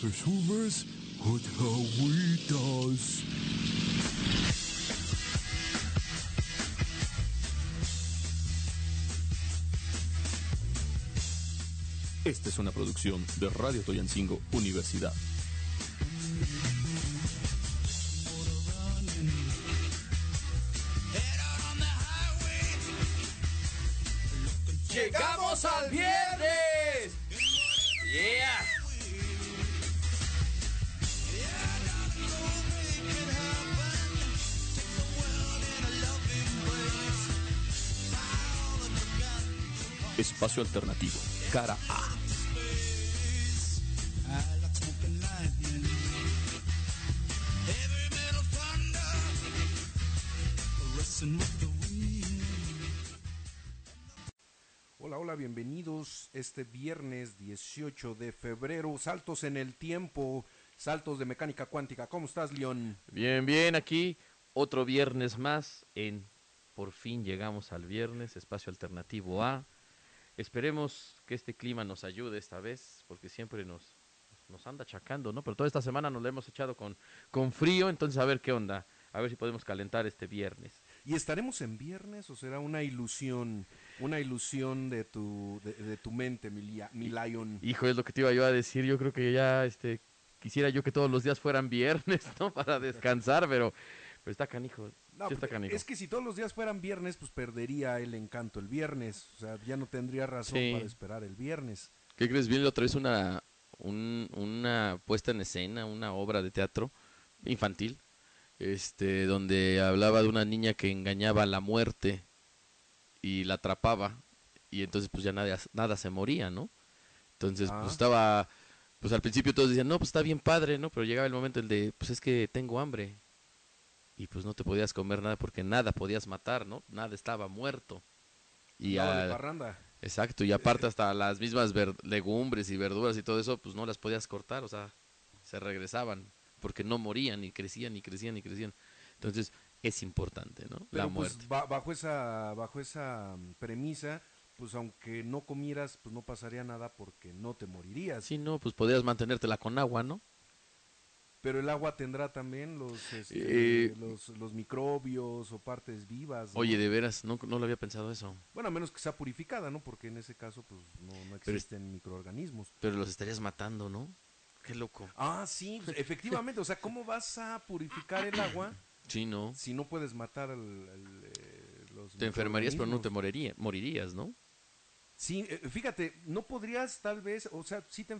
subes hot agüitas. Esta es una producción de Radio Toyancingo Universidad. Espacio alternativo. Cara A. Hola, hola, bienvenidos este viernes 18 de febrero. Saltos en el tiempo, saltos de mecánica cuántica. ¿Cómo estás, León? Bien, bien, aquí otro viernes más en Por fin llegamos al viernes, espacio alternativo A. Esperemos que este clima nos ayude esta vez, porque siempre nos, nos anda achacando, ¿no? Pero toda esta semana nos lo hemos echado con, con frío, entonces a ver qué onda, a ver si podemos calentar este viernes. ¿Y estaremos en viernes o será una ilusión, una ilusión de tu, de, de tu mente, mi, mi Lion? Hijo, es lo que te iba yo a decir, yo creo que ya este quisiera yo que todos los días fueran viernes, ¿no? Para descansar, pero, pero está canijo. No, sí está pues, canijo. es que si todos los días fueran viernes, pues perdería el encanto el viernes. O sea, ya no tendría razón Sí. para esperar el viernes. ¿Qué crees? Vi la otra vez una, un- una puesta en escena, una obra de teatro infantil, este, donde hablaba de una niña que engañaba a la muerte y la atrapaba y entonces pues ya nada, nada se moría, ¿no? Entonces Ah. pues estaba, pues al principio todos decían, no, pues está bien padre, ¿no? Pero llegaba el momento el de, pues es que tengo hambre y pues no te podías comer nada porque nada podías matar, ¿no? Nada estaba muerto. Y de a- parranda. Exacto, y aparte hasta las mismas ver- legumbres y verduras y todo eso, pues no las podías cortar, o sea, se regresaban, porque no morían, y crecían, y crecían, y crecían. Entonces, es importante, ¿no? Pero la muerte. pues ba- bajo esa, bajo esa mm, premisa, pues aunque no comieras, pues no pasaría nada porque no te morirías. Sí, no, pues podrías mantenértela con agua, ¿no? Pero el agua tendrá también los, este, Eh, los, los microbios o partes vivas. ¿no? Oye, de veras, no, no lo había pensado eso. Bueno, a menos que sea purificada, ¿no? Porque en ese caso, pues no, no Pero existen microorganismos. Pero los estarías matando, ¿no? Qué loco. Ah, sí, pues, efectivamente. o sea, ¿cómo vas a purificar el agua Sí, no. si no puedes matar al, al, eh, los Te enfermarías, pero no te moriría, morirías, ¿no? Sí, eh, fíjate, no podrías tal vez, o sea, sí te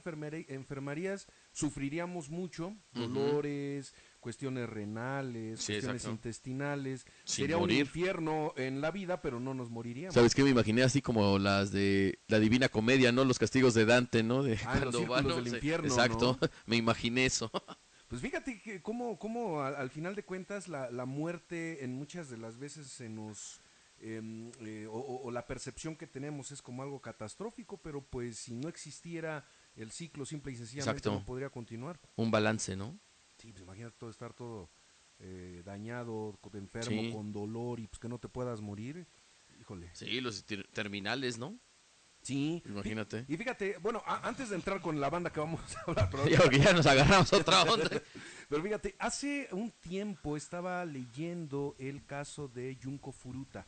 enfermarías, sufriríamos mucho, dolores, cuestiones renales, Sí, cuestiones exacto. intestinales. Sin Sería morir. un infierno en la vida, pero no nos moriríamos. ¿Sabes qué? Me imaginé así como las de la Divina Comedia, ¿no? Los castigos de Dante, ¿no? De Ah, los círculos ¿no? del infierno, Exacto, me imaginé eso. Pues fíjate que cómo, cómo al, al final de cuentas la, la muerte en muchas de las veces se nos... em, eh, o, la percepción que tenemos es como algo catastrófico, pero pues si no existiera el ciclo simple y sencillamente Exacto. no podría continuar. Un balance, ¿no? Sí, pues imagínate todo estar todo eh, dañado, enfermo, Sí. con dolor y pues que no te puedas morir. Híjole. Sí, los ter- terminales, ¿no? Sí. Imagínate. Y fíjate, bueno, a- antes de entrar con la banda que vamos a hablar, pero, ya nos agarramos otra onda. pero fíjate, hace un tiempo estaba leyendo el caso de Junko Furuta.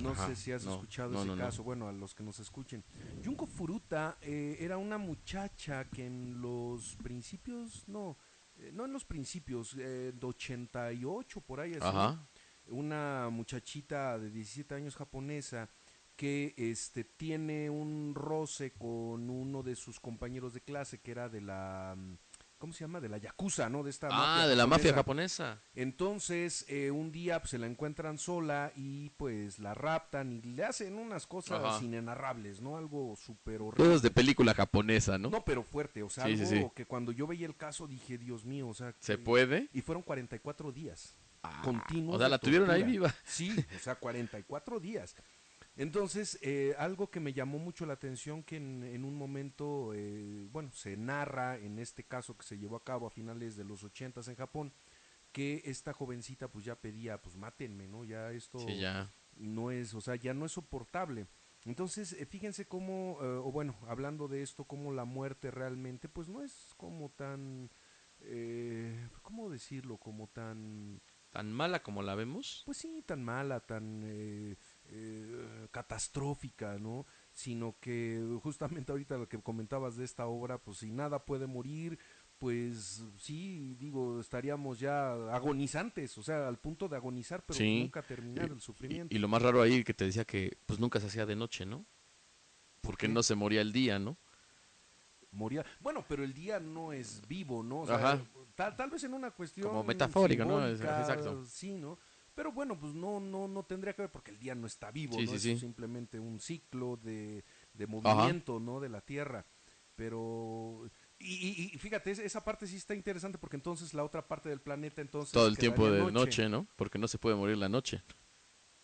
No Ajá, sé si has no, escuchado no, ese no, caso, bueno, a los que nos escuchen. Junko Furuta eh, era una muchacha que en los principios, no, eh, no en los principios, eh, de 88 por ahí así, Ajá. una muchachita de 17 años japonesa que este tiene un roce con uno de sus compañeros de clase que era de la mm, ¿cómo se llama? de la yakuza, ¿no? De esta Ah, de la mafia japonesa. Entonces, eh, un día pues, se la encuentran sola y pues la raptan y le hacen unas cosas Ajá. inenarrables, ¿no? Algo súper horrible. Cosas de película japonesa, ¿no? No, pero fuerte, o sea, Sí, algo sí. que cuando yo veía el caso dije, Dios mío, o sea... ¿Se que- puede? Y fueron 44 días Ah, continuos. o sea, la tuvieron ahí viva. Sí, o sea, 44 días. Entonces, eh, algo que me llamó mucho la atención que en, en un momento, eh, bueno, se narra en este caso que se llevó a cabo a finales de los 80 en Japón, que esta jovencita pues ya pedía, pues mátenme, ¿no? Ya esto Sí, ya. no es, o sea, ya no es soportable. Entonces, eh, fíjense cómo, eh, o bueno, hablando de esto, cómo la muerte realmente, pues no es como tan, eh, ¿cómo decirlo? Como tan, Tan mala como la vemos. pues sí, tan mala, tan eh, catastrófica, ¿no? Sino que justamente ahorita lo que comentabas de esta obra, pues si nada puede morir, pues sí, digo, estaríamos ya agonizantes, o sea, al punto de agonizar, pero Sí. nunca terminar el sufrimiento. Y, y lo más raro ahí que te decía que pues nunca se hacía de noche, ¿no? Porque qué? no se moría el día, ¿no? moría. Bueno, pero el día no es vivo, ¿no? O sea, Ajá. Tal, tal vez en una cuestión Como metafórica, ¿no? Exacto. Sí, ¿no? Pero bueno, pues no, no, no tendría que ver porque el día no está vivo, Sí, ¿no? sí, es sí. simplemente un ciclo de, de movimiento, ¿no? De la Tierra. Pero y, y- y fíjate, es- esa parte sí está interesante porque entonces la otra parte del planeta entonces Todo el tiempo de noche. ¿no? Porque no se puede morir la noche.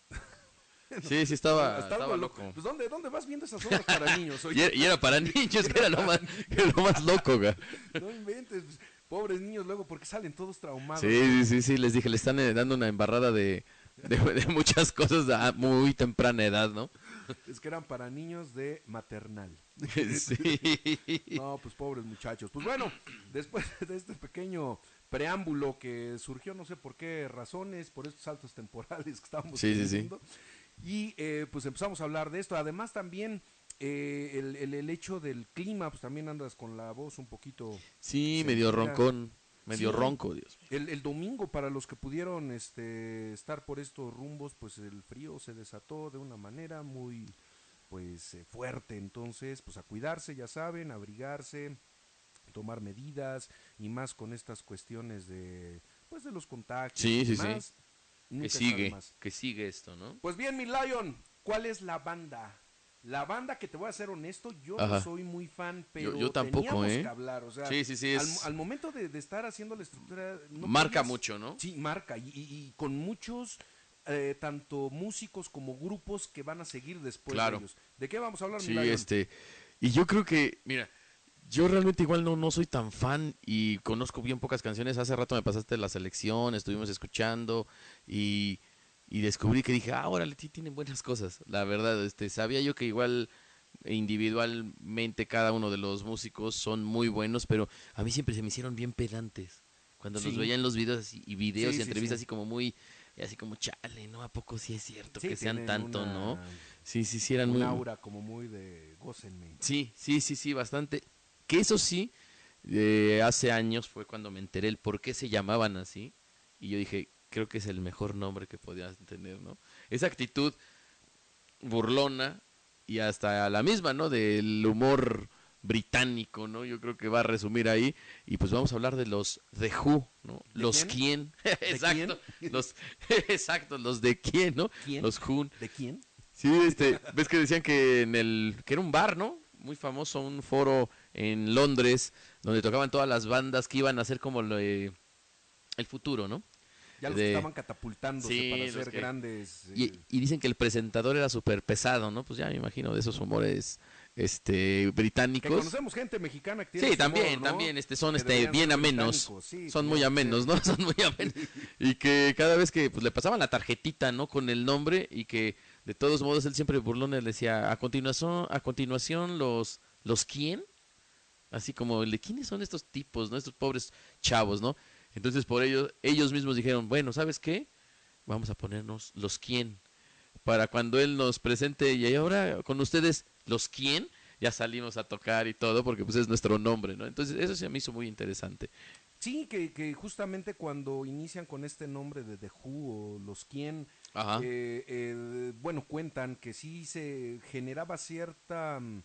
Sí, sí, estaba, estaba loco. loco. Pues ¿dónde, ¿dónde vas viendo esas obras para niños? Y era, y era para niños, que era lo más, que era lo más loco, güey. no inventes, pues, pobres niños luego porque salen todos traumados. Sí, sí, sí, sí, les dije, le están dando una embarrada de, de, de muchas cosas a muy temprana edad, ¿no? Es que eran para niños de maternal. Sí. No, pues pobres muchachos. Pues bueno, después de este pequeño preámbulo que surgió no sé por qué razones, por estos saltos temporales que estábamos Sí, sí, sí. teniendo, y eh, pues empezamos a hablar de esto. Además también eh, el, el- el hecho del clima, pues también andas con la voz un poquito... Sí, medio roncón, medio Sí. ronco, Dios. El, el domingo, para los que pudieron este, estar por estos rumbos, pues el frío se desató de una manera muy pues eh, fuerte. Entonces, pues a cuidarse, ya saben, abrigarse, tomar medidas y más con estas cuestiones de pues de los contagios. Sí, y sí, sí. demás, Que sigue, más. que sigue esto, ¿no? Pues bien, mi Lion, ¿cuál es la banda? La banda que te voy a ser honesto, yo no soy muy fan, pero yo tampoco, teníamos ¿eh? que hablar, o sea, Sí, sí, sí, al, es- al momento de, de estar haciendo la estructura, no Marca podías- mucho, ¿no? Sí, marca, y, y- con muchos, eh, tanto músicos como grupos que van a seguir después Claro. de ellos. ¿De qué vamos a hablar, Sí, este. Y yo creo que, mira, yo realmente igual no, no soy tan fan y conozco bien pocas canciones. Hace rato me pasaste la selección, estuvimos escuchando y, y descubrí que dije, ah, órale, sí tienen buenas cosas. La verdad, este, sabía yo que igual individualmente cada uno de los músicos son muy buenos, pero a mí siempre se me hicieron bien pedantes. Cuando los veía en los videos así- y videos Sí, y sí, entrevistas sí. así como muy, así como chale, ¿no? ¿A poco sí es cierto que sean tanto, una- no? Sí, sí, sí, eran Un muy... aura como muy de gócenme. Sí, sí, sí, sí, bastante. Que eso sí, eh, hace años fue cuando me enteré el por qué se llamaban así. Y yo dije, creo que es el mejor nombre que podías tener, ¿no? Esa actitud burlona y hasta la misma, ¿no? Del humor británico, ¿no? Yo creo que va a resumir ahí. Y pues vamos a hablar de los The Who, ¿no? ¿De Los quién? quién. exacto. Los, exacto, los de quién, ¿no? ¿Quién? Los Who. ¿De quién? Sí, este, ves que decían que en el, que era un bar, ¿no? Muy famoso, un foro en Londres, donde tocaban todas las bandas que iban a ser como el futuro, ¿no? Ya los De- estaban catapultándose Sí, para ser que- grandes. Y, eh, y dicen que el presentador era súper pesado, ¿no? Pues ya me imagino de esos humores, este, que británicos. conocemos gente mexicana que tiene Sí, también, humor, ¿no? también, este, son Que este, bien amenos. sí, son muy amenos. ¿no? Son muy amenos. Y que cada vez que pues, le pasaban la tarjetita, ¿no? Con el nombre y que de todos modos él siempre burlón le decía, a continuación, a continuación los, los quién, así como el de quiénes son estos tipos, ¿no? Estos pobres chavos, ¿no? Entonces por ello, ellos mismos dijeron, bueno, ¿sabes qué? Vamos a ponernos los quién, para cuando él nos presente y ahora con ustedes los quién, ya salimos a tocar y todo, porque pues es nuestro nombre, ¿no? Entonces eso se me hizo muy interesante. Sí, que, que justamente cuando inician con este nombre de The Who o los quién, Ajá. eh, eh, bueno, cuentan que sí se generaba cierta mm,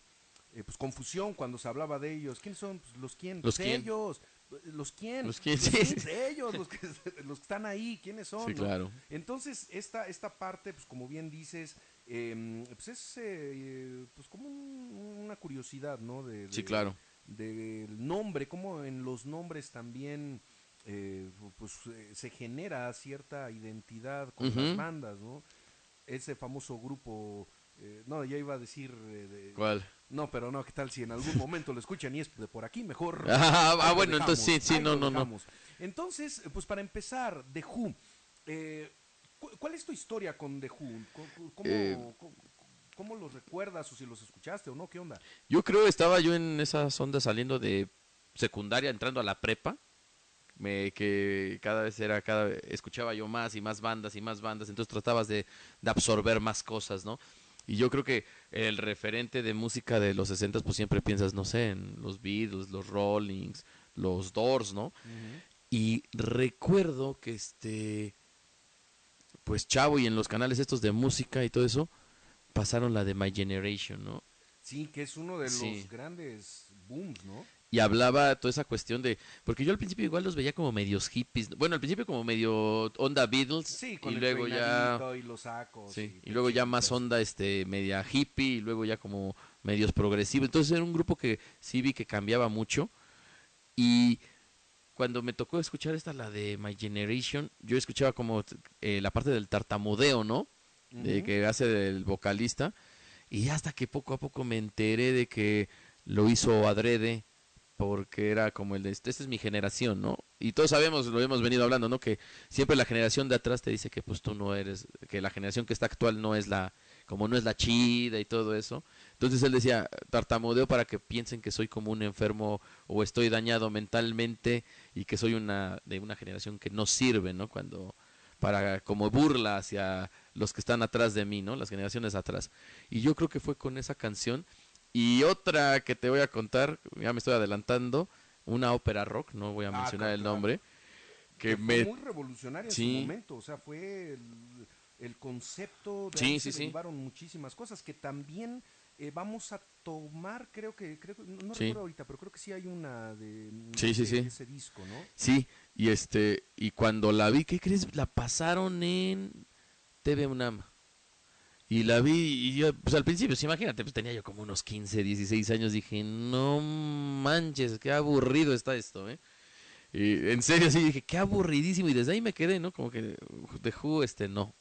eh, pues confusión cuando se hablaba de ellos. ¿Quiénes son? Pues, los quién. Los Pues quién. ellos. Los quién. Los sí. quiénes ellos, los que, los que están ahí, ¿quiénes son? Sí, no? claro. Entonces, esta, esta parte, pues como bien dices, eh, pues es eh, pues como un- una curiosidad, ¿no? De, Sí, claro. del nombre, como en los nombres también eh, pues eh, se genera cierta identidad con las bandas, ¿no? Ese famoso grupo, eh, no, ya iba a decir, eh, de- ¿Cuál? no, pero no, ¿qué tal si en algún momento lo escuchan y es de por aquí mejor? Ah, ah, bueno, entonces sí, sí, no, no, no. Entonces, pues para empezar, The Who, eh, cu- ¿cuál es tu historia con The Who? ¿Cómo, cómo- Eh, cómo- cómo los recuerdas o si los escuchaste o no, ¿qué onda? Yo creo estaba yo en esas ondas saliendo de secundaria, entrando a la prepa. Me, que cada vez era, cada vez escuchaba yo más y más bandas y más bandas, entonces tratabas de, de absorber más cosas, ¿no? Y yo creo que el referente de música de los 60 pues siempre piensas, no sé, en los Beatles, los Rollings, los Doors, ¿no? Y recuerdo que este, pues Chavo y en los canales estos de música y todo eso, pasaron la de My Generation, ¿no? Sí, que es uno de Sí. los grandes booms, ¿no? Y hablaba toda esa cuestión de, porque yo al principio igual los veía como medios hippies, bueno, al principio como medio onda Beatles, Sí, con y el luego ya... y los sacos. Sí, y luego ya más onda este media hippie y luego ya como medios progresivos. Entonces era un grupo que sí vi que cambiaba mucho. Y cuando me tocó escuchar esta, la de My Generation, yo escuchaba como eh, la parte del tartamudeo, ¿no? De que hace el vocalista. Y hasta que poco a poco me enteré de que lo hizo adrede porque era como el de esta es mi generación, ¿no? Y todos sabemos, lo hemos venido hablando, ¿no? Que siempre la generación de atrás te dice que pues tú no eres, que la generación que está actual no es la, como no es la chida y todo eso. Entonces él decía, tartamudeo para que piensen que soy como un enfermo o estoy dañado mentalmente y que soy una, de una generación que no sirve, ¿no? Cuando, para, como burla hacia los que están atrás de mí, ¿no? Las generaciones atrás. Y yo creo que fue con esa canción. Y otra que te voy a contar, ya me estoy adelantando, una ópera rock, no voy a Ah, mencionar el claro. nombre, que que fue me... muy revolucionario en Sí. su momento, o sea, fue el, el concepto de Sí, ahí sí, se derivaron muchísimas cosas que también eh, vamos a tomar, creo que, creo no, no Sí. recuerdo ahorita, pero creo que sí hay una de, Sí, sí, de sí. ese disco, ¿no? Sí, y este, y cuando la vi, ¿qué crees? La pasaron en TV UNAM. Y la vi, y yo, pues al principio, pues, imagínate, pues tenía yo como unos 15, 16 años, dije, no manches, qué aburrido está esto, ¿eh? Y en serio, sí, dije, qué aburridísimo, y desde ahí me quedé, ¿no? Como que de Who, este, no.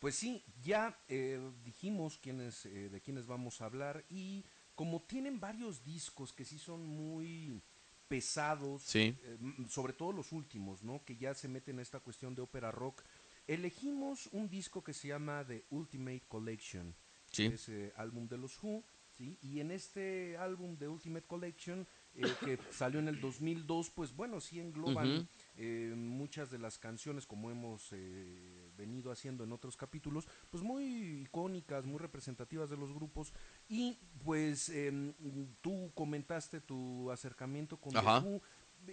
Pues sí, ya eh, dijimos quiénes, eh, de quiénes vamos a hablar y como tienen varios discos que sí son muy pesados, Sí. eh, sobre todo los últimos, ¿no? Que ya se meten en esta cuestión de ópera rock. Elegimos un disco que se llama The Ultimate Collection, Sí. ese álbum de los Who, ¿sí? Y en este álbum de Ultimate Collection, eh, que salió en el 2002, pues bueno, sí engloban eh, muchas de las canciones, como hemos eh, venido haciendo en otros capítulos, pues muy icónicas, muy representativas de los grupos. Y pues em, tú comentaste tu acercamiento con. The Who.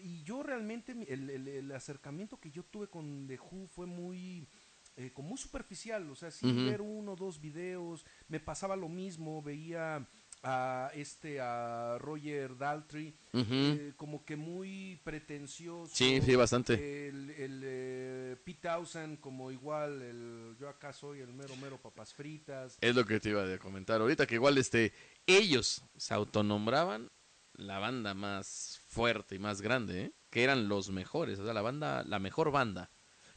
Y yo realmente, el, el- el acercamiento que yo tuve con The Who fue muy, eh, como muy superficial. O sea, sí, Ujú. ver uno o dos videos, me pasaba lo mismo, veía a este, a Roger Daltrey, eh, como que muy pretencioso. Sí, sí, bastante. El, el eh, Pete Townsend como igual, el, yo acá soy el mero mero papas fritas. Es lo que te iba a comentar ahorita, que igual este, ellos se autonombraban la banda más fuerte y más grande, ¿eh? que eran los mejores, o sea, la banda, la mejor banda.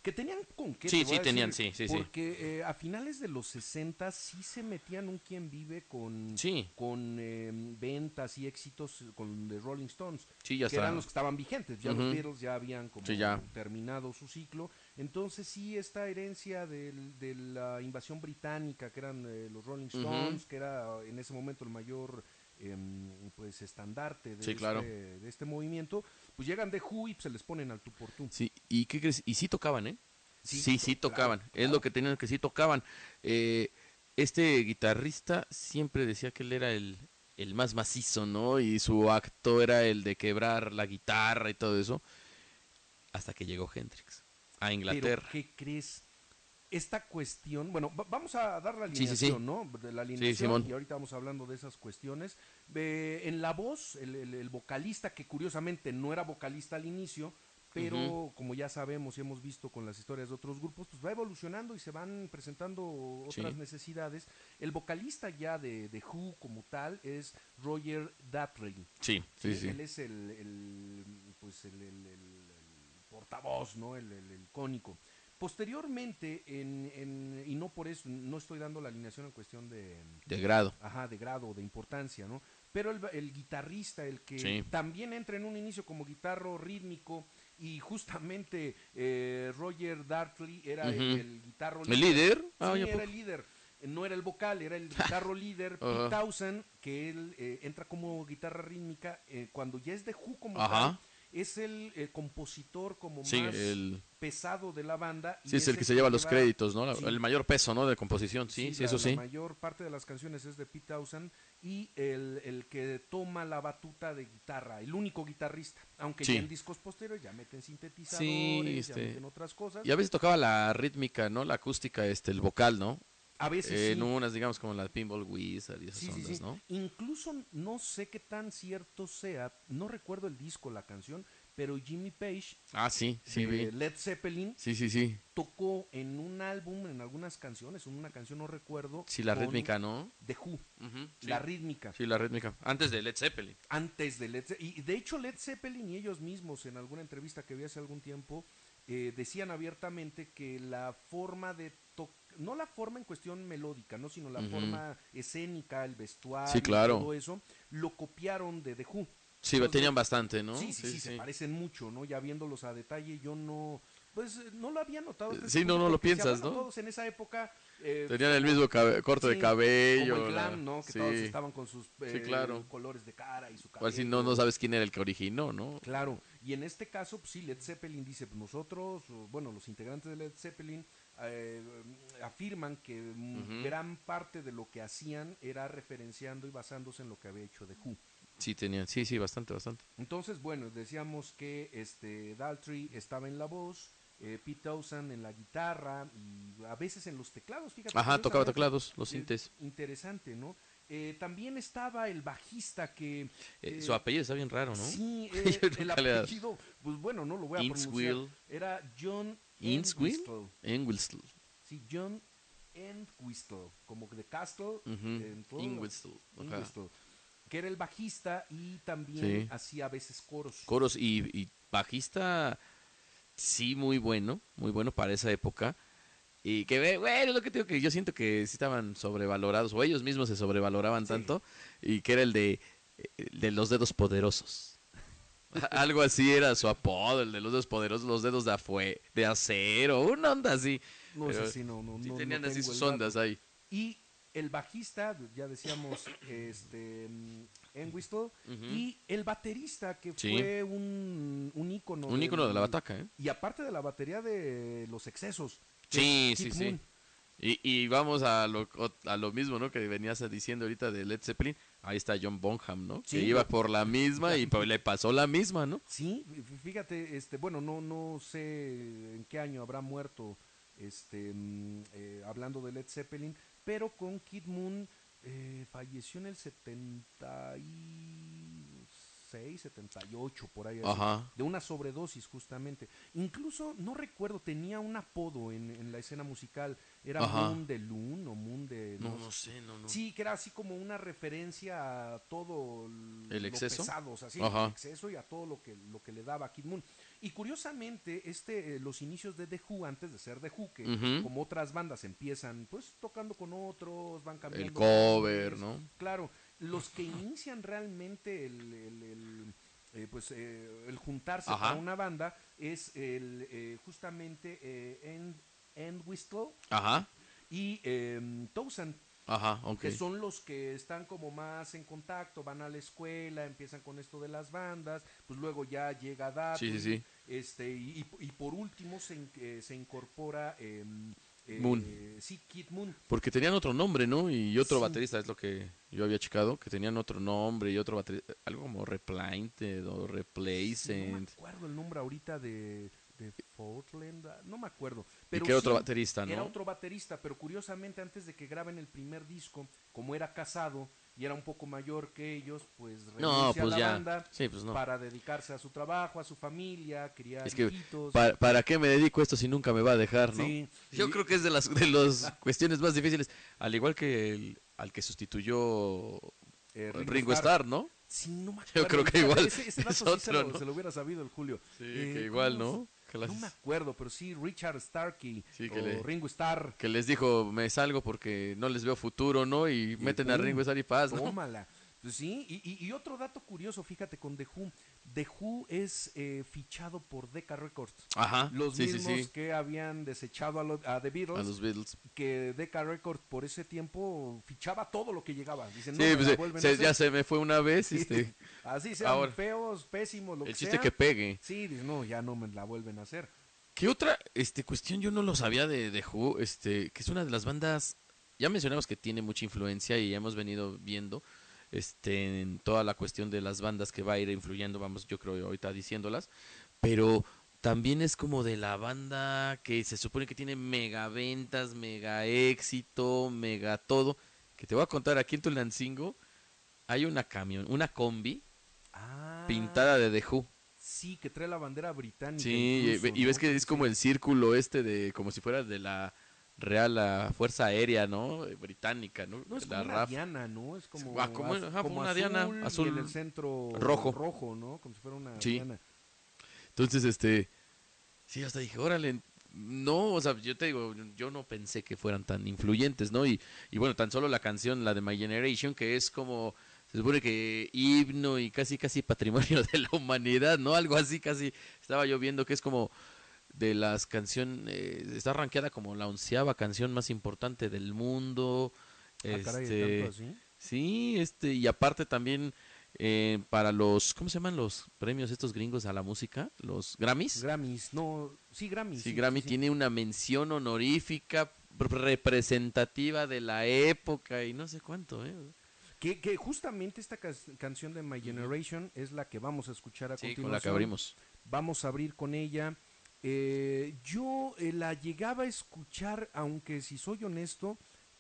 Que tenían con qué. Sí, te sí, tenían, decir, sí, sí, sí. Porque eh, a finales de los 60 sí se metían un quien vive con, Sí, con eh, ventas y éxitos con The Rolling Stones. sí, ya que está. eran los que estaban vigentes. Ya los Beatles ya habían como Sí, ya. terminado su ciclo. Entonces sí, esta herencia del- de la invasión británica, que eran eh, los Rolling. Stones, que era en ese momento el mayor em, pues estandarte de, Sí, claro. este, de este movimiento, pues llegan de Who y se les ponen al tú por tú. Sí, ¿y qué crees? Y sí tocaban, ¿eh? Sí, Sí, sí, claro, tocaban. Es claro. lo que tenían que sí tocaban. Eh, este guitarrista siempre decía que él era el, el más macizo, ¿no? Y su acto era el de quebrar la guitarra y todo eso. Hasta que llegó Hendrix a Inglaterra. Pero, ¿qué crees? Esta cuestión, bueno, va- vamos a dar la Sí, sí, alineación, sí. ¿no? De la alineación, y ahorita vamos hablando de esas cuestiones. Eh, en la voz, el, el- el vocalista, que curiosamente no era vocalista al inicio, pero como ya sabemos y hemos visto con las historias de otros grupos, pues va evolucionando y se van presentando otras Sí. necesidades. El vocalista ya de, de Who como tal es Roger Daltrey. Sí, sí, Sí, sí. Él es el, el, pues el, portavoz, ¿no? El, el- el icónico. Posteriormente, en, en- y no por eso, no estoy dando la alineación en cuestión de, De grado. ajá, de grado, de importancia, ¿no? Pero el, el guitarrista, el que Sí. también entra en un inicio como guitarro rítmico, y justamente eh, Roger Dartley era el, guitarro ¿El líder? Ah, ¿ya era poco? el líder. no era el vocal, era el guitarro líder, Pete Ajá. Townsend, que él eh, entra como guitarra rítmica, eh, cuando ya es de Who como tal, es el eh, compositor como Sí, más el- pesado de la banda. y Sí, es el que se lleva los créditos, ¿no? La- Sí. El mayor peso, ¿no? De composición, sí, sí, la- eso La sí. mayor parte de las canciones es de Pete Townsend y el, el que toma la batuta de guitarra, el único guitarrista, aunque ya en discos posteriores ya meten sintetizadores, Sí, ya este, meten otras cosas. Y a veces tocaba la rítmica, ¿no? La acústica, este, el vocal, ¿no? A veces Eh, sí. En unas, digamos, como la Pinball Wizard y esas Sí, ondas, sí. ¿no? Incluso no sé qué tan cierto sea, no recuerdo el disco, la canción, pero Jimmy Page Ah, sí, sí, de vi. Led Zeppelin Sí, sí, sí. tocó en un álbum, en algunas canciones, en una canción no recuerdo. Sí, la rítmica, ¿no? The Who, la rítmica. Sí, la rítmica. Antes de Led Zeppelin. antes de Led Zeppelin. Y de hecho Led Zeppelin y ellos mismos en alguna entrevista que vi hace algún tiempo eh, decían abiertamente que la forma de tocar, no la forma en cuestión melódica, no sino la forma escénica, el vestuario, Sí, claro. todo eso, lo copiaron de The Who. Sí, Entonces, tenían bastante, ¿no? Sí, sí, sí, se parecen mucho, ¿no? Ya viéndolos a detalle, yo no, pues eh, no lo había notado. hasta Sí, no, no lo piensas, ¿no? Todos en esa época eh, Tenían el mismo corte de Sí, cabello. como el la- glam, ¿no? Que sí. todos estaban con sus eh, claro. colores de cara y su O cabello. así no, no sabes quién era el que originó, ¿no? Claro, y en este caso, pues sí, Led Zeppelin dice, pues nosotros, bueno, los integrantes de Led Zeppelin eh, afirman que gran parte de lo que hacían era referenciando y basándose en lo que había hecho The Who. Sí, tenían, sí, sí, bastante, bastante. Entonces, bueno, decíamos que este Daltrey estaba en la voz, eh, Pete Townsend en la guitarra y a veces en los teclados, fíjate. Ajá, tocaba teclados, los sintes. Interesante, ¿no? Eh, también estaba el bajista que... Eh, eh, su apellido está bien raro, ¿no? Sí, eh, el apellido, pues bueno, no lo voy a pronunciar. Era John Inkswil. Entwistle. Engwistle. Sí, John Entwistle, como de Castle. Entwistle, que era el bajista y también Sí. hacía a veces coros. Coros y, y bajista, sí, muy bueno, muy bueno para esa época. Y que, ve- bueno, es lo que te digo que yo siento que sí estaban sobrevalorados, o ellos mismos se sobrevaloraban Sí. tanto, y que era el de, el de los dedos poderosos. Algo así era su apodo, el de los dedos poderosos, los dedos de, afue de acero, una onda así. no es así, no, no, Sí no- no tenían así tengo sus ondas ahí. Y el bajista, ya decíamos, este, mm, Entwistle, Ujú. y el baterista, que Sí. fue un, un ícono. Un ícono de la bataca, ¿eh? Y aparte de la batería de los excesos. Sí, sí, sí. Y, y vamos a lo, a lo mismo, ¿no? Que venías diciendo ahorita de Led Zeppelin. Ahí está John Bonham, ¿no? Sí, que iba por la misma y pues le pasó la misma, ¿no? Sí, fí- fíjate, este, bueno, no, no sé en qué año habrá muerto, este, mm, eh, hablando de Led Zeppelin, pero con Kid Moon eh, falleció en el 76, 78, por ahí. así. De una sobredosis, justamente. Incluso, no recuerdo, tenía un apodo en, en la escena musical. Era Ajá. Moon de Loon o Moon de... No, no sé, no, no. Sí, que era así como una referencia a todo ¿El lo exceso? pesado, o sea, sí, Ajá. el exceso y a todo lo que, lo que le daba a Kid Moon. Y curiosamente, este, eh, los inicios de The Who, antes de ser The Who, que como otras bandas empiezan pues tocando con otros, van cambiando. El cover. ¿no? Claro, los que inician realmente el, el- el, eh, pues, eh, el juntarse Ajá. para una banda es el eh, justamente eh, End, End Whistle Ajá, y ajá, ok. que son los que están como más en contacto, van a la escuela, empiezan con esto de las bandas, pues luego ya llega Datry, Sí, sí, sí. este y, y- por último se, eh, se incorpora em, eh, Moon. sí, Kid Moon. Porque tenían otro nombre, ¿no? Y otro Sí. baterista, es lo que yo había checado, que tenían otro nombre y otro baterista, algo como Replanted o No Replacement. me acuerdo el nombre ahorita de, de Portland, ah, no me acuerdo. y Pero era otro baterista, ¿no? Era otro baterista, pero curiosamente antes de que graben el primer disco, como era casado y era un poco mayor que ellos, pues No, renuncia pues a la ya. banda Sí, pues no. para dedicarse a su trabajo, a su familia, criar Es que, hijitos. ¿Para, para qué me dedico a esto si nunca me va a dejar, no? Sí, Yo creo que es de las de las cuestiones más difíciles, al igual que el, al que sustituyó eh, Ringo, Starr, ¿no? Sí, no me Yo creo que igual Ese, ese es dato sí se lo, ¿no? se lo hubiera sabido el Julio. Sí, Eh, que igual, ¿cómo ¿no? No me acuerdo, pero sí, Richard Starkey Sí, que o le- Ringo Starr. que les dijo, me salgo porque no les veo futuro, ¿no? Y Y meten a pum, Ringo Starr y paz, ¿no? Tómala. Sí, y, y- y otro dato curioso, fíjate, con The Who. The Who es eh, fichado por Decca Records. Ajá. Los sí, mismos sí. que habían desechado a, lo- a The Beatles, A los Beatles. que Decca Records por ese tiempo fichaba todo lo que llegaba. Dicen, no, pues, eh, se- ya se me fue una vez. Este, Así sean ahora- feos, pésimos, lo el que chiste sea. que pegue. Sí, no, ya no me la vuelven a hacer. ¿Qué otra este, cuestión yo no lo sabía de, de Who? Este, que es una de las bandas, ya mencionamos que tiene mucha influencia y ya hemos venido viendo este, en toda la cuestión de las bandas que va a ir influyendo, vamos, yo creo ahorita diciéndolas, pero también es como de la banda que se supone que tiene mega ventas, mega éxito, mega todo, que te voy a contar aquí en Tulancingo, hay una camión, una combi Ah, pintada de The Who. Sí, que trae la bandera británica. Sí, y- y ves que es como el círculo este de, como si fuera de la Real la Fuerza Aérea, ¿no? Británica, ¿no? No, es la como una RAF. diana, ¿no? Es como, Ah, como- az- ajá, como una azul, diana, y azul en el centro rojo. rojo, ¿no? Como si fuera una Sí. diana. Entonces, este, sí, hasta dije, órale, no, o sea, yo te digo, yo no pensé que fueran tan influyentes, ¿no? Y, y bueno, tan solo la canción, la de My Generation, que es como, se supone que himno y casi, casi patrimonio de la humanidad, ¿no? Algo así, casi, estaba yo viendo que es como de las canciones, está rankeada como la onceava canción más importante del mundo. Ah, caray, este, ¿tanto así? Sí, este, y aparte también eh, para los, ¿cómo se llaman los premios estos gringos a la música? Los Grammys. Grammys, no, sí, Grammys. Sí, Grammy tiene una mención honorífica pr- representativa de la época y no sé cuánto, ¿eh? Que, que justamente esta canción de My Generation es la que vamos a escuchar a Sí, continuación. con la que abrimos. Vamos a abrir con ella. Eh, yo eh, la llegaba a escuchar, aunque si soy honesto,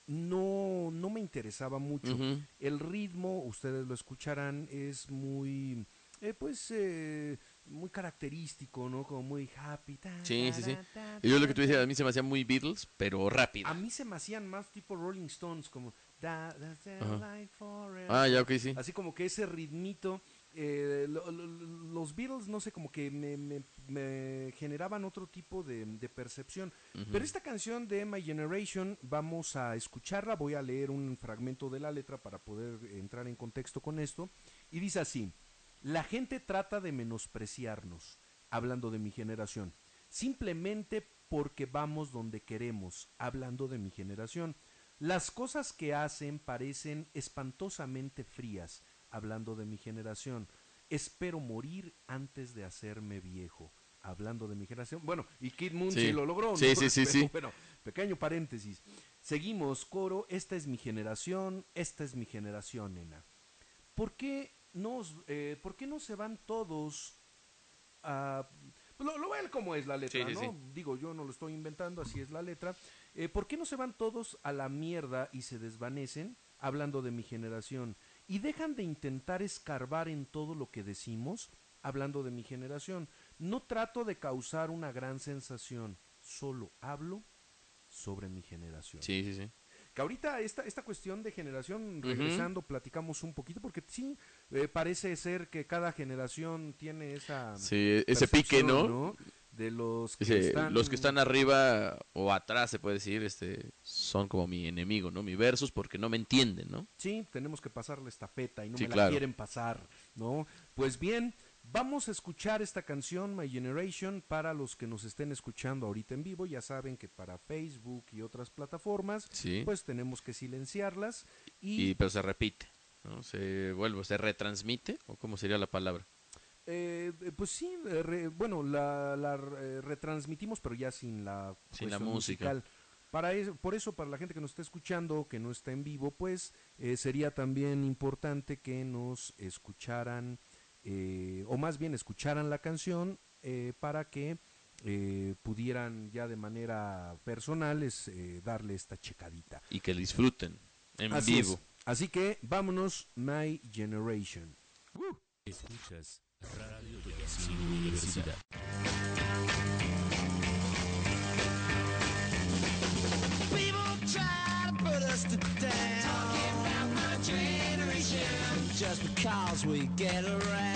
no, no me interesaba mucho. El ritmo, ustedes lo escucharán, es muy, eh, pues, eh, muy característico, ¿no? Como muy happy. ta, Sí, sí, sí. ta, ta, Y yo lo que tú decías, a mí se me hacía muy Beatles, pero rápido. A mí se me hacían más tipo Rolling Stones, como... da- life forever. Ah, ya, ok, sí. Así como que ese ritmito, eh, lo- lo- los Beatles, no sé, como que me, me- me generaban otro tipo de, de percepción. Pero esta canción de My Generation, vamos a escucharla, voy a leer un fragmento de la letra para poder entrar en contexto con esto. Y dice así, la gente trata de menospreciarnos, hablando de mi generación, simplemente porque vamos donde queremos, hablando de mi generación. Las cosas que hacen parecen espantosamente frías, hablando de mi generación. Espero morir antes de hacerme viejo, hablando de mi generación. Bueno, y Kid Moon sí, Sí. lo logró. ¿no? Sí, sí, sí, Pero, sí. Bueno, pequeño paréntesis. Seguimos, coro, esta es mi generación, esta es mi generación, nena. ¿Por qué, nos, eh, ¿por qué no se van todos a... Lo, lo ven como es la letra, sí, ¿no? sí. Digo, yo no lo estoy inventando, así es la letra. Eh, ¿Por qué no se van todos a la mierda y se desvanecen, hablando de mi generación, y dejan de intentar escarbar en todo lo que decimos, hablando de mi generación? No trato de causar una gran sensación, solo hablo sobre mi generación. Sí, sí, sí. Que ahorita esta, esta cuestión de generación, regresando, platicamos un poquito, porque sí, eh, parece ser que cada generación tiene esa... Sí, ese pique, percepción, ¿no? De los que están... Los que están arriba o atrás, se puede decir, este, son como mi enemigo, ¿no? Mi versus porque no me entienden, ¿no? Sí, tenemos que pasarle esta peta y no Sí, me la claro. quieren pasar, ¿no? Pues bien, vamos a escuchar esta canción, My Generation, para los que nos estén escuchando ahorita en vivo. Ya saben que para Facebook y otras plataformas, Sí. pues tenemos que silenciarlas. Y, Y, pero se repite, ¿no? Se vuelve, se retransmite, o cómo sería la palabra. Eh, eh, pues sí, eh, re- bueno, la, la, eh, retransmitimos, pero ya sin la, Sin la música. musical. Para eso, por eso, para la gente que nos está escuchando, que no está en vivo, pues eh, sería también importante que nos escucharan, eh, o más bien escucharan la canción eh, para que eh, pudieran ya de manera personal es, eh, darle esta checadita. Y que disfruten en Así vivo. es. Así que vámonos, My Generation. Escuchas Radio Toyacingo Universidad. People try to put us down. Talking about my generation. Just because we get around.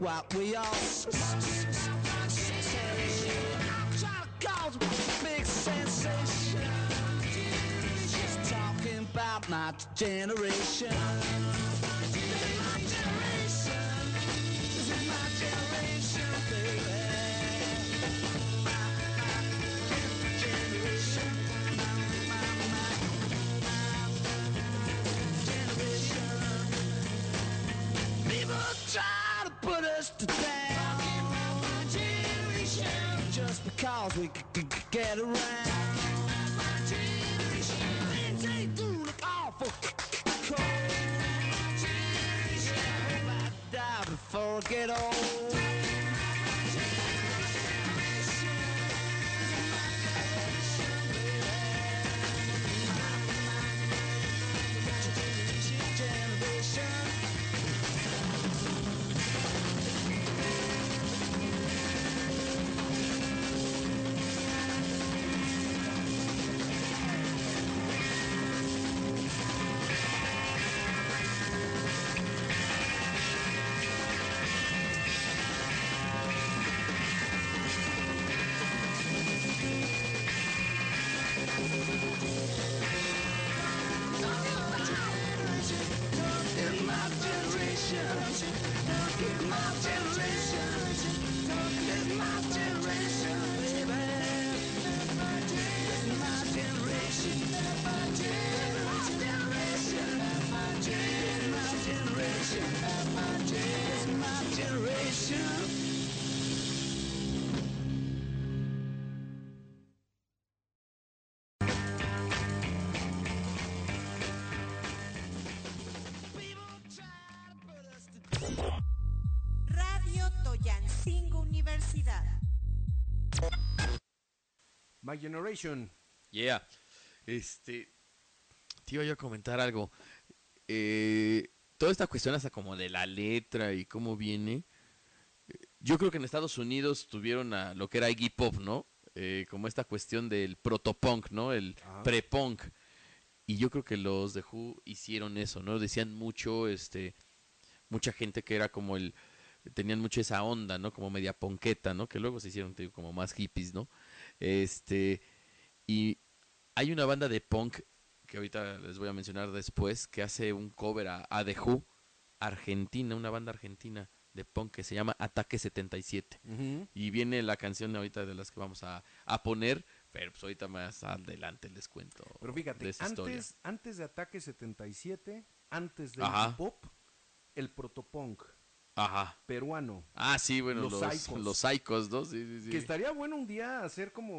What we all say. To cause a big sensation. Just talking about my generation. get around. My they do look awful. Cold. I die before I get old. My Generation. Yeah. Este. Te iba yo a comentar algo. Eh, toda esta cuestión hasta como de la letra y cómo viene. Yo creo que en Estados Unidos tuvieron a lo que era Iggy Pop, ¿no? Eh, como esta cuestión del protopunk, ¿no? El pre-punk. Y yo creo que los de Who hicieron eso, ¿no? Decían mucho, este, mucha gente que era como el, tenían mucho esa onda, ¿no? Como media ponqueta, ¿no? Que luego se hicieron, te digo, como más hippies, ¿no? Este, y hay una banda de punk que ahorita les voy a mencionar después, que hace un cover a, a The Who, Argentina, una banda argentina de punk que se llama Ataque 77. Y viene la canción ahorita de las que vamos a, a poner, pero pues ahorita más adelante les cuento Pero fíjate, de esa historia. antes, antes de Ataque 77, antes de Ajá. hip hop, el protopunk Ajá. peruano. Ah, sí, bueno, Los los, Psychos. los Psychos, ¿no? Sí, sí, sí. Que estaría bueno un día hacer como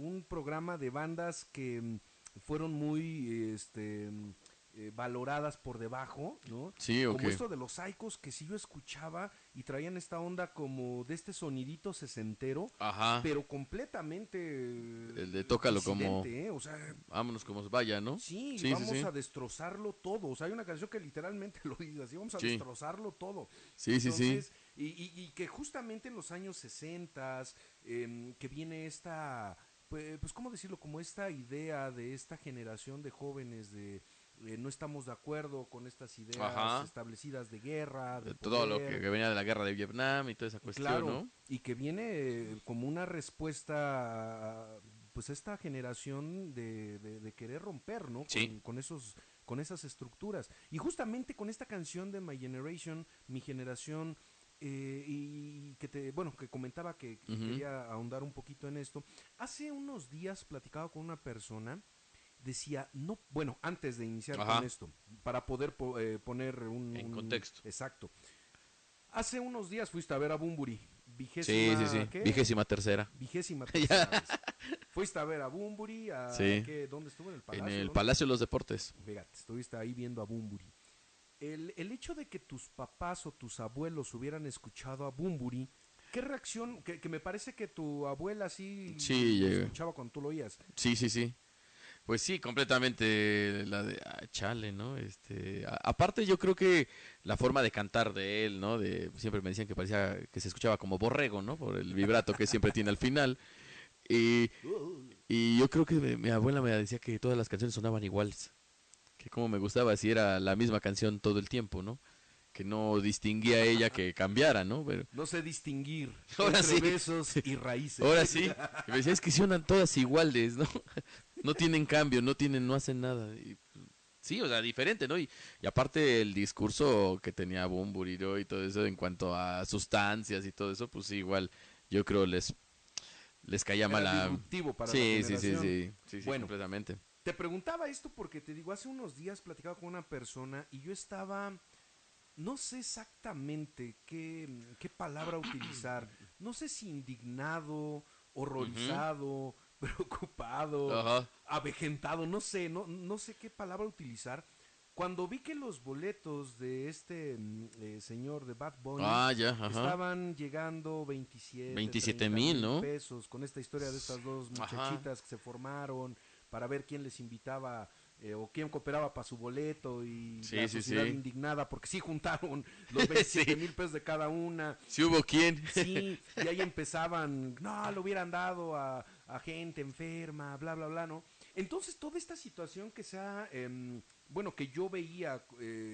un programa de bandas que mm, fueron muy este mm, eh, valoradas por debajo, ¿no? Sí, ok. Como esto de los Psychos que sí yo escuchaba y traían esta onda como de este sonidito sesentero, Ajá. pero completamente El de tócalo como- ¿eh? O sea, Vámonos como vaya, ¿no? Sí, Sí, sí, vamos sí. a destrozarlo todo. O sea, hay una canción que literalmente lo dice así, vamos a Sí. destrozarlo todo. Sí, sí, sí. Entonces, Y, y- y que justamente en los años 60, que viene esta, pues, pues, ¿cómo decirlo? Como esta idea de esta generación de jóvenes de eh, no estamos de acuerdo con estas ideas Ajá. establecidas de guerra, de De todo lo que, venía de la guerra de Vietnam y toda esa cuestión, Claro, ¿no? y que viene eh, como una respuesta a, pues a esta generación de, de- de querer romper, ¿no? Sí. Con, con esos con esas estructuras. Y justamente con esta canción de My Generation, mi generación eh, y que te bueno, que comentaba que, quería ahondar un poquito en esto. Hace unos días platicaba con una persona decía, no, bueno, antes de iniciar Ajá. con esto, para poder po- eh, poner un... En un- contexto. Exacto. Hace unos días fuiste a ver a Bumburi, vigésima... Sí, sí, sí. ¿qué? Vigésima tercera. Vigésima tercera vez. Fuiste a ver a Bumburi, a... Sí. ¿qué? ¿Dónde estuvo? En el Palacio. En el. Palacio de los Deportes. Fíjate, estuviste ahí viendo a Bumburi. El, el hecho de que tus papás o tus abuelos hubieran escuchado a Bumburi, ¿qué reacción? Que, que me parece que tu abuela sí, Sí, escuchaba cuando tú lo oías. Sí, sí, sí. Pues sí, completamente la de ah, chale, ¿no? Este, a- aparte yo creo que la forma de cantar de él, ¿no? De siempre me decían que parecía que se escuchaba como borrego, ¿no? Por el vibrato que siempre tiene al final. Y, y yo creo que mi, mi abuela me decía que todas las canciones sonaban iguales. Que como me gustaba si era la misma canción todo el tiempo, ¿no? Que no distinguía ella que cambiara, ¿no? Pero No sé distinguir Ahora entre sí. besos y raíces. Ahora sí. Y me decía, es que suenan todas iguales, ¿no? No tienen cambio, no tienen, no hacen nada. Y, sí, o sea, diferente, ¿no? Y, y aparte el discurso que tenía Bumburi ¿no? y todo eso en cuanto a sustancias y todo eso, pues sí, igual yo creo les les caía mal a... para sí, la sí, sí, sí, sí, Bueno. completamente. Te preguntaba esto porque te digo, hace unos días platicaba con una persona y yo estaba, no sé exactamente qué, qué palabra utilizar, no sé si indignado, horrorizado, preocupado, Ajá. avejentado, no sé, no, no sé qué palabra utilizar. Cuando vi que los boletos de este mm, eh, señor de Bad Bunny Ah, ya, estaban llegando 27, 27 30 mil, ¿no? pesos con esta historia de estas dos Ajá. muchachitas que se formaron para ver quién les invitaba eh, o quién cooperaba para su boleto y Sí, la sí, sociedad sí. indignada porque sí juntaron los 27 mil pesos de cada una. Si hubo quien. Sí, y ahí empezaban, no, lo hubieran dado a, a gente enferma, bla, bla, bla, ¿no? Entonces, toda esta situación que sea, em, bueno, que yo veía eh,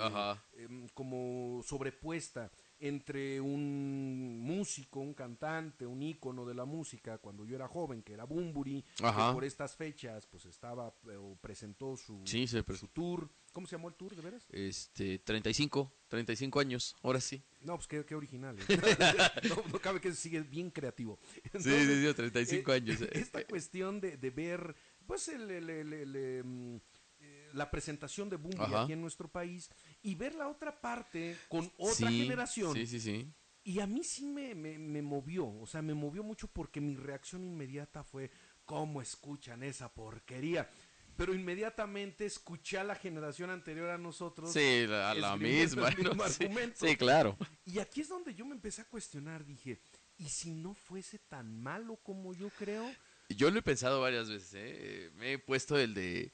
em, como sobrepuesta entre un músico, un cantante, un ícono de la música, cuando yo era joven, que era Bumburi, que por estas fechas, pues estaba, eh, o presentó su, Sí, se su tour. ¿Cómo se llamó el tour, de veras? Este, 35, 35 años, ahora sí. No, pues qué, qué original. ¿eh? no, no cabe que sigue bien creativo. Sí, sí, sí, 35 eh, años. eh, Esta cuestión de, de ver, pues, el, el- el- el, em, eh, la presentación de Ajá. aquí en nuestro país y ver la otra parte con otra sí, generación. Sí, sí, sí. Y a mí sí me, me, me movió, o sea, me movió mucho porque mi reacción inmediata fue, ¿cómo escuchan esa porquería? Pero inmediatamente escuché a la generación anterior a nosotros. Sí, la, la misma. Sí, claro. Y aquí es donde yo me empecé a cuestionar, dije, ¿y si no fuese tan malo como yo creo? Yo lo he pensado varias veces, ¿eh? Me he puesto el de...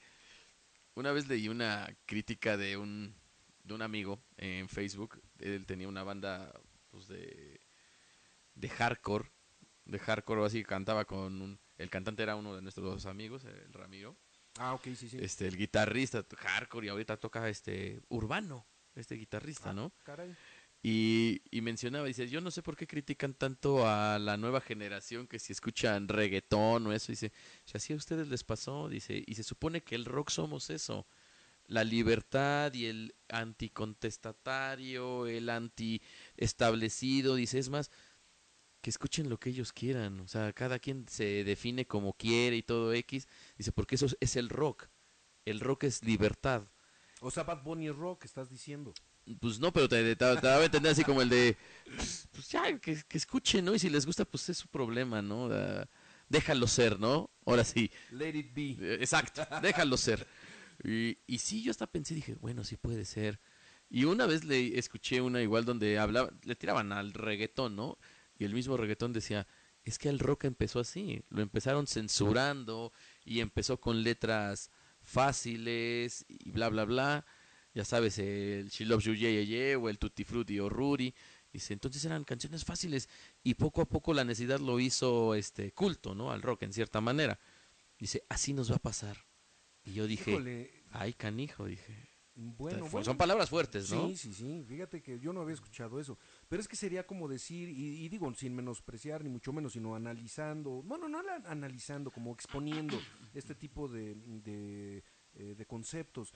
Una vez leí una crítica de un, de un amigo en Facebook. Él tenía una banda pues, de, de hardcore. De hardcore, así cantaba con un... El cantante era uno de nuestros amigos, el Ramiro. Ah, ok, sí, sí. Este, el guitarrista, hardcore, y ahorita toca este urbano, este guitarrista, ¿no? Caray. Y, y mencionaba, dice, yo no sé por qué critican tanto a la nueva generación que si escuchan reggaetón o eso, dice, si así a ustedes les pasó, dice, y se supone que el rock somos eso, la libertad y el anticontestatario, el anti-establecido, dice, es más, que escuchen lo que ellos quieran, o sea, cada quien se define como quiere y todo X, dice, porque eso es, el rock, el rock es libertad. O sea, Bad Bunny es rock, estás diciendo. Pues no, pero te, te, te daba a entender así como el de, pues, pues ya, que, que escuchen, ¿no? Y si les gusta, pues es su problema, ¿no? Déjalo ser, ¿no? Ahora sí, Let it be. eh, exacto, déjalo ser. Y, y sí, yo hasta pensé, dije, bueno, sí puede ser. Y una vez le escuché una igual donde hablaba, le tiraban al reggaetón, ¿no? Y el mismo reggaetón decía, es que el rock empezó así, lo empezaron censurando y empezó con letras fáciles y bla, bla, bla. Ya sabes, el She Loves You, Yeah, Yeah, Yeah, o el Tutti Frutti o Rudy. Dice, entonces eran canciones fáciles y poco a poco la necesidad lo hizo este culto, ¿no? Al rock en cierta manera. Dice, así nos va a pasar. Y yo dije, Híjole, ay canijo, dije. bueno. Son palabras fuertes, ¿no? Sí, sí, sí. Fíjate que yo no había escuchado eso. Pero es que sería como decir, y, y digo, sin menospreciar, ni mucho menos, sino analizando, bueno, no la- analizando, como exponiendo este tipo de, de, eh, de conceptos.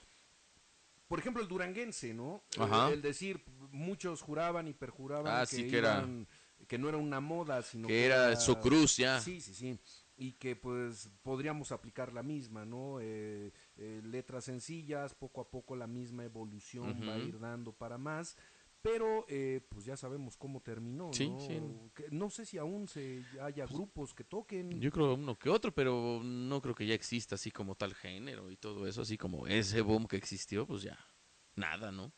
Por ejemplo, el duranguense, ¿no? Ajá. El decir, muchos juraban y perjuraban Ah, que, sí, que era- iban- que no era una moda, sino Que era su cruz ya. Sí, sí, sí. y que pues podríamos aplicar la misma, ¿no? Eh, eh, letras sencillas, poco a poco la misma evolución va a ir dando para más, pero eh, pues ya sabemos cómo terminó, Sí, ¿no? sí. No sé si aún se haya grupos que toquen. Yo creo uno que otro, pero no creo que ya exista así como tal género y todo eso, así como ese boom que existió, pues ya, nada, ¿no?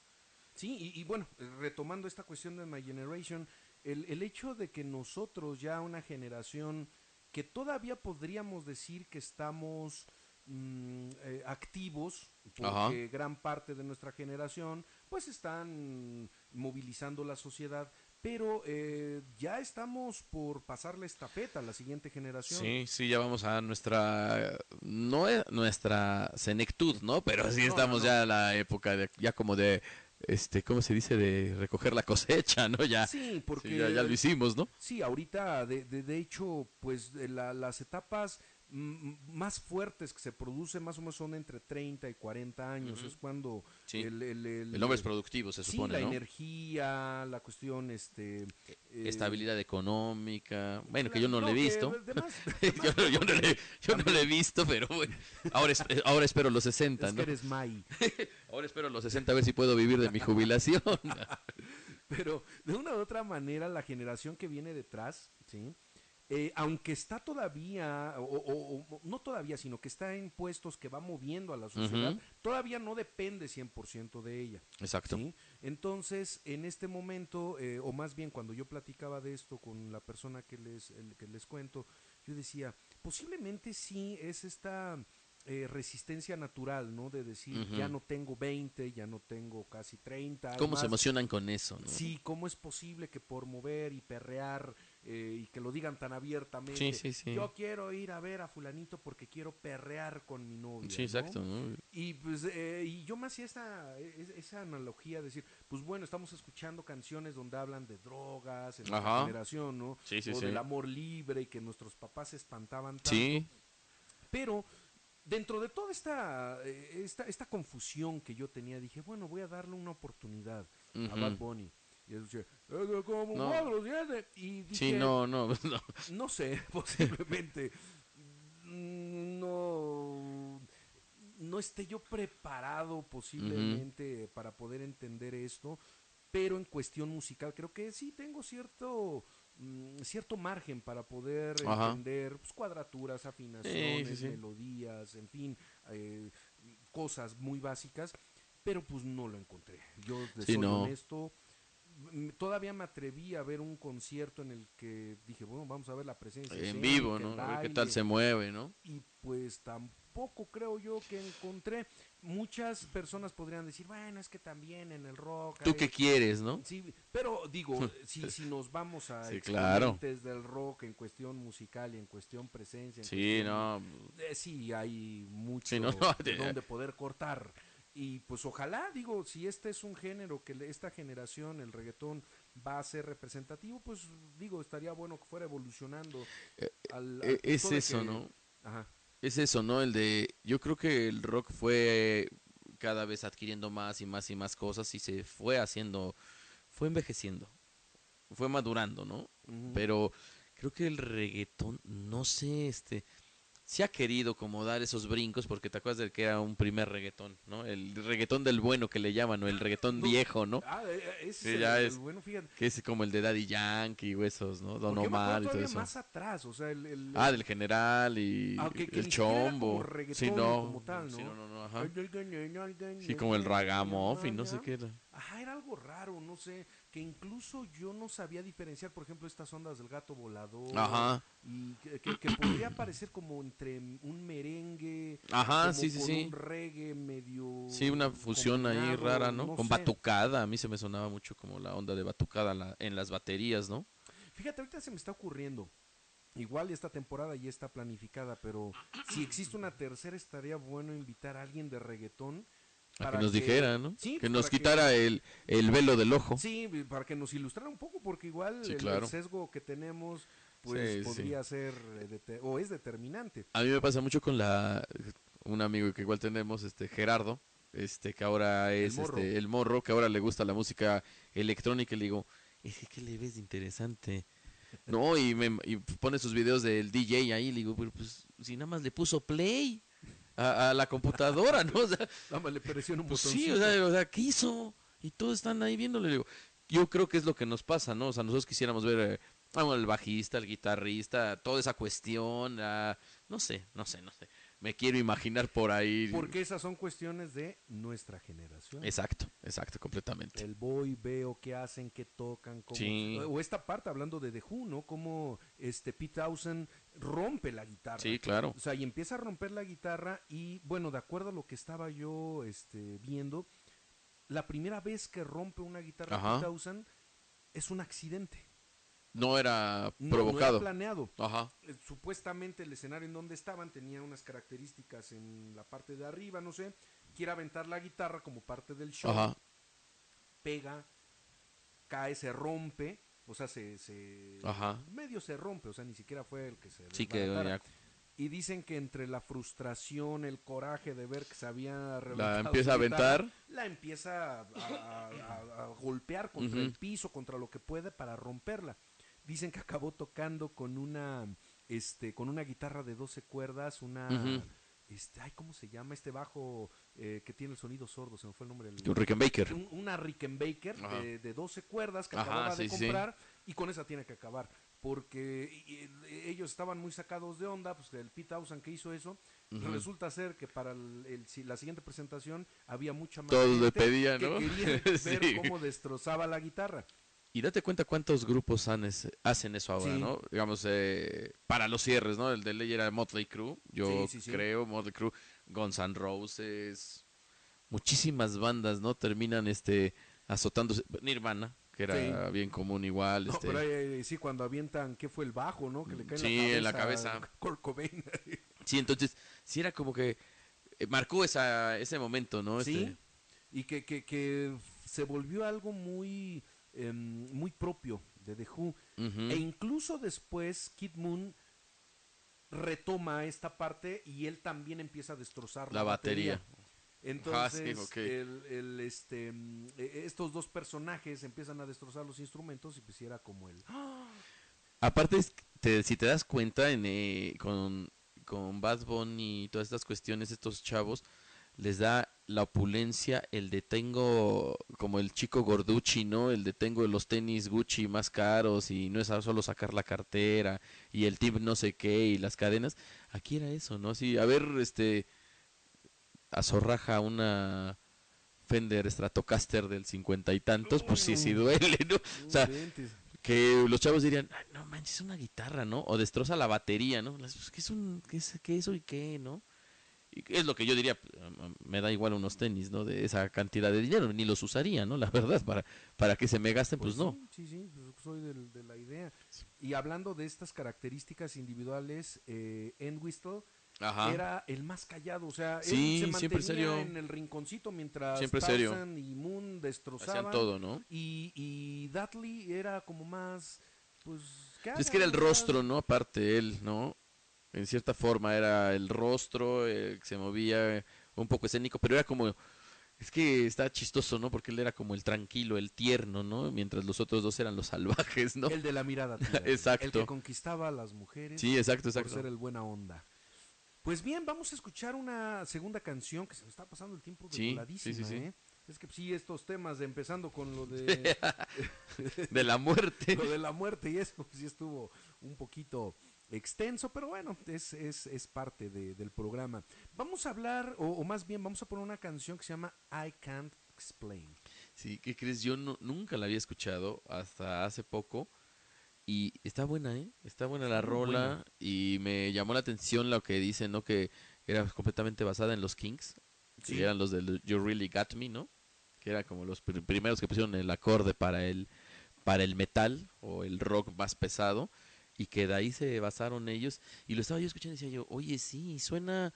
Sí, y, y bueno, eh, retomando esta cuestión de My Generation, el, el hecho de que nosotros ya una generación que todavía podríamos decir que estamos mm, eh, activos, porque Ajá. gran parte de nuestra generación pues están movilizando la sociedad, pero eh, ya estamos por pasar la estafeta a la siguiente generación. Sí, sí, ya vamos a nuestra, no es nuestra senectud, ¿no? Pero sí No, estamos no. ya en la época de, ya como de, este, ¿cómo se dice? De recoger la cosecha, ¿no? Ya, Sí, porque sí, ya, ya lo hicimos, ¿no? Sí, ahorita, de, de, de hecho, pues de la- las etapas más fuertes que se producen más o menos son entre 30 y 40 años. Es cuando Sí. el, el, el- El hombre es productivo, se sí, supone, la ¿no? energía, la cuestión, este... eh, Estabilidad económica. Bueno, que yo no, no, lo he que visto. yo, no- yo no le- yo no lo he visto, pero bueno, ahora, es- ahora espero los 60, es que ¿no? eres Mai. Ahora espero los 60 a ver si puedo vivir de mi jubilación. Pero de una u otra manera, la generación que viene detrás, ¿sí? Eh, aunque está todavía, o, o- o- no todavía, sino que está en puestos que va moviendo a la sociedad, todavía no depende 100% de ella. Exacto. ¿sí? Entonces, en este momento, eh, o más bien cuando yo platicaba de esto con la persona que les, el- que les cuento, yo decía, posiblemente sí es esta eh, resistencia natural, ¿no? De decir, ya no tengo 20, ya no tengo casi 30. ¿Cómo se emocionan con eso? ¿no? Sí, ¿cómo es posible que por mover y perrear eh, y que lo digan tan abiertamente? Sí, sí, sí. Yo quiero ir a ver a fulanito porque quiero perrear con mi novia. Sí, exacto. ¿no? Y pues eh, y yo me hacía esa, es- esa analogía, decir, pues bueno, estamos escuchando canciones donde hablan de drogas en Ajá. generación, ¿no? Sí, sí, o del amor libre y que nuestros papás se espantaban tanto. Sí, Pero dentro de toda esta, eh, esta, esta confusión que yo tenía, dije, bueno, voy a darle una oportunidad a. Bad Bunny. Y escuché, "Eh, como No. siete", Y dije, sí, no, no, no. no sé, posiblemente mm, no no esté yo preparado posiblemente para poder entender esto, pero en cuestión musical creo que sí tengo cierto mm, cierto margen para poder Ajá. entender pues, cuadraturas, afinaciones, sí, sí. melodías, en fin, eh, cosas muy básicas, pero pues no lo encontré. Yo de Sí, soy no. honesto, todavía me atreví a ver un concierto en el que dije, bueno, vamos a ver la presencia En vivo, ¿no? A ver qué tal se mueve, ¿no? y pues tampoco creo yo que encontré. Muchas personas podrían decir, bueno, es que también en el rock. ¿Tú hay- qué quieres, no? Sí, pero digo, si, si nos vamos a Sí, claro. del rock en cuestión musical y en cuestión presencia, en Sí, cuestión- no. eh, sí, hay mucho Sí, no, no, de de- donde poder cortar. Y pues ojalá, digo, si este es un género que esta generación, el reggaetón, va a ser representativo, pues digo, estaría bueno que fuera evolucionando. al- al Eh, es eso, que- ¿no? Ajá. Es eso, ¿no? El de. Yo creo que el rock fue cada vez adquiriendo más y más y más cosas y se fue haciendo. Fue envejeciendo. Fue madurando, ¿no? Pero creo que el reggaetón, no sé, este. Se ha querido como dar esos brincos porque te acuerdas del que era un primer reggaetón, ¿no? El reggaetón del bueno que le llaman, o el reggaetón No. viejo, ¿no? Ah, eh, eh, ese Sí, es el- ya el es- bueno, fíjate. Que es como el de Daddy Yankee o esos, ¿no? Don Omar y todo eso. más atrás, o sea, el, el- Ah, del general y Ah, el chombo. como sí, no. como tal, Sí, ¿no? no, no, ajá. Sí, Sí, como el ragamuffin, no sé qué era. Raro, no sé, que incluso yo no sabía diferenciar, por ejemplo, estas ondas del gato volador. Ajá. Y que, que- que podría parecer como entre un merengue. Ajá, como sí, sí, con sí. Un reggae medio. Sí, una fusión ahí rara, ¿no? Con sé. batucada, a mí se me sonaba mucho como la onda de batucada la- en las baterías, ¿no? Fíjate, ahorita se me está ocurriendo. Igual esta temporada ya está planificada, pero si existe una tercera estaría bueno invitar a alguien de reggaetón. A que nos dijera, ¿no? Sí, que nos para que- quitara el, el velo del ojo. Sí, para que nos ilustrara un poco, porque igual Sí, el, el sesgo que tenemos, pues Sí, podría ser, eh, o es determinante. A mí me pasa mucho con la un amigo que igual tenemos, este Gerardo, este que ahora es morro. este el morro, que ahora le gusta la música electrónica y le digo, "Es que, ¿qué le ves de interesante?" No, y, me, y pone sus videos del DJ ahí, le digo, pero pues si nada más le puso play a, a la computadora, ¿no? O sea, Nada más le presiona un pues botoncito. sí, o sea, o sea, ¿qué hizo? Y todos están ahí viéndole, le digo, yo creo que es lo que nos pasa, ¿no? O sea, nosotros quisiéramos ver eh, bueno, el bajista, el guitarrista, toda esa cuestión, ah, no sé, no sé, no sé. Me quiero imaginar por ahí. Porque esas son cuestiones de nuestra generación. Exacto, exacto, completamente. El voy, veo qué hacen, qué tocan, cómo... Sí. O esta parte, hablando de The Who, ¿no? Cómo este, Pete Townsend rompe la guitarra. Sí, claro. O sea, y empieza a romper la guitarra y, bueno, de acuerdo a lo que estaba yo este, viendo, la primera vez que rompe una guitarra Ajá. Pete Townsend es un accidente. No era provocado. No era planeado. Ajá. Eh, Supuestamente el escenario en donde estaban tenía unas características en la parte de arriba, no sé. Quiere aventar la guitarra como parte del show. Ajá. Pega, cae, se rompe. O sea, se, se Ajá. medio se rompe, o sea, ni siquiera fue el que se Sí que desbaratara. ya Y dicen que entre la frustración, el coraje de ver que se había la empieza a guitarra, aventar. la empieza a, a- a- a golpear contra el piso, contra lo que puede para romperla. Dicen que acabó tocando con una este con una guitarra de 12 cuerdas, una. Este, ay, ¿cómo se llama? Este bajo eh, que tiene el sonido sordo, se me fue el nombre del Un Rickenbacker. un- una Rickenbacker de, de 12 cuerdas que Ajá, acababa de sí. comprar y con esa tiene que acabar. Porque ellos estaban muy sacados de onda, pues el Pete Townsend que hizo eso, Ujú. resulta ser que para el- el- la siguiente presentación había mucha más Todos le gente pedían, que ¿no? querían ver Sí. cómo destrozaba la guitarra. Y date cuenta cuántos grupos han es- hacen eso ahora, Sí. ¿no? Digamos, eh, para los cierres, ¿no? El de ley era Motley Crue, yo Sí, sí, sí. creo, Motley Crue, Guns N' Roses, muchísimas bandas, ¿no? Terminan este azotándose. Nirvana, que era bien común igual. No, este, pero ahí, sí, cuando avientan, ¿qué fue el bajo, no? Que le cae Sí, en en la la cabeza. cabeza. a Kurt Cobain. Sí, entonces, sí era como que eh, marcó esa, ese momento, ¿no? Sí, Este, y que, que, que se volvió algo muy, em, muy propio de The Who. E incluso después Kid Moon retoma esta parte y él también empieza a destrozar la, La batería. Entonces, Ah, sí, el, el, este, e- estos dos personajes empiezan a destrozar los instrumentos y pues era como el... Aparte, es que te- si te das cuenta, en, eh, con, con Bad Bunny y todas estas cuestiones, estos chavos, les da la opulencia, el de tengo, como el chico Gorducci, ¿no? El de tengo los tenis Gucci más caros y no es solo sacar la cartera y el tip no sé qué y las cadenas. Aquí era eso, ¿no? Sí, a ver, este, azorraja una Fender Stratocaster del cincuenta y tantos, pues sí, sí duele, ¿no? O sea, que los chavos dirían, "Ay, no manches, es una guitarra, ¿no? O destroza la batería, ¿no? ¿Qué es, un, qué es, qué eso y qué, no? Y es lo que yo diría, "Mm, me da igual unos tenis, ¿no? De esa cantidad de dinero, ni los usaría, ¿no? La verdad, para, para que se me gasten, pues, no. Sí, sí, pues, soy de la idea. Y hablando de estas características individuales, eh, Entwistle Ajá. era el más callado, o sea, Sí, él se siempre mantenía serio. en el rinconcito mientras Siempre serio. Y Moon destrozaban. Hacían todo, ¿no? Y, y Dudley era como más, pues... Es que era el rostro, ¿no? Aparte él, ¿no? En cierta forma era el rostro, eh, que se movía un poco escénico, pero era como... Es que está chistoso, ¿no? Porque él era como el tranquilo, el tierno, ¿no? Mientras los otros dos eran los salvajes, ¿no? El de la mirada. tierna, Exacto. El que conquistaba a las mujeres. Sí, exacto, por exacto. ser el buena onda. Pues bien, vamos a escuchar una segunda canción que se nos está pasando el tiempo Sí, voladísima, sí, sí. ¿eh? Es que sí, estos temas, de empezando con lo de, De la muerte. lo de la muerte y eso, pues sí estuvo un poquito extenso, pero bueno, es, es, es parte de- del programa. Vamos a hablar, o, o más bien, vamos a poner una canción que se llama I Can't Explain. Sí, ¿qué crees? Yo no- nunca la había escuchado hasta hace poco. Y está buena, ¿eh? Está buena la muy rola. buena. Y me llamó la atención lo que dicen, ¿no? Que era completamente basada en los Kings. Sí. Que eran los de You Really Got Me, ¿no? Que eran como los pr- primeros que pusieron el acorde para el, para el metal o el rock más pesado. Y que de ahí se basaron ellos. Y lo estaba yo escuchando y decía yo, oye, sí, suena,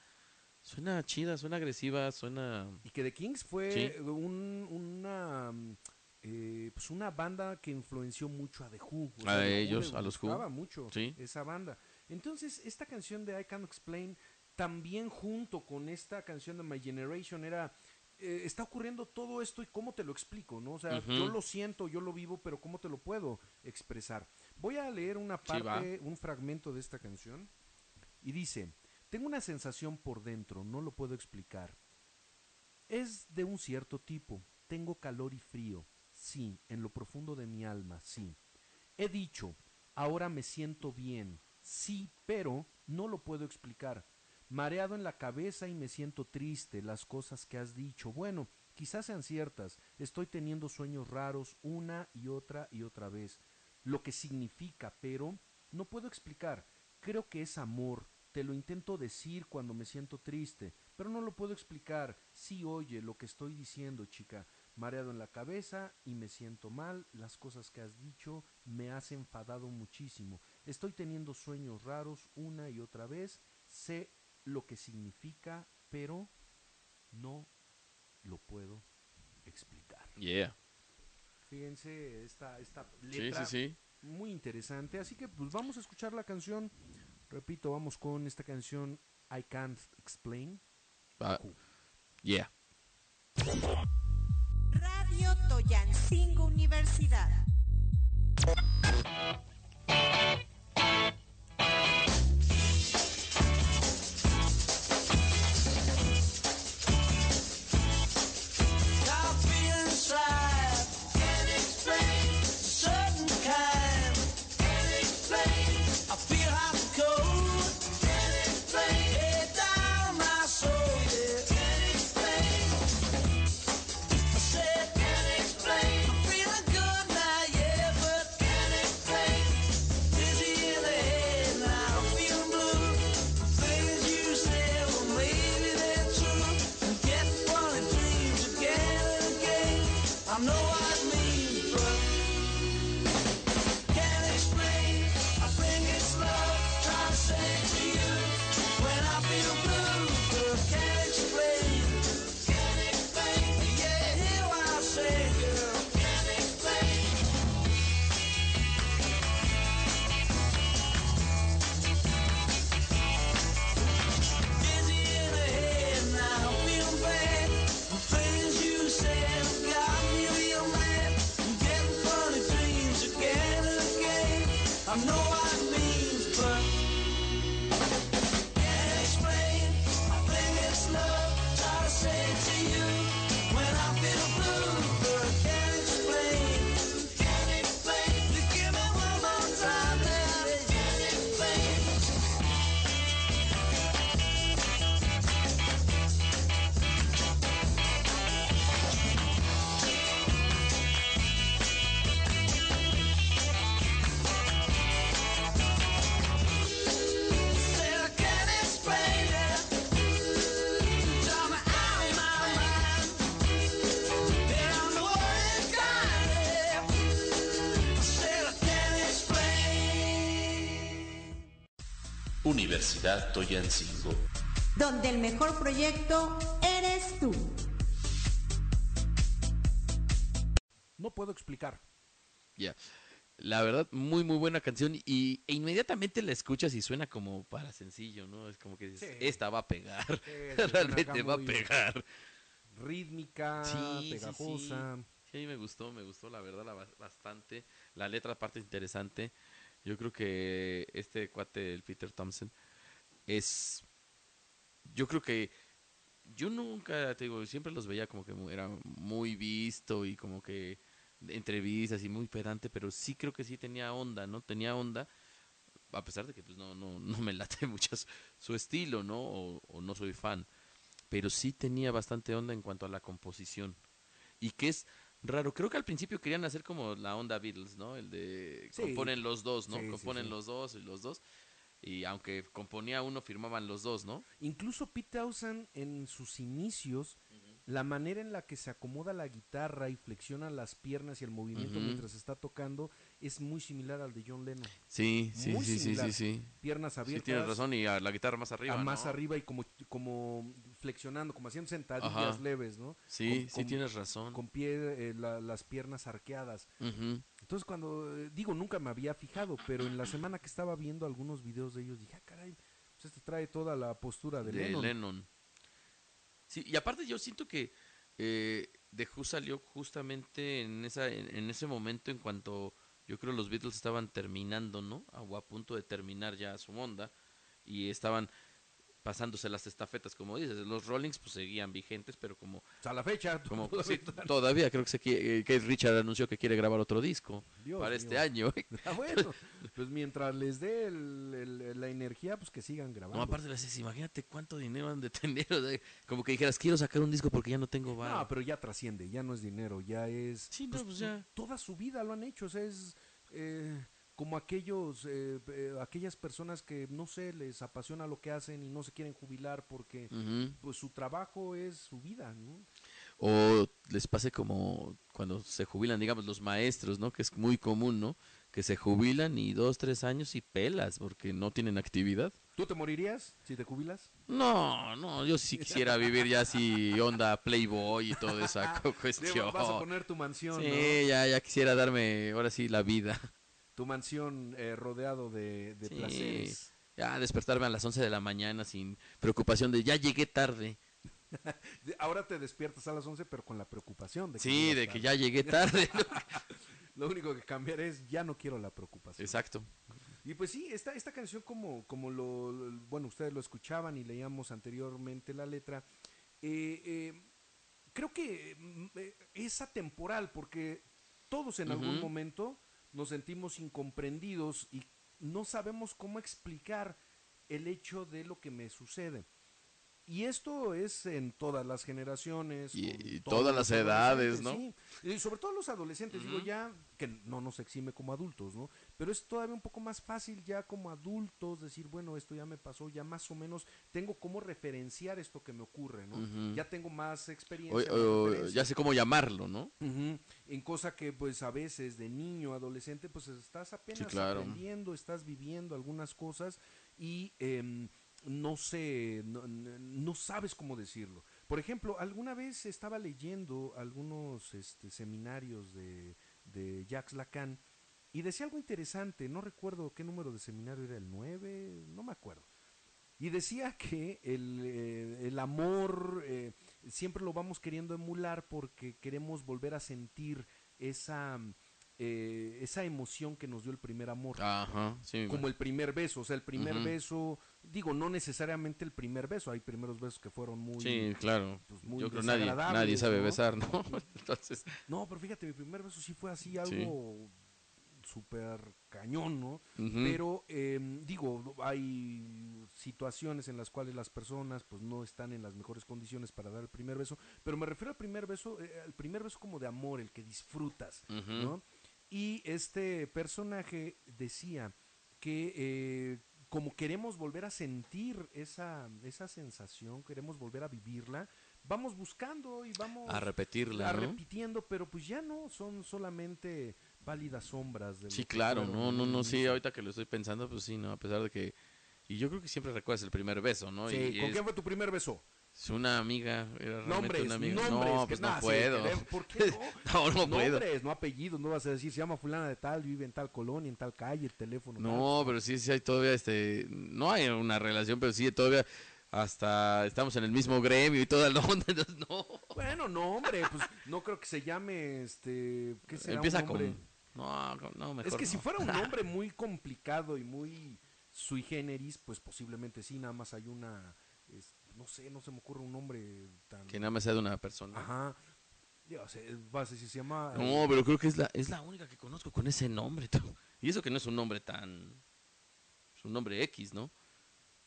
suena chida, suena agresiva, suena... Y que The Kings fue Sí. un- una, mm, eh, pues una banda que influenció mucho a The Who. O A The Who ellos, a los Who. mucho Sí. esa banda. Entonces, esta canción de I Can't Explain, también junto con esta canción de My Generation, era... eh, está ocurriendo todo esto y cómo te lo explico, ¿no? O sea, yo lo siento, yo lo vivo, pero ¿cómo te lo puedo expresar? Voy a leer una Sí, parte, un fragmento de esta canción. Y dice, tengo una sensación por dentro, no lo puedo explicar. Es de un cierto tipo. Tengo calor y frío. Sí, en lo profundo de mi alma, sí. He dicho, ahora me siento bien. Sí, pero no lo puedo explicar. Mareado en la cabeza y me siento triste, las cosas que has dicho. Bueno, quizás sean ciertas. Estoy teniendo sueños raros una y otra y otra vez. Lo que significa, pero no puedo explicar. Creo que es amor. Te lo intento decir cuando me siento triste, pero no lo puedo explicar. Sí, oye lo que estoy diciendo, chica. Mareado en la cabeza y me siento mal. Las cosas que has dicho me has enfadado muchísimo. Estoy teniendo sueños raros una y otra vez. Sé lo que significa, pero no lo puedo explicar. Yeah. Fíjense esta, esta letra sí, sí. muy interesante. Así que pues vamos a escuchar la canción. Repito, vamos con esta canción I Can't Explain. Va. Yeah. Radio Toyancingo Universidad. Universidad Toyancingo. Donde el mejor proyecto eres tú. No puedo explicar. Ya. La verdad, muy, muy buena canción. Y e inmediatamente la escuchas y suena como para sencillo, ¿no? Es como que dices, Sí. esta va a pegar. Sí, Realmente va a pegar. Rítmica, Sí, pegajosa. Sí, a mí me gustó, me gustó, la verdad, la, bastante. La letra, aparte, es interesante. Yo creo que este cuate, el Peter Thompson, es. Yo creo que. Yo nunca, te digo, siempre los veía como que era muy visto y como que entrevistas y muy pedante, pero sí creo que sí tenía onda, ¿no? Tenía onda, a pesar de que pues no, no, no me late mucho su- estilo, ¿no? O, o no soy fan, pero sí tenía bastante onda en cuanto a la composición. Y que es raro, creo que al principio querían hacer como la onda Beatles, ¿no? El de Sí. componen los dos, ¿no? Sí, componen sí. los dos y los dos. Y aunque componía uno, firmaban los dos, ¿no? Incluso Pete Townsend en sus inicios, la manera en la que se acomoda la guitarra y flexiona las piernas y el movimiento mientras está tocando es muy similar al de John Lennon. Sí, sí, Muy sí, sí, similar. sí, sí. Piernas Sí, abiertas. tienes razón, y a la guitarra más arriba, a más arriba y como, como flexionando, como haciendo sentadillas Ajá. leves, ¿no? Sí, Con- sí con- tienes razón. Con pie, eh, la- las piernas arqueadas. Ujú. Entonces cuando, eh, digo, nunca me había fijado, pero en la semana que estaba viendo algunos videos de ellos, dije, ah, caray, pues este trae toda la postura de, de Lennon. Lennon. Sí, y aparte yo siento que eh, The Who salió justamente en esa en, en ese momento en cuanto Yo creo los Beatles estaban terminando, ¿no? O a punto de terminar ya su onda y estaban pasándose las estafetas, como dices. Los Rollings pues seguían vigentes, pero como, O sea, a la fecha. como todavía sí, están. todavía creo que, se qui- eh, que Richard anunció que quiere grabar otro disco Dios para este año. Ah, bueno, pues mientras les dé el- el- la energía, pues que sigan grabando. No, aparte le dices, imagínate cuánto dinero han de tener. o sea, como que dijeras, quiero sacar un disco porque ya no tengo varo. No, pero ya trasciende, ya no es dinero, ya es... Sí, no, pues ya. Toda su vida lo han hecho, o sea, es eh, como aquellos, eh, eh, aquellas personas que, no sé, les apasiona lo que hacen y no se quieren jubilar porque pues su trabajo es su vida, ¿no? O les pase como cuando se jubilan, digamos, los maestros, ¿no? Que es muy común, ¿no? Que se jubilan y dos, tres años y pelas porque no tienen actividad. ¿Tú te morirías si te jubilas? No, no, yo sí quisiera vivir ya así onda Playboy y toda esa cu- cuestión. Vas a poner tu mansión, Sí, ¿no? ya, ya quisiera darme ahora sí la vida. Tu mansión eh, rodeado de, de Sí. placeres. Ya despertarme a las 11 de la mañana sin preocupación de ya llegué tarde. De- Ahora te despiertas a las 11, pero con la preocupación de que Sí, de que ya llegué tarde. Lo único que cambiar es ya no quiero la preocupación. Exacto. Y pues sí, esta, esta canción como, como lo, lo- bueno, ustedes lo escuchaban y leíamos anteriormente la letra, eh, eh, creo que mm, eh, es atemporal porque todos en algún momento nos sentimos incomprendidos y no sabemos cómo explicar el hecho de lo que me sucede. Y esto es en todas las generaciones. Y- todas las edades, adolescentes, sí. Y sobre todo los adolescentes, digo ya, que no nos exime como adultos, ¿no? Pero es todavía un poco más fácil ya como adultos decir, bueno, esto ya me pasó, ya más o menos tengo cómo referenciar esto que me ocurre, ¿no? Ya tengo más O- experiencia. o- referencia. ya sé cómo llamarlo, ¿no? En cosa que pues a veces de niño, adolescente, pues estás apenas claro. aprendiendo, estás viviendo algunas cosas y em, no sé, no, no- no sabes cómo decirlo. Por ejemplo, alguna vez estaba leyendo algunos este, seminarios de, de Jacques Lacan y decía algo interesante, no recuerdo qué número de seminario era, el 9, no me acuerdo. Y decía que el, eh, el amor eh, siempre lo vamos queriendo emular porque queremos volver a sentir esa, eh, esa emoción que nos dio el primer amor. Ajá, sí. Como el primer beso, o sea, el primer beso, digo, no necesariamente el primer beso, hay primeros besos que fueron muy... Sí, claro. pues, muy Yo creo que nadie, nadie sabe ¿no? besar, ¿no? Entonces, No, pero fíjate, mi primer beso sí fue así algo súper cañón, ¿no? Pero em, digo, hay situaciones en las cuales las personas pues no están en las mejores condiciones para dar el primer beso, pero me refiero al primer beso, eh, al primer beso como de amor, el que disfrutas. ¿no? Y este personaje decía que eh, como queremos volver a sentir esa, esa sensación, queremos volver a vivirla, vamos buscando y vamos a repetirla, a ¿no? repitiendo, pero pues ya no, son solamente válidas sombras de Sí, claro, no, no, no, sí, ahorita que lo estoy pensando, pues sí, no, a pesar de que... Y yo creo que siempre recuerdas el primer beso, ¿no? Sí, y ¿con es, quién fue tu primer beso? es una amiga, era realmente Nombres, una amiga. nombres. no, pues nada, no puedo. ¿Por qué no? No, no puedo. Nombres, no apellidos, no vas a decir, se llama fulana de tal, vive en tal colonia, en tal calle, el teléfono. No, pero sí, sí hay todavía, este, no hay una relación, pero sí todavía hasta estamos en el mismo gremio y toda la onda, entonces no. Bueno, no, hombre, pues no creo que se llame, este, ¿qué será Empieza un nombre? con... No, no, mejor Es que si fuera un nombre muy complicado y muy sui generis, pues posiblemente sí, nada más hay una, es- no sé, no se me ocurre un nombre tan... Que nada más sea de una persona. Ajá. Decir, se llama... No, pero creo que es la, es la única que conozco con ese nombre. Y eso que no es un nombre tan... Es un nombre X, ¿no?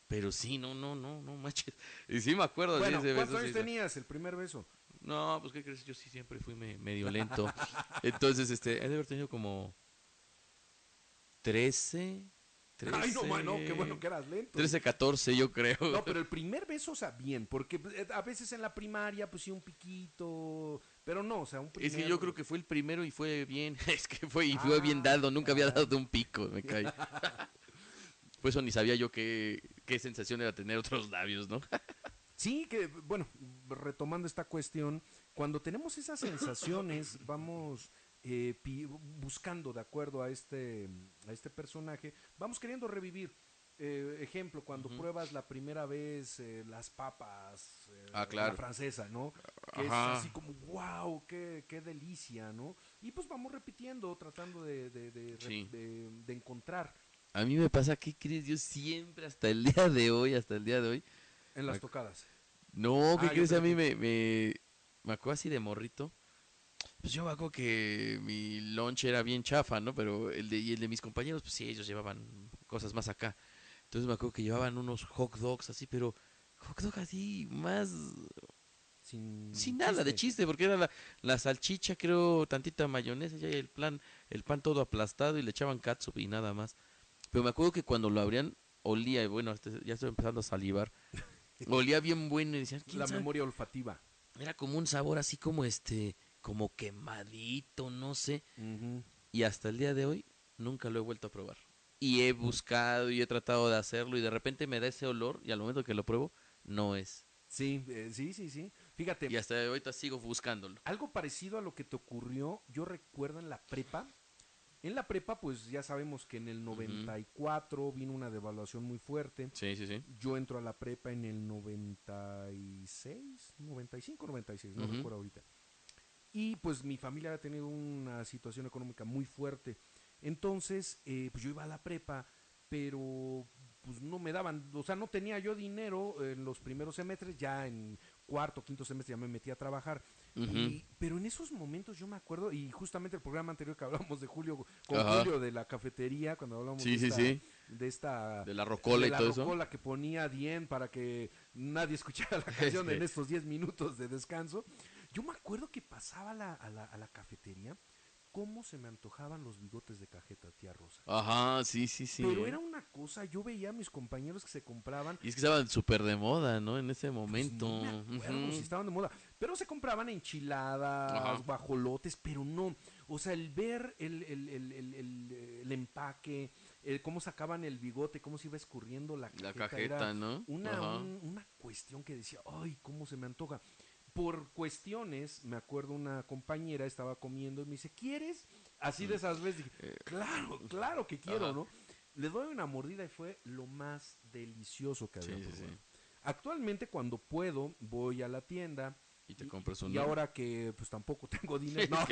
Pero sí, no, no, no, no manches. Y sí me acuerdo de Bueno, ese ¿cuántos beso, años sí. tenías el primer beso? No, pues ¿qué crees? Yo sí siempre fui me- medio lento. Entonces, este, he de haber tenido como 13, 13... Ay, no, mano, qué bueno que eras lento. 13, 14, yo creo. No, pero el primer beso, o sea, bien, porque eh, a veces en la primaria, pues sí, un piquito, pero no, o sea, un primer... Es que yo creo que fue el primero y fue bien. Es que fue y fue Ah, bien dado. Nunca había dado de un pico, me cae. Por eso ni sabía yo qué, qué sensación era tener otros labios, ¿no? Sí, que, bueno, retomando esta cuestión, cuando tenemos esas sensaciones, vamos eh, buscando, de acuerdo a este, a este personaje, vamos queriendo revivir. eh, ejemplo, cuando pruebas la primera vez eh, las papas, eh, Ah, claro. la francesa, ¿no? Que Ajá. es así como, wow, qué, qué delicia, ¿no? Y pues vamos repitiendo, tratando de, de, de, re- Sí. de- de encontrar A mí me pasa, ¿qué crees? Yo siempre, hasta el día de hoy, hasta el día de hoy. En las tocadas. No, ¿qué Ah, crees? A mí me, me, me acuerdo así de morrito. Pues yo me acuerdo que mi lunch era bien chafa, ¿no? Pero el de, y el de mis compañeros, pues sí, ellos llevaban cosas más acá. Entonces me acuerdo que llevaban unos hot dogs así, pero hot dog así más Sin, sin nada de chiste, porque era la, la salchicha, creo, tantita mayonesa, ya el plan, el pan todo aplastado y le echaban catsup y nada más. Pero me acuerdo que cuando lo abrían, olía, y bueno, este- ya estoy empezando a salivar. Olía bien bueno y decían, "¿Quién La sabe?". memoria olfativa. Era como un sabor así como este, como quemadito, no sé. Y hasta el día de hoy nunca lo he vuelto a probar. Y he buscado y he tratado de hacerlo y de repente me da ese olor y al momento que lo pruebo, no es. Sí, eh, sí, sí, sí. Fíjate, Y hasta ahorita sigo buscándolo. algo parecido a lo que te ocurrió, yo recuerdo en la prepa. En la prepa, pues ya sabemos que en el 94 vino una devaluación muy fuerte. Sí, sí, sí. Yo entro a la prepa en el 96, 95, 96, no Ujú. recuerdo ahorita. Y pues mi familia había tenido una situación económica muy fuerte. Entonces, eh, pues yo iba a la prepa, pero pues no me daban, o sea, no tenía yo dinero en los primeros semestres, ya en cuarto, quinto semestre ya me metí a trabajar. Y- pero en esos momentos yo me acuerdo, y justamente el programa anterior que hablamos de Julio, con Ajá. Julio de la cafetería, cuando hablamos Sí, de, sí, esta, sí. de esta De la rocola de y la todo eso. rocola que ponía Dien para que nadie escuchara la canción Este. en estos 10 minutos de descanso. Yo me acuerdo que pasaba la, a la, a la cafetería, cómo se me antojaban los bigotes de cajeta, tía Rosa. Ajá, sí, sí, sí. Pero era una cosa, yo veía a mis compañeros que se compraban. Y es que estaban súper de moda, ¿no? En ese pues, momento. no me acuerdo Ujú. si estaban de moda, pero se compraban enchiladas, Ajá. guajolotes, pero no. O sea, el ver el, el, el, el, el, el empaque, el cómo sacaban el bigote, cómo se iba escurriendo la cajeta. La era- cajeta, ¿no? una, un- una cuestión que decía, ay, cómo se me antoja. Por cuestiones, me acuerdo una compañera estaba comiendo y me dice, ¿quieres? Así de esas veces dije, claro, claro que quiero. Eh, Ajá. ¿no? Le doy una mordida y fue lo más delicioso que había sí, probado. sí. Actualmente cuando puedo voy a la tienda Y te compras un. y ahora que pues tampoco tengo dinero, no.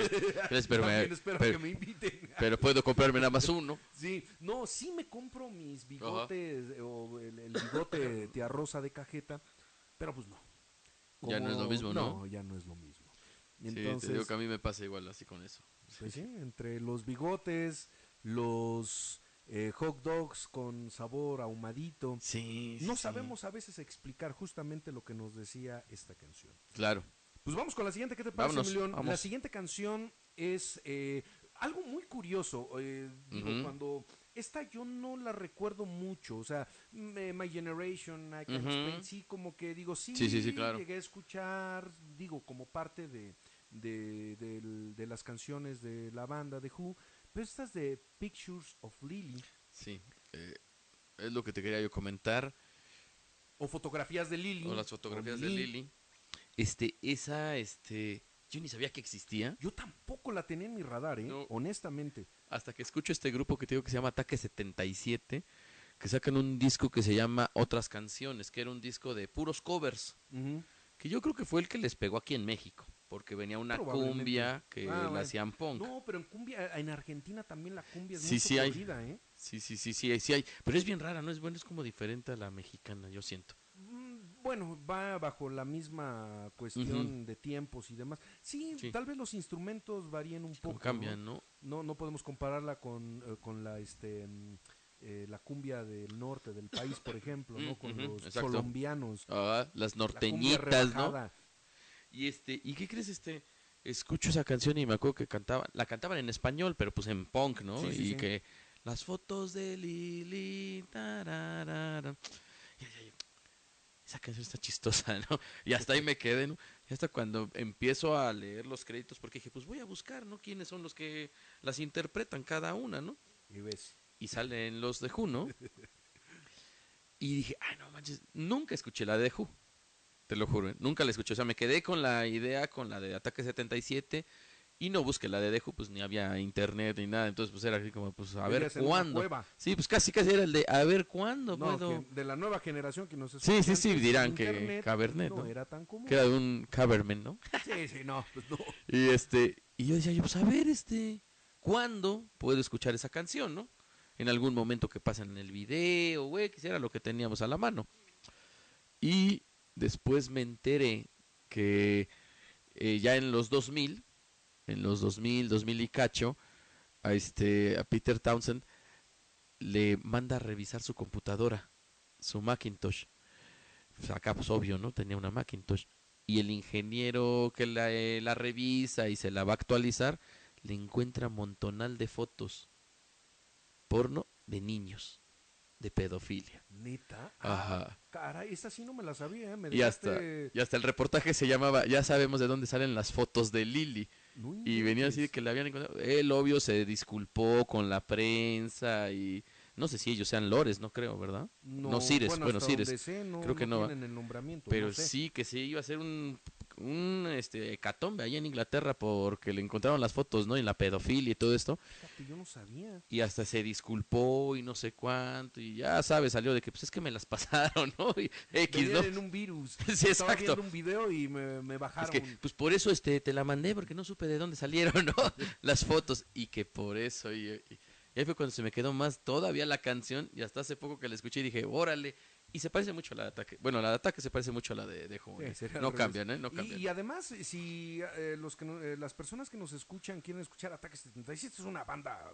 Pero me- espero pero- que me inviten. Pero puedo comprarme nada más uno. Sí, no, sí me compro mis bigotes eh, o el, el bigote tía rosa de cajeta, pero pues no. Ya no es lo mismo, ¿no? ya no es lo mismo. sí, Entonces, te digo que a mí me pasa igual así con eso. pues sí, entre los bigotes, los eh, hot dogs con sabor ahumadito, Sí. no sí, sabemos a veces explicar justamente lo que nos decía esta canción. Claro. Pues vamos con la siguiente, ¿qué te parece, Vámonos, Emilión? La siguiente canción es eh, algo muy curioso. eh, digo, cuando esta yo no la recuerdo mucho, o sea, My Generation, I Can. Explain, sí, como que digo, sí, Sí, sí, sí, claro. llegué a escuchar, digo, como parte de, de, las canciones de la banda de Who, pero estas de Pictures of Lily Sí. eh, es lo que te quería yo comentar. o fotografías de Lily. O las fotografías o de Lily. Este, esa, este. Yo ni sabía que existía. Yo tampoco la tenía en mi radar, ¿eh? No. honestamente. Hasta que escucho este grupo que te digo que se llama Ataque 77. Que sacan un disco que se llama Otras Canciones. Que era un disco de puros covers. Ujú. Que yo creo que fue el que les pegó aquí en México. Porque venía una cumbia que Ah, la bueno. hacían punk. No, pero en cumbia, en Argentina también la cumbia es Sí, muy sí hay. ¿eh? Sí, sí, sí, sí, sí hay. Pero es bien rara, ¿no? Es bueno, es como diferente a la mexicana, yo siento. Mm, Bueno, va bajo la misma cuestión de tiempos y demás. Sí, Sí. tal vez los instrumentos varíen un poco. cambian, ¿no? ¿no? No, no podemos compararla con, eh, con la este mm, eh, la cumbia del norte del país, por ejemplo, ¿no? Con Ujú, los exacto. colombianos. Ah, las La norteñitas, ¿no? Y este, ¿y qué crees este? Escucho esa canción y me acuerdo que cantaban, la cantaban en español, pero pues en punk, ¿no? Sí, y sí. que las fotos de Lili, tararara. Esa canción está chistosa, ¿no? Y hasta ahí me quedé, ¿no? Y hasta cuando empiezo a leer los créditos, porque dije, pues voy a buscar, ¿no? ¿Quiénes son los que las interpretan cada una, ¿no? Y ves. y salen los de Who, ¿no? Y dije, ah, no manches, nunca escuché la de Who. Te lo juro, ¿eh? nunca la escuché. O sea, me quedé con la idea, con la de Ataque 77, Y no busqué la de Deju, pues ni había internet ni nada. Entonces, pues era así como, pues a ver cuándo. Sí, pues casi casi era el de a ver cuándo No, puedo. que de la nueva generación que nos Sí, escucha sí, sí, antes, dirán que Cabernet, no, ¿no? era tan común. Que era de un Caberman, ¿no? Sí, sí, no, pues no. Y este, y yo decía, yo, pues a ver, este, ¿cuándo puedo escuchar esa canción, no? En algún momento que pasen en el video, güey, quisiera lo que teníamos a la mano. Y después me enteré que eh, ya en los 2000, en los 2000, 2000 y cacho, a, este, a Peter Townsend le manda a revisar su computadora, su Macintosh. Acá, pues obvio, ¿no? Tenía una Macintosh. Y el ingeniero que la, eh, la revisa y se la va a actualizar, le encuentra montonal de fotos porno de niños, de pedofilia. Neta. Ajá. Caray, esa sí no me la sabía, ¿eh? Me Y hasta, dejaste- y hasta el reportaje se llamaba, ya sabemos de dónde salen las fotos de Lily. No Y venía así de que la habían encontrado. Él, obvio, se disculpó con la prensa y no sé si ellos sean lores, no creo, ¿verdad? No, Cires, bueno, hasta Cires. sé, no, creo que no, el nombramiento, Pero no sé. sí que se iba a hacer un, un este, hecatombe allá en Inglaterra porque le encontraron las fotos, ¿no? Y la pedofilia y todo esto. Fíjate, yo no sabía. Y hasta se disculpó y no sé cuánto. Y ya sabes, salió de que pues es que me las pasaron, ¿no? Y X, ¿no? en un virus. Sí, Estaba exacto. viendo un video y me, me Es bajaron. que, pues por eso este te la mandé, porque no supe de dónde salieron, ¿no? Las fotos. Y que por eso. Y, y- y ahí fue cuando se me quedó más todavía la canción. Y hasta hace poco que la escuché y dije, órale. Y se parece mucho a la de ataque. Bueno, la de ataque se parece mucho a la de, de Jóvenes. Sí, no cambian, ¿eh? No cambian. Y, además, si eh, los que no- eh, las personas que nos escuchan quieren escuchar Ataque 77, es una banda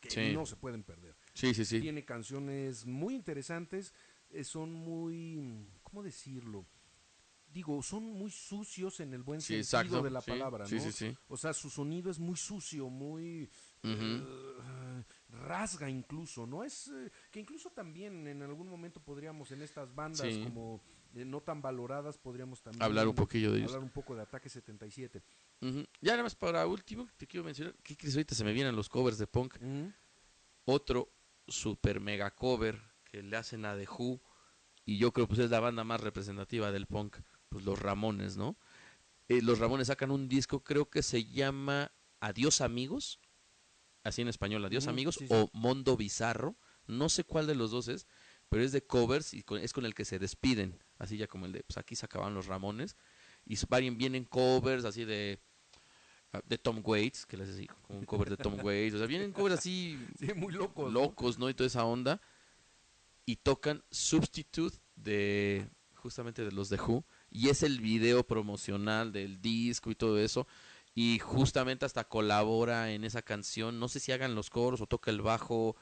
que Sí. no se pueden perder. Sí, sí, sí. Tiene canciones muy interesantes, eh, son muy, ¿cómo decirlo? Digo, son muy sucios en el buen Sí, sentido exacto, de la palabra, ¿no? sí, sí. O sea, su sonido es muy sucio, muy eh, rasga incluso, ¿no? Es eh, que incluso también en algún momento podríamos en estas bandas Sí. como eh, no tan valoradas podríamos también Hablar un poquillo de ellos. hablar un poco de Ataque 77. Ujú. Ya nada más para último, te quiero mencionar. ¿Qué crees? Ahorita se me vienen los covers de punk. Otro super mega cover que le hacen a The Who y yo creo pues es la banda más representativa del punk, pues los Ramones, ¿no? Eh, los Ramones sacan un disco, creo que se llama Adiós Amigos, así en español, Adiós Amigos sí, sí. o Mondo Bizarro, no sé cuál de los dos es, pero es de covers y con- es con el que se despiden, así ya como el de, pues aquí se acaban los Ramones y vienen covers así de ah, de Tom Waits, que les así como un cover de Tom Waits, o sea, vienen covers así Sí, muy locos. locos, ¿no? Y toda esa onda. Y tocan Substitute de justamente de los de Who. Y es el video promocional del disco y todo eso. Y justamente hasta colabora en esa canción. No sé si hagan los coros o toca el bajo.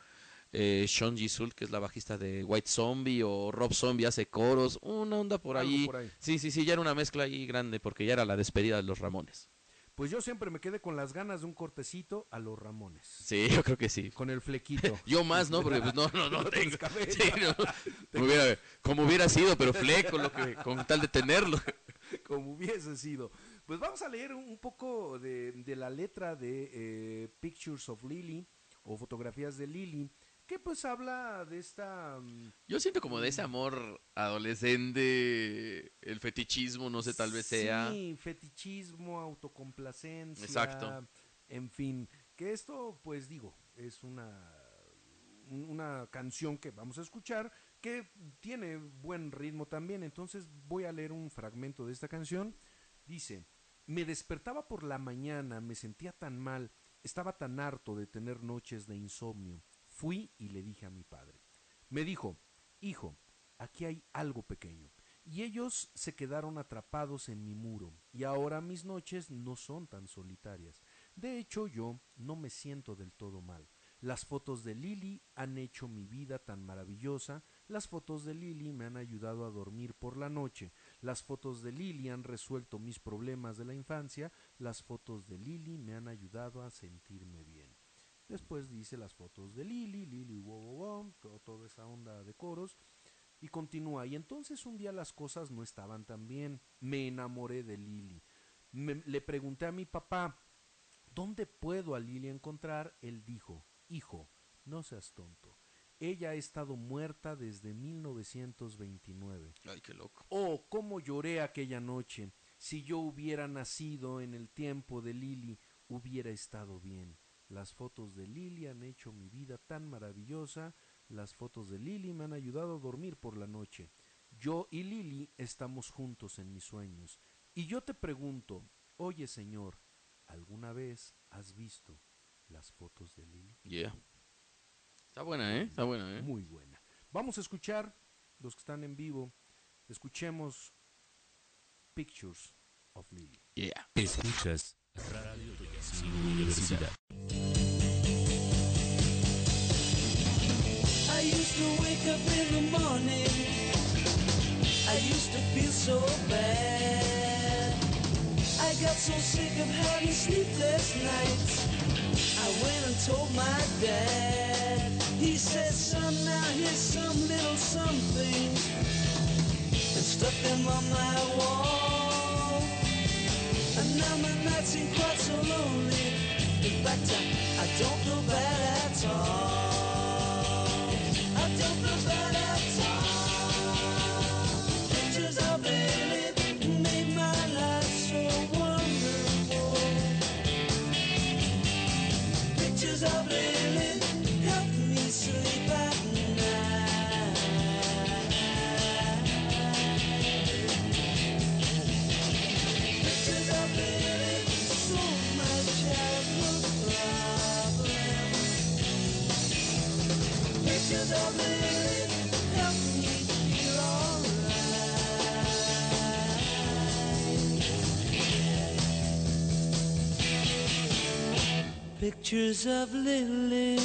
Eh, Sean Gisul, que es la bajista de White Zombie, o Rob Zombie hace coros. Una onda por ahí. por ahí. Sí, sí, sí, ya era una mezcla ahí grande porque ya era la despedida de los Ramones. Pues yo siempre me quedé con las ganas de un cortecito a los Ramones. Sí, yo creo que sí. Con el flequito. Yo más, ¿no? Porque pues no, no, no No tengo. Sí, no. Hubiera- como hubiera sido, pero fleco, lo que, con tal de tenerlo. como hubiese sido. Pues vamos a leer un poco de, de la letra de eh, Pictures of Lily o fotografías de Lily, que pues habla de esta... mm, Yo siento como de ese amor adolescente, el fetichismo, no sé, tal vez sea. Sí, fetichismo, autocomplacencia. Exacto. En fin, que esto, pues digo, es una, un- una canción que vamos a escuchar que tiene buen ritmo también. Entonces voy a leer un fragmento de esta canción. Dice, me despertaba por la mañana, me sentía tan mal, estaba tan harto de tener noches de insomnio. Fui y le dije a mi padre. Me dijo, hijo, aquí hay algo pequeño. Y ellos se quedaron atrapados en mi muro, y ahora mis noches no son tan solitarias. De hecho, yo no me siento del todo mal. Las fotos de Lily han hecho mi vida tan maravillosa, las fotos de Lily me han ayudado a dormir por la noche, las fotos de Lily han resuelto mis problemas de la infancia, las fotos de Lily me han ayudado a sentirme bien. Después dice las fotos de Lily, Lily, wow, wow, wow, to- toda esa onda de coros. Y continúa, y entonces un día las cosas no estaban tan bien. Me enamoré de Lily. Me- le pregunté a mi papá, ¿dónde puedo a Lily encontrar? Él dijo, hijo, no seas tonto. Ella ha estado muerta desde 1929. Ay, qué loco. Oh, cómo lloré aquella noche. Si yo hubiera nacido en el tiempo de Lily, hubiera estado bien. Las fotos de Lili han hecho mi vida tan maravillosa. Las fotos de Lili me han ayudado a dormir por la noche. Yo y Lili estamos juntos en mis sueños. Y yo te pregunto, oye Señor, ¿alguna vez has visto las fotos de Lili? Yeah. Está buena, ¿eh? Está buena, ¿eh? Muy buena. Vamos a escuchar, los que están en vivo, escuchemos Pictures of Lily. Yeah. Escuchas Radio Universidad. I used to wake up in the morning. I used to feel so bad. I got so sick of having sleepless nights. I went and told my dad. Said, son, now here's some little something. And stuck them on my wall. And now my nights seem quite so lonely. In fact, I, I don't feel bad at all. I don't feel bad Pictures of Lily,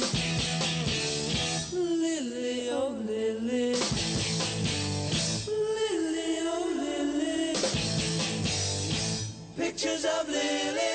Lily, oh Lily, Lily, oh Lily. Pictures of Lily.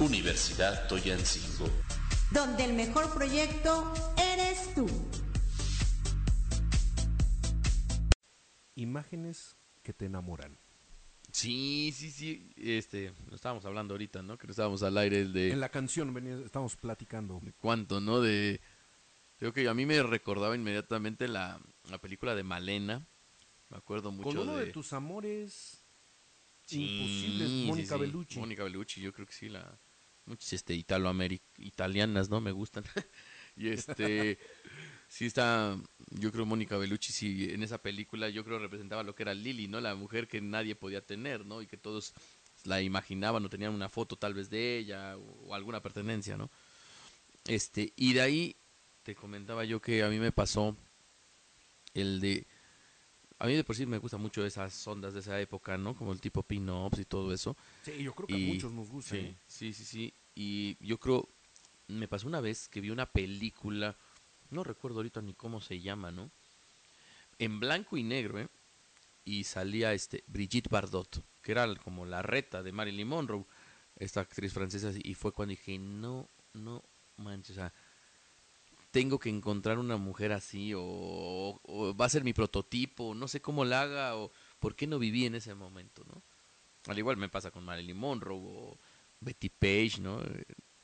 Universidad Toyancingo. donde el mejor proyecto Imágenes que te enamoran. Sí, sí, sí. Este, lo estábamos hablando ahorita, ¿no? Que estábamos al aire el de En la canción venía, estamos platicando. cuánto, ¿no? De creo que a mí me recordaba inmediatamente la, la película de Malena. Me acuerdo mucho Con uno de... de tus amores Sí, imposibles, sí, Mónica sí. Bellucci. Mónica Bellucci, yo creo que sí, la muchas este italoameric italianas, ¿no? Me gustan. y este sí está yo creo Mónica Bellucci sí en esa película yo creo representaba lo que era Lily, ¿no? La mujer que nadie podía tener, ¿no? Y que todos la imaginaban o tenían una foto tal vez de ella o, o alguna pertenencia, ¿no? Este, y de ahí te comentaba yo que a mí me pasó el de a mí de por sí me gustan mucho esas ondas de esa época, ¿no? Como el tipo pin-ups y todo eso. Sí, yo creo que a muchos nos gusta. Sí, ¿eh? sí, sí, sí. Y yo creo, me pasó una vez que vi una película, no recuerdo ahorita ni cómo se llama, ¿no? En blanco y negro, ¿eh? Y salía este Brigitte Bardot, que era como la reta de Marilyn Monroe, esta actriz francesa, y fue cuando dije, no, no manches, o sea, tengo que encontrar una mujer así, o, o va a ser mi prototipo, no sé cómo la haga, o por qué no viví en ese momento, ¿no? Al igual me pasa con Marilyn Monroe o Betty Page, ¿no?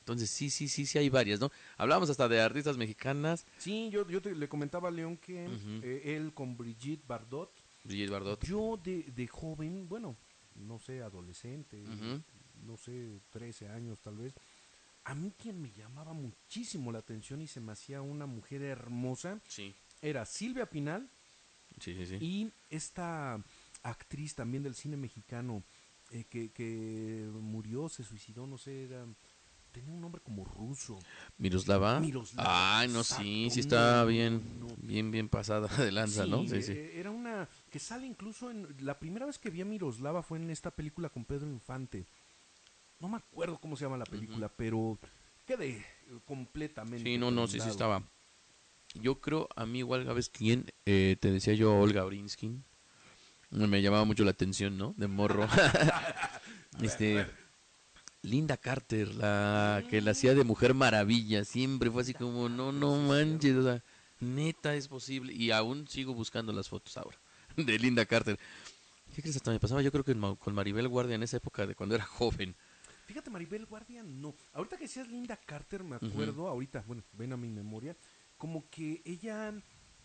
Entonces sí, sí, sí, sí hay varias, ¿no? Hablábamos hasta de artistas mexicanas, Sí, yo, yo te- le comentaba a León que eh, él con Brigitte Bardot, Brigitte Bardot. yo de, de joven, bueno, no sé, adolescente, no sé, 13 años tal vez, a mí quien me llamaba muchísimo la atención y se me hacía una mujer hermosa Sí, era Silvia Pinal sí, sí. sí. y esta actriz también del cine mexicano eh, que, que murió, se suicidó, no sé, era, tenía un nombre como ruso. Miroslava. Miroslava, Ay, no, sí, sí está no, bien, bien, bien pasada de lanza, ¿no? Sí, sí. eh, Era una que sale incluso en la primera vez que vi a Miroslava fue en esta película con Pedro Infante. No me acuerdo cómo se llama la película, pero quedé completamente. Sí, no, no, sí, sí estaba. Yo creo, a mí igual, ¿sabes quién? Eh, te decía yo Olga Brinskin. Me llamaba mucho la atención, ¿no? De morro. este, Linda Carter, la que la hacía de Mujer Maravilla, siempre fue así como, no, no manches, o sea, neta es posible. Y aún sigo buscando las fotos ahora de Linda Carter. ¿Qué crees? Hasta me pasaba, yo creo que con Maribel Guardia en esa época de cuando era joven. Fíjate, Maribel Guardia, no. Ahorita que decías Linda Carter, me acuerdo, ahorita, bueno, ven a mi memoria, como que ella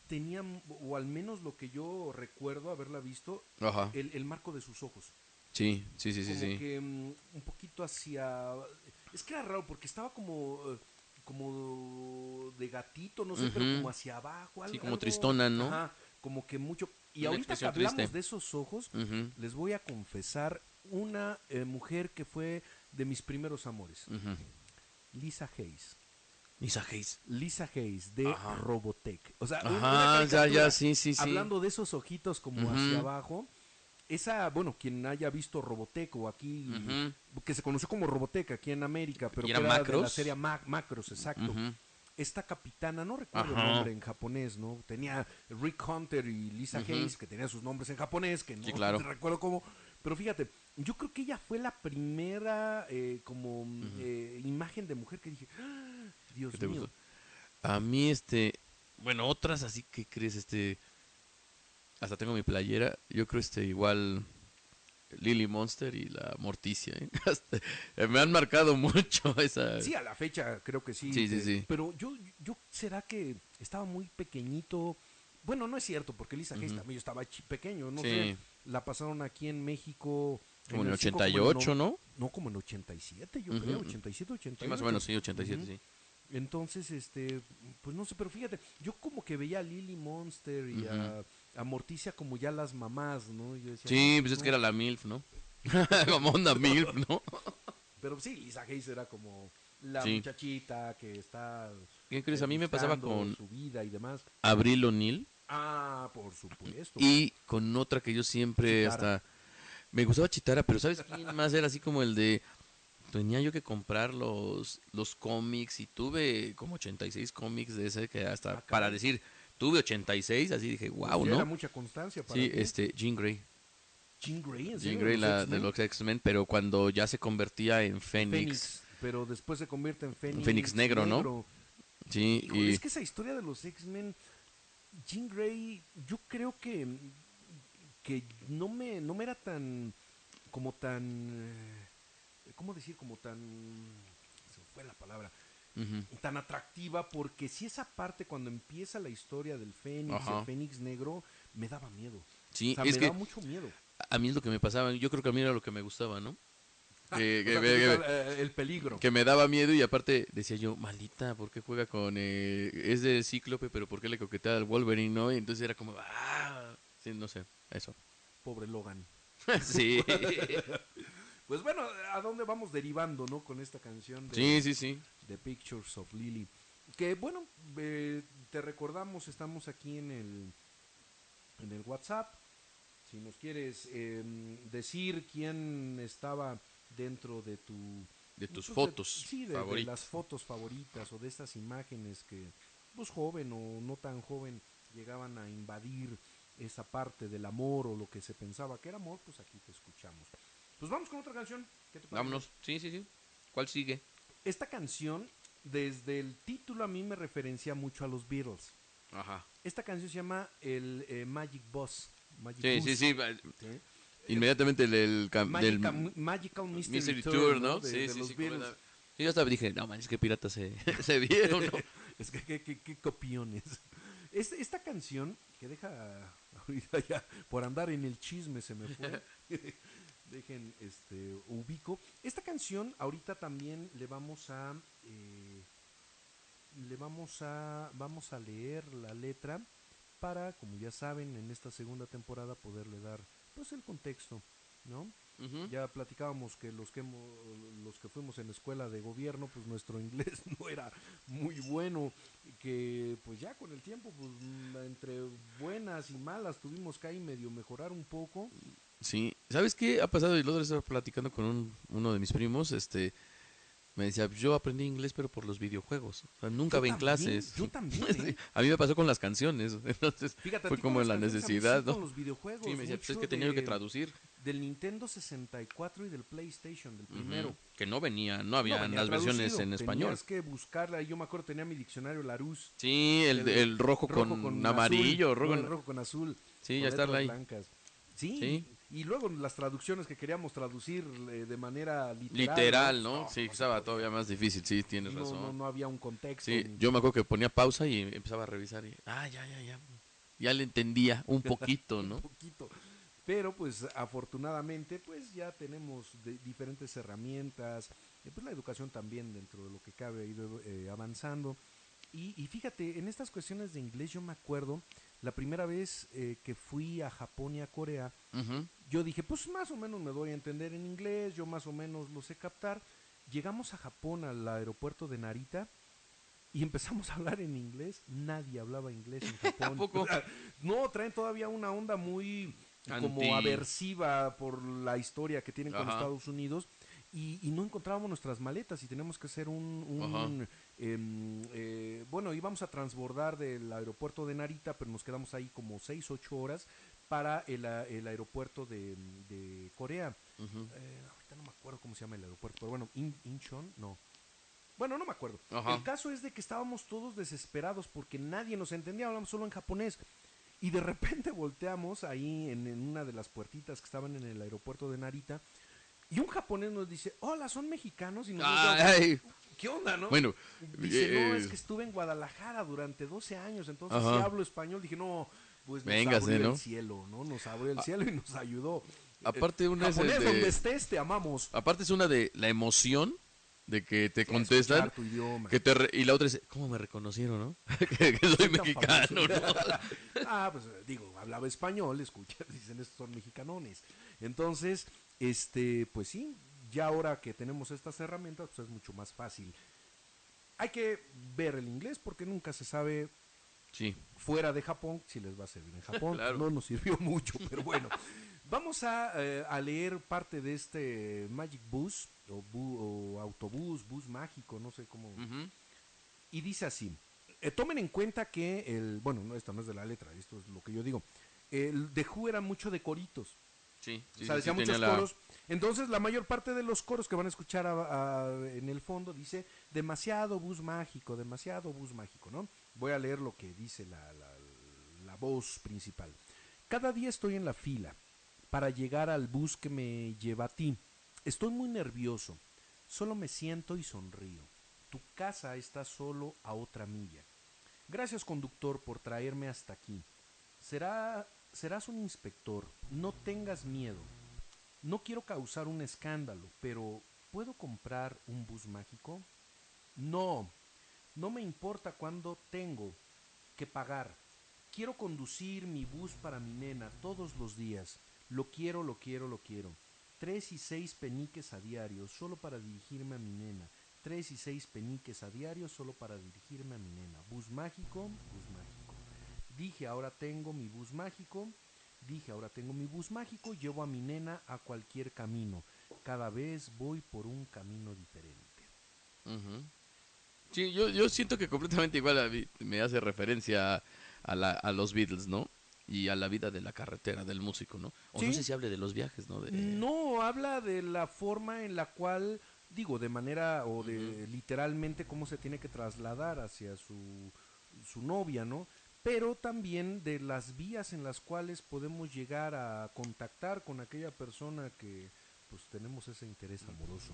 tenía, o al menos lo que yo recuerdo haberla visto, Ajá. el, el marco de sus ojos. Sí, sí, sí, sí, como sí. que mm, un poquito hacia... Es que era raro porque estaba como... eh, como de gatito, no sé, pero como hacia abajo. Sí, al- como tristona, ¿no? Ajá, como que mucho... Y Una ahorita que hablamos triste. de esos ojos, les voy a confesar una eh, mujer que fue de mis primeros amores. Lisa Hayes. Lisa Hayes. Lisa Hayes de Ajá. Robotech. O sea, un- Ajá, una ya, ya, sí, sí, sí. Hablando de esos ojitos como hacia abajo. Esa, bueno, quien haya visto Robotech o aquí, que se conoció como Robotech aquí en América, pero ¿Y que era de la serie Ma- Macros, exacto. Esta capitana, no recuerdo Ajá. el nombre en japonés, ¿no? Tenía Rick Hunter y Lisa. Hayes, que tenían sus nombres en japonés, que no Sí, claro. recuerdo cómo. Pero fíjate, yo creo que ella fue la primera eh, como eh, imagen de mujer que dije, "Ah, Dios ¿Qué te mío. gustó? A mí, este, bueno, otras así que crees, este, hasta tengo mi playera, yo creo, este, igual, Lily Monster y la Morticia, ¿eh? Hasta- eh, me han marcado mucho esa... Sí, a la fecha creo que sí. Sí, sí, que- sí. Pero yo, yo, ¿será que estaba muy pequeñito? Bueno, no es cierto, porque Lisa Hayes Ujú. también yo estaba pequeño, no Sí. sé. La pasaron aquí en México. como en el el cinco, 88, no- ¿no? No, como en 87, yo Ujú. creo, 87, 88. Sí, más o menos, sí, 87, Ujú. sí. Entonces, este, pues no sé, pero fíjate, yo como que veía a Lily Monster y a, a Morticia como ya las mamás, ¿no? Y yo decía, Sí, no, pues es que era la MILF, ¿no? como onda MILF, ¿no? Pero sí, Lisa Hayes era como la Sí. muchachita que está... ¿Qué crees? A mí me pasaba con Su vida y demás. Abril O'Neill Ah, por supuesto. y con otra que yo siempre Chitara. hasta... Me gustaba Chitara, pero ¿sabes quién más era así como el de... Tenía yo que comprar los, los cómics y tuve como 86 cómics de ese que hasta Ah, para decir, tuve 86, así dije, wow, ya Era ¿no? mucha constancia para Sí, este, Jean Grey. Jean Grey, ¿en Jean? Grey, ¿Los la, de los X-Men, pero cuando ya se convertía en Fénix. Fénix, pero después se convierte en Fénix. Fénix negro, ¿no? Sí, Híjole, y... Es que esa historia de los X-Men, Jean Grey, yo creo que, que no, me, no me era tan, como tan, eh, ¿cómo decir? Como tan, se me fue la palabra, Tan atractiva, porque si esa parte cuando empieza la historia del Fénix, Ajá. el Fénix negro, me daba miedo. Sí, o sea, es me que daba mucho miedo. a mí es lo que me pasaba. Yo creo que a mí era lo que me gustaba, ¿no? Que, O que sea, eh, el peligro. que me daba miedo y aparte decía yo, maldita, ¿por qué juega con... eh, es de Cíclope, pero ¿por qué le coquetea al Wolverine, no? Y entonces era como, ah, sí, no sé, eso. Pobre Logan. sí, Pues bueno, ¿a dónde vamos derivando, no? Con esta canción de, sí, sí, sí. The Pictures of Lily. Que bueno, eh, te recordamos, estamos aquí en el, en el WhatsApp. Si nos quieres eh, decir quién estaba dentro de tu... De tus pues, de- fotos sí, de, de favoritas. las fotos favoritas o de estas imágenes que, pues joven o no tan joven, llegaban a invadir esa parte del amor o lo que se pensaba que era amor, pues aquí te escuchamos. Pues vamos con otra canción. ¿Qué te parece? Vámonos, sí, sí, sí. ¿Cuál sigue? Esta canción, desde el título a mí me referencia mucho a los Beatles. Ajá. Esta canción se llama el eh, Magic Bus. Magic Sí, sí, sí. ¿sí? Inmediatamente el, del Magical, Mystery, Mystery Tour, Tour, ¿no? De, sí, de sí, los sí. Beatles. Yo hasta dije, no manches, qué piratas se, se vieron, ¿no? es que qué, qué- qué copiones. Es- esta canción que deja ahorita ya por andar en el chisme se me fue. Dejen, este, ubico. Esta canción ahorita también le vamos a, eh, le vamos a, vamos a leer la letra para, como ya saben, en esta segunda temporada poderle dar, pues, el contexto, ¿no? Ya platicábamos que los que hemos- los que fuimos en escuela de gobierno, pues nuestro inglés no era muy bueno, que pues ya con el tiempo, pues entre buenas y malas tuvimos que ahí medio mejorar un poco. Sí, ¿sabes qué ha pasado? Y el otro día estaba platicando con un- uno de mis primos, este, me decía, yo aprendí inglés pero por los videojuegos, o sea, nunca ven clases. yo también, ¿eh? A mí me pasó con las canciones, entonces Fíjate, fue con como la necesidad, con ¿no? los videojuegos, Sí, me decía, pues es que tenía que traducir. Del Nintendo 64 y del PlayStation, del primero. Que no venía, no No había venía las versiones en español. Tenías que buscarla, yo me acuerdo tenía mi diccionario Larousse. Sí, el, el el rojo, con, amarillo, azul, rojo, con azul. Sí, con ya está ahí. blancas. Sí, Sí. Y luego las traducciones que queríamos traducir eh, de manera literal. literal, ¿no? sí, no, estaba todavía más difícil, sí, tienes razón. no, no había un contexto. Sí, ni- yo me acuerdo que ponía pausa y empezaba a revisar y, ah, ya, ya, ya. Ya le entendía un poquito, ¿no? un poquito. Pero pues afortunadamente pues ya tenemos de- diferentes herramientas, y pues la educación también dentro de lo que cabe ha ido eh, avanzando. Y, y fíjate, en estas cuestiones de inglés yo me acuerdo la primera vez eh, que fui a Japón y a Corea, yo dije, pues más o menos me doy a entender en inglés, yo más o menos lo sé captar. Llegamos a Japón al aeropuerto de Narita y empezamos a hablar en inglés. Nadie hablaba inglés en Japón. poco? Sea, no, traen todavía una onda muy como aversiva por la historia que tienen con. Estados Unidos. Y, y no encontrábamos nuestras maletas y tenemos que hacer un... un, em, eh, bueno, íbamos a transbordar del aeropuerto de Narita, pero nos quedamos ahí como 6, 8 horas para el, aeropuerto de, de Corea. Eh, ahorita no me acuerdo cómo se llama el aeropuerto, pero bueno, In- Incheon, no. Bueno, no me acuerdo. El caso es de que estábamos todos desesperados porque nadie nos entendía, hablamos solo en japonés. Y de repente volteamos ahí en, en una de las puertitas que estaban en el aeropuerto de Narita. Y un japonés nos dice, hola, ¿son mexicanos? Y nosotros, Ay, ¿qué onda, no? bueno, Dice, no, eh, es que estuve en Guadalajara durante 12 años, entonces Ajá. si hablo español. Dije, no, pues nos Véngase, abrió ¿no? el cielo, ¿no? Nos abrió el cielo y nos ayudó. Aparte, una es de- donde estés, te amamos. aparte es una de la emoción de que te Sí, contestan escuchar tu idioma. que te re- y la otra es, ¿cómo me reconocieron, no? que, que soy mexicano. ¿no? ah, pues digo, hablaba español, escucha, dicen estos son mexicanones. Entonces, este, pues sí, ya ahora que tenemos estas herramientas, pues es mucho más fácil. Hay que ver el inglés porque nunca se sabe Sí, fuera de Japón si les va a servir en Japón. Claro. No nos sirvió mucho, pero bueno. Vamos a, eh, a leer parte de este Magic Bus o, bu- o autobús, bus mágico, no sé cómo. Y dice así, eh, tomen en cuenta que el, bueno, no, esto no es de la letra, esto es lo que yo digo. El The Who era mucho de coritos, sí, sí, o sea, sí, decía sí, muchos la- coros. Entonces, la mayor parte de los coros que van a escuchar a- a- en el fondo dice, demasiado bus mágico, demasiado bus mágico, ¿no? Voy a leer lo que dice la, la- la voz principal. Cada día estoy en la fila para llegar al bus que me lleva a ti. Estoy muy nervioso. Solo me siento y sonrío. Tu casa está solo a otra milla. Gracias, conductor, por traerme hasta aquí. Será, serás un inspector. No tengas miedo. No quiero causar un escándalo, pero ¿puedo comprar un bus mágico? No, no me importa cuándo tengo que pagar. Quiero conducir mi bus para mi nena todos los días. Lo quiero, lo quiero, lo quiero. Tres y seis peniques a diario solo para dirigirme a mi nena. Tres y seis peniques a diario solo para dirigirme a mi nena. Bus mágico, bus mágico. Dije, ahora tengo mi bus mágico. Dije, ahora tengo mi bus mágico. Llevo a mi nena a cualquier camino. Cada vez voy por un camino diferente. Sí, yo, yo siento que completamente igual a mí me hace referencia a, la, a los Beatles, ¿no? Y a la vida de la carretera, del músico, ¿no? O no sé si hable de los viajes, ¿no? De... No, habla de la forma en la cual, digo, de manera o de literalmente cómo se tiene que trasladar hacia su, su novia, ¿no? Pero también de las vías en las cuales podemos llegar a contactar con aquella persona que pues tenemos ese interés amoroso.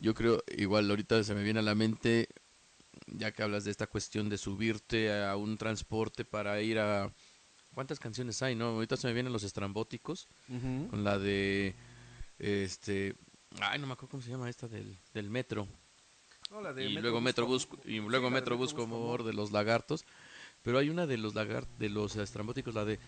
Yo creo, igual ahorita se me viene a la mente, ya que hablas de esta cuestión de subirte a un transporte para ir a... ¿Cuántas canciones hay, no? Ahorita se me vienen los estrambóticos, con la de Este, ay, no me acuerdo cómo se llama esta del, del metro. No, la de y luego Metrobús y luego Metrobús Metrobús como de los lagartos, pero hay una de los lagar de los estrambóticos la de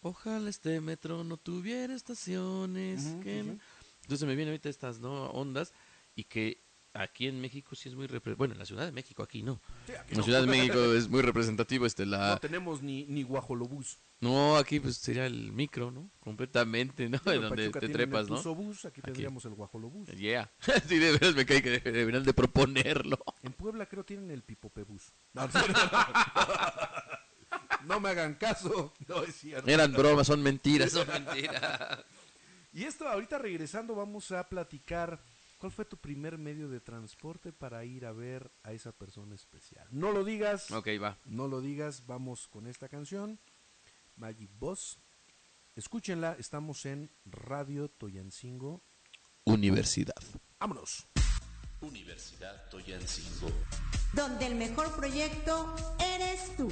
Ojalá este metro no tuviera estaciones, que no". Entonces me vienen ahorita estas no ondas y que aquí en México sí es muy bueno, en la Ciudad de México aquí no. Sí, aquí En la no. Ciudad de México es muy representativo este la No tenemos ni, ni guajolobús. no, aquí pues sería el micro, ¿no? Completamente, ¿no? Digo, en donde te trepas, el ¿no? Aquí Aquí. tendríamos el guajolobús. Yeah. sí, de veras me cae que deberían de proponerlo. En Puebla creo tienen el pipopebús. No, no me hagan caso. No es cierto. Eran bromas, son mentiras, son mentiras. Y esto, ahorita regresando, vamos a platicar. ¿Cuál fue tu primer medio de transporte para ir a ver a esa persona especial? No lo digas. ok, va. No lo digas. Vamos con esta canción. Magic Boss. Escúchenla. Estamos en Radio Toyancingo. Universidad. Vámonos. Universidad Toyancingo. donde el mejor proyecto eres tú.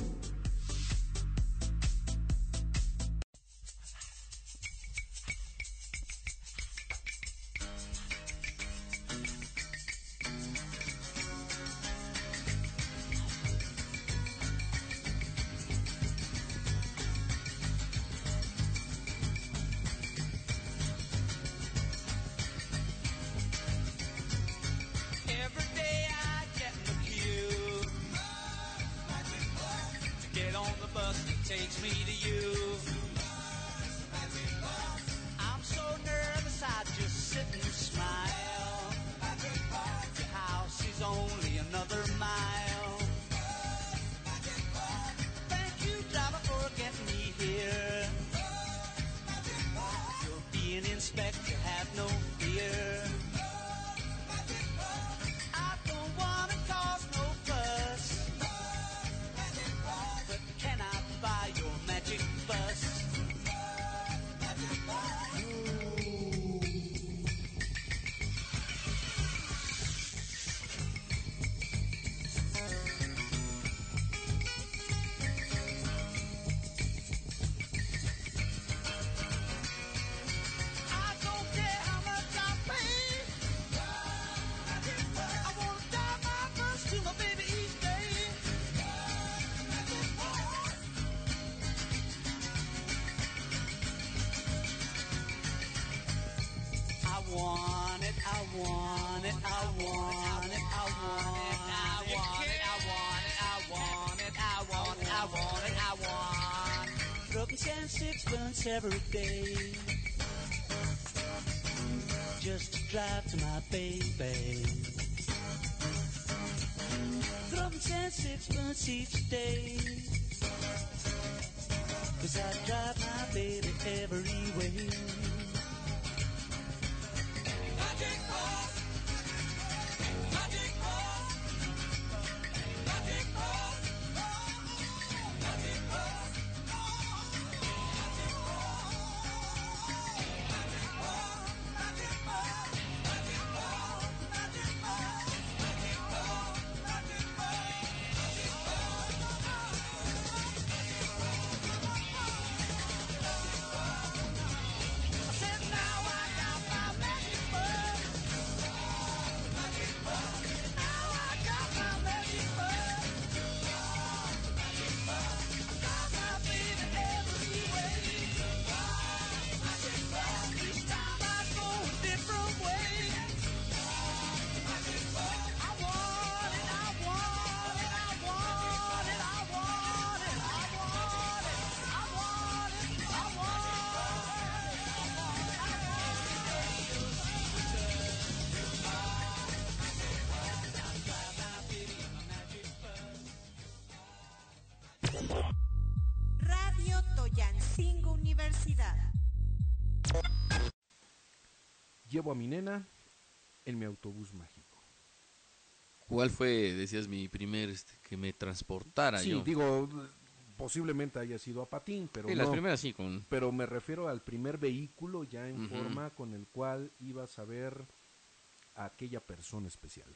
It, I want it, I want it, I want it, I want it, I want it, I want it, I want it, I want it, I want Broken ten sixpence every day just to drive to my baby. Dropping ten sixpence each day. Cause I drive my baby every. Llevo a mi nena en mi autobús mágico. ¿Cuál fue, decías, mi primer este, que me transportara Sí, yo? digo, posiblemente haya sido a patín, pero Sí, no. las primeras sí, con... Pero me refiero al primer vehículo ya en forma con el cual ibas a ver a aquella persona especial.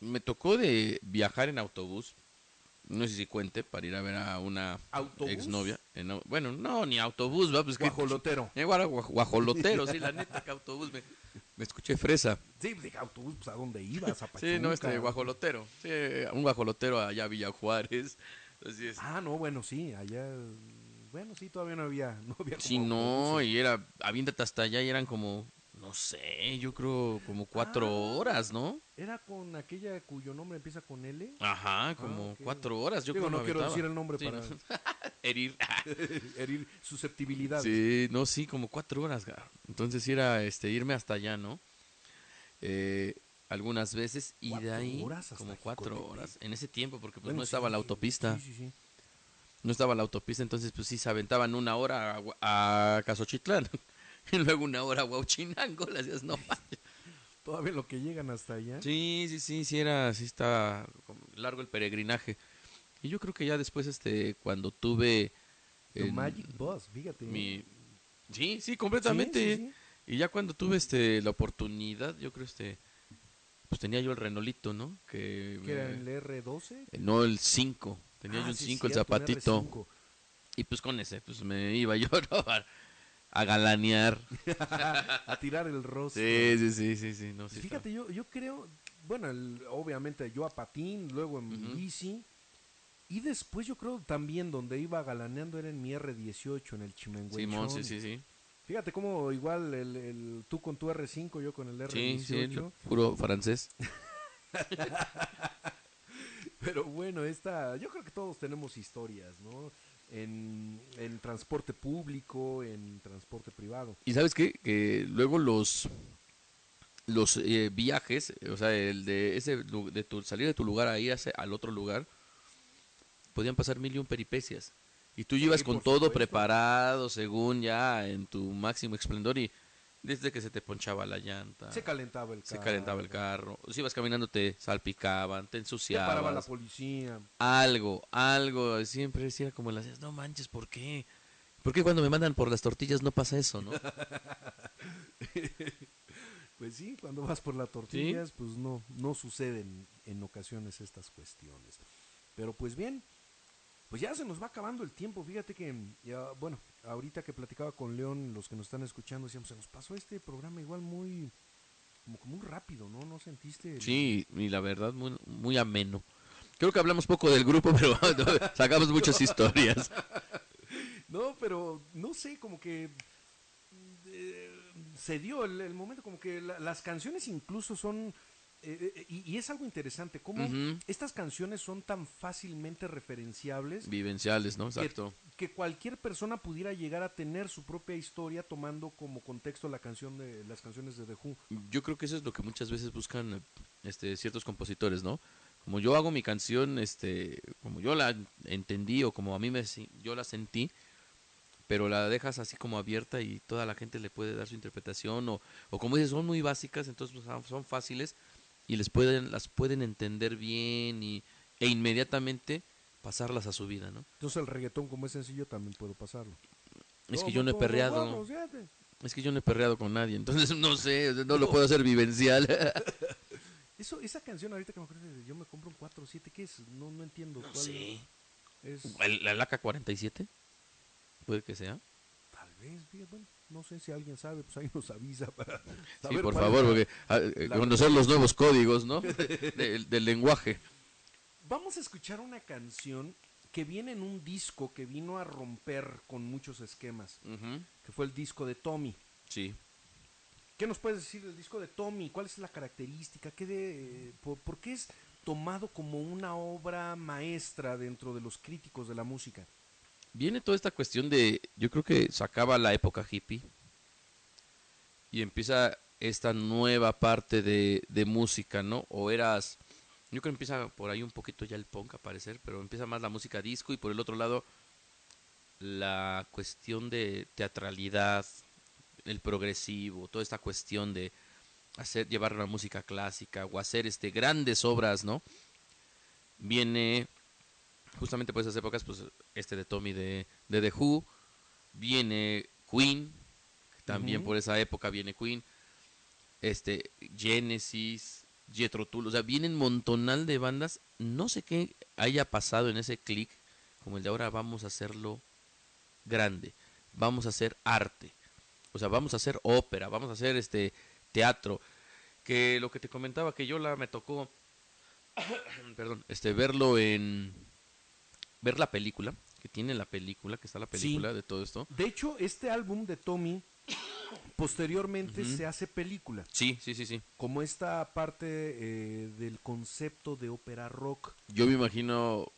Me tocó de viajar en autobús, no sé si cuente, para ir a ver a una ¿Autobús? exnovia. En au- bueno, no, ni autobús, va, pues que... Guajolotero. Eh, guara- guaj- guajolotero, sí, la neta, que autobús, me, me escuché fresa. Sí, dije autobús, pues a dónde ibas, a Sí, no, este Pachuca? guajolotero. Sí, un guajolotero allá a Villa Juárez. Así es. Ah, no, bueno, sí, allá. Bueno, sí, todavía no había. No había Sí, no, y era, aviéntate hasta allá y eran como, no sé, yo creo como cuatro Ah. horas, ¿no? Era con aquella cuyo nombre empieza con L. Ajá, como ok. cuatro horas, yo Digo, creo no quiero decir el nombre Sí, para no. Herir. herir susceptibilidades. Sí, no, sí, como cuatro horas. Entonces era este, irme hasta allá, ¿no? Eh, algunas veces y de ahí horas como cuatro Jicotepec. horas. En ese tiempo, porque pues Bueno, no sí, estaba la autopista. Sí, sí, sí. No estaba la autopista, entonces pues sí se aventaban una hora a, a Casochitlán. y luego una hora a Huauchinango. Le hacías, no manches. Todavía lo que llegan hasta allá. Sí, sí, sí, sí era, sí está largo el peregrinaje. Y yo creo que ya después, este, cuando tuve en Magic Bus, fíjate. mi, sí, sí, completamente. Sí, sí, sí. Y ya cuando tuve, este, la oportunidad, yo creo, este, pues tenía yo el Renolito, ¿no? Que, Que era el R12. eh, no el 5, tenía Ah, yo un sí, 5, el zapatito. R5. Y pues con ese, pues me iba yo. A, a galanear. a tirar el rostro. Sí, sí, sí, sí, sí, no, sí Fíjate, yo, yo creo, bueno, el- obviamente yo a patín, luego en Ujú. bici, y después yo creo también donde iba galaneando era en mi R18, en el Chimenguenchón. Simón, sí, sí, sí. Fíjate cómo igual el, el- tú con tu R5, yo con el R18. Sí, sí, el puro francés. Pero bueno, esta, yo creo que todos tenemos historias, ¿no? En, en transporte público, en transporte privado. Y sabes qué? Que luego los los eh, viajes, o sea, el de ese de tu salir de tu lugar a ir hacia- al otro lugar, podían pasar mil y un peripecias. Y tú ibas con todo supuesto. preparado, según ya en tu máximo esplendor, y desde que se te ponchaba la llanta, Se calentaba el carro. se calentaba el carro, si ibas caminando te salpicaban, te Se paraba la policía. algo, algo, siempre decía como las no manches, ¿por qué? ¿Por qué cuando me mandan por las tortillas no pasa eso, no? Pues sí, cuando vas por las tortillas, pues no, no suceden en ocasiones estas cuestiones. Pero pues bien, pues ya se nos va acabando el tiempo. Fíjate que, ya, bueno, ahorita que platicaba con León, los que nos están escuchando, decíamos, se nos pasó este programa igual muy, como muy rápido, ¿no? ¿No sentiste? el- Sí, y la verdad, muy, muy ameno. Creo que hablamos poco del grupo, pero sacamos muchas historias. No, pero no sé, como que eh, se dio el, el momento, como que la- las canciones incluso son, eh, eh, y, y es algo interesante, como Ujú. estas canciones son tan fácilmente referenciables Vivenciales, ¿no? que, Exacto. que cualquier persona pudiera llegar a tener su propia historia tomando como contexto la canción de las canciones de The Who. Yo creo que eso es lo que muchas veces buscan este, ciertos compositores, ¿no? Como yo hago mi canción, este, como yo la entendí o como a mí me, yo la sentí, pero la dejas así como abierta y toda la gente le puede dar su interpretación o, o como dices, son muy básicas, entonces pues, son- son fáciles y les pueden, las pueden entender bien y, e inmediatamente pasarlas a su vida, ¿no? Entonces el reggaetón como es sencillo también puedo pasarlo. Es que yo no he todos perreado, es que yo no he perreado con nadie, entonces no sé, no lo puedo hacer vivencial. Eso, esa canción ahorita que me acuerdo, de yo me compro un 4 o 7, ¿qué es? No, no entiendo No cuál sé. es. ¿El- ¿La LACA 47? Puede que sea. Tal vez, bueno, no sé si alguien sabe, pues ahí nos avisa para Sí, saber por cuál favor, porque ah, eh, la conocer los nuevos códigos, ¿no? del, del lenguaje. Vamos a escuchar una canción que viene en un disco que vino a romper con muchos esquemas, que fue el disco de Tommy. Sí. ¿Qué nos puedes decir del disco de Tommy? ¿Cuál es la característica? ¿Qué de, por, por qué es tomado como una obra maestra dentro de los críticos de la música? Viene toda esta cuestión de, yo creo que se acaba la época hippie y empieza esta nueva parte de, de música, ¿no? O eras, yo creo que empieza por ahí un poquito ya el punk a aparecer, pero empieza más la música disco y por el otro lado la cuestión de teatralidad, el progresivo, toda esta cuestión de hacer llevar la música clásica o hacer este grandes obras, ¿no? Viene justamente por esas épocas, pues este de Tommy de, de The Who, viene Queen, también por esa época viene Queen, este Genesis, Jethro Tull, o sea, vienen montonal de bandas, no sé qué haya pasado en ese click, como el de ahora vamos a hacerlo grande, vamos a hacer arte, o sea, vamos a hacer ópera, vamos a hacer este teatro, que lo que te comentaba que yo la me tocó, perdón, este verlo en ver la película, que tiene la película, que está la Sí. película de todo esto. De hecho, este álbum de Tommy posteriormente se hace película, Sí, sí, sí, sí. como esta parte eh, del concepto de ópera rock. Yo me imagino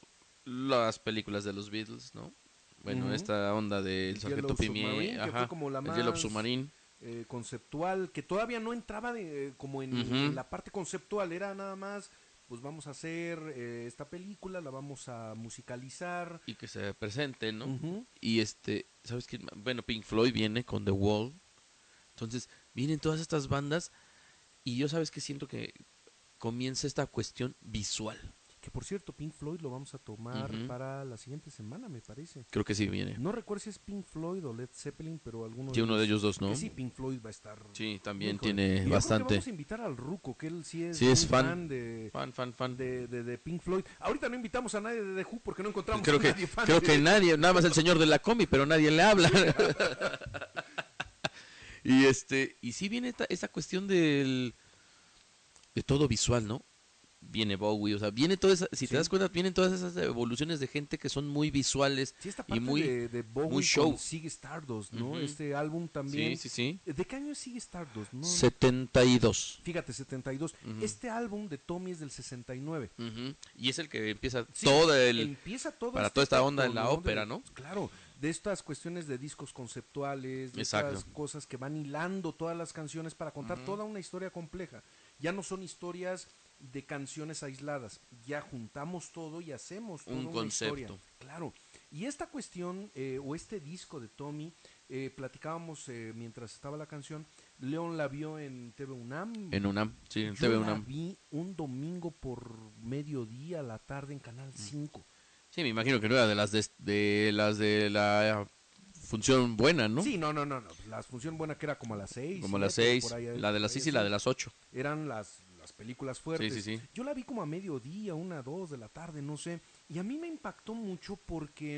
las películas de los Beatles, ¿no? Bueno, esta onda del El Sargento fue ajá, como la el más- Submarine. eh, conceptual, que todavía no entraba de, eh, como en la parte conceptual, era nada más, pues vamos a hacer eh, esta película, la vamos a musicalizar. y que se presente, ¿no? Y este, ¿sabes qué? Bueno, Pink Floyd viene con The Wall. Entonces, vienen todas estas bandas y yo sabes que siento que comienza esta cuestión visual. Que por cierto, Pink Floyd lo vamos a tomar para la siguiente semana, me parece. Creo que sí viene. No recuerdo si es Pink Floyd o Led Zeppelin, pero alguno Sí, uno de ellos dos, ¿no? sí, Pink Floyd va a estar. Sí, también. Y tiene que bastante. vamos a invitar al Ruco, que él sí es, Sí, es un fan. de, Fan, fan, fan. de, de- de Pink Floyd. Ahorita no invitamos a nadie de The Who porque no encontramos Creo a que, nadie fan creo de- que nadie, nada más el señor de la comi, pero nadie le habla. y este, y sí viene esta, esta cuestión del de todo visual, ¿no? Viene Bowie, o sea, viene toda esa, si Sí. te das cuenta, vienen todas esas evoluciones de gente que son muy visuales Sí, esta y parte muy de, de Bowie muy show. Ziggy Stardust, ¿no? Este álbum también. Sí, sí, sí. ¿De qué año es Ziggy Stardust? No, 72. Fíjate, 72. Ujú. Este álbum de Tommy es del 69. Ujú. Y es el que empieza Sí, todo el empieza todo para este toda esta onda en la ¿no? ópera, De- ¿no? Claro, de estas cuestiones de discos conceptuales, de Exacto. estas cosas que van hilando todas las canciones para contar toda una historia compleja. Ya no son historias de canciones aisladas, ya juntamos todo y hacemos toda Un una concepto. historia. Claro. Y esta cuestión eh, o este disco de Tommy, eh, platicábamos eh, mientras estaba la canción, León la vio en TV UNAM. en UNAM, sí, en Yo TV la UNAM. vi un domingo por mediodía a la tarde en Canal 5. Sí, me imagino que no era de las de, de las de la función buena, ¿no? Sí, no, no, no, no. La función buena que era como a las 6. Como las seis, la de las seis y la de las ocho. Eran las, las películas fuertes. Sí, sí, sí. Yo la vi como a mediodía, una, dos de la tarde, no sé. Y a mí me impactó mucho porque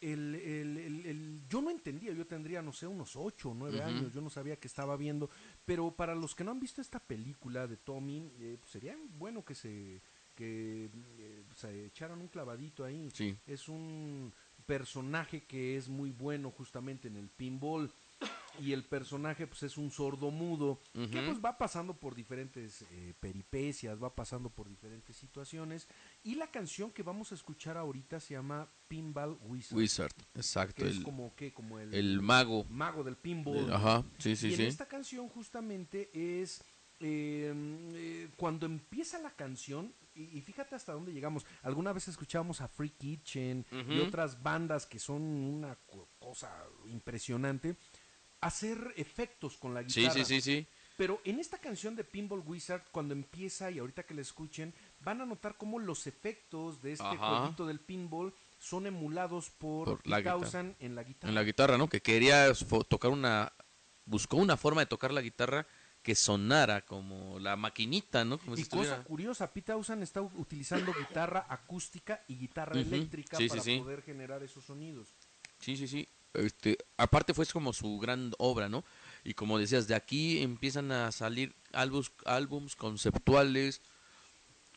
el, el- el- el- yo no entendía, yo tendría, no sé, unos ocho o nueve años, yo no sabía que estaba viendo. Pero para los que no han visto esta película de Tommy, eh, pues, sería bueno que se que eh, se echaran un clavadito ahí. Sí. Es un personaje que es muy bueno justamente en el pinball y el personaje pues es un sordo mudo que pues va pasando por diferentes eh, peripecias, va pasando por diferentes situaciones y la canción que vamos a escuchar ahorita se llama Pinball Wizard, Wizard, exacto. que es como que como el, el mago. mago del pinball. Eh. Ajá, sí, sí, y en sí. esta canción justamente es eh, eh, cuando empieza la canción, y, y fíjate hasta dónde llegamos, alguna vez escuchábamos a Free Kitchen y otras bandas que son una co- cosa impresionante, hacer efectos con la Sí, guitarra. sí, sí, sí. Pero en esta canción de Pinball Wizard, cuando empieza y ahorita que la escuchen, van a notar cómo los efectos de este Ajá. jueguito del pinball son emulados por, Por la guitarra. En la guitarra. En la guitarra, ¿no? Que quería tocar una... Buscó una forma de tocar la guitarra que sonara como la maquinita, ¿no? Como si Y cosa estuviera- curiosa, Pete está utilizando guitarra acústica y guitarra eléctrica Sí, sí, para sí. poder generar esos sonidos. Sí, sí, sí. Este, aparte fue como su gran obra, ¿no? Y como decías, de aquí empiezan a salir álbums, álbums conceptuales,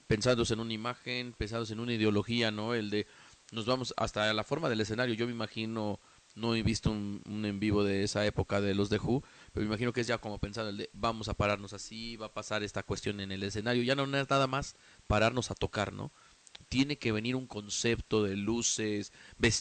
pensados en una imagen, pensados en una ideología, ¿no? El de, nos vamos hasta la forma del escenario. Yo me imagino, no he visto un, un en vivo de esa época de los de Who, pero me imagino que es ya como pensado el de, vamos a pararnos así, va a pasar esta cuestión en el escenario. Ya no es nada más pararnos a tocar, ¿no? Tiene que venir un concepto de luces,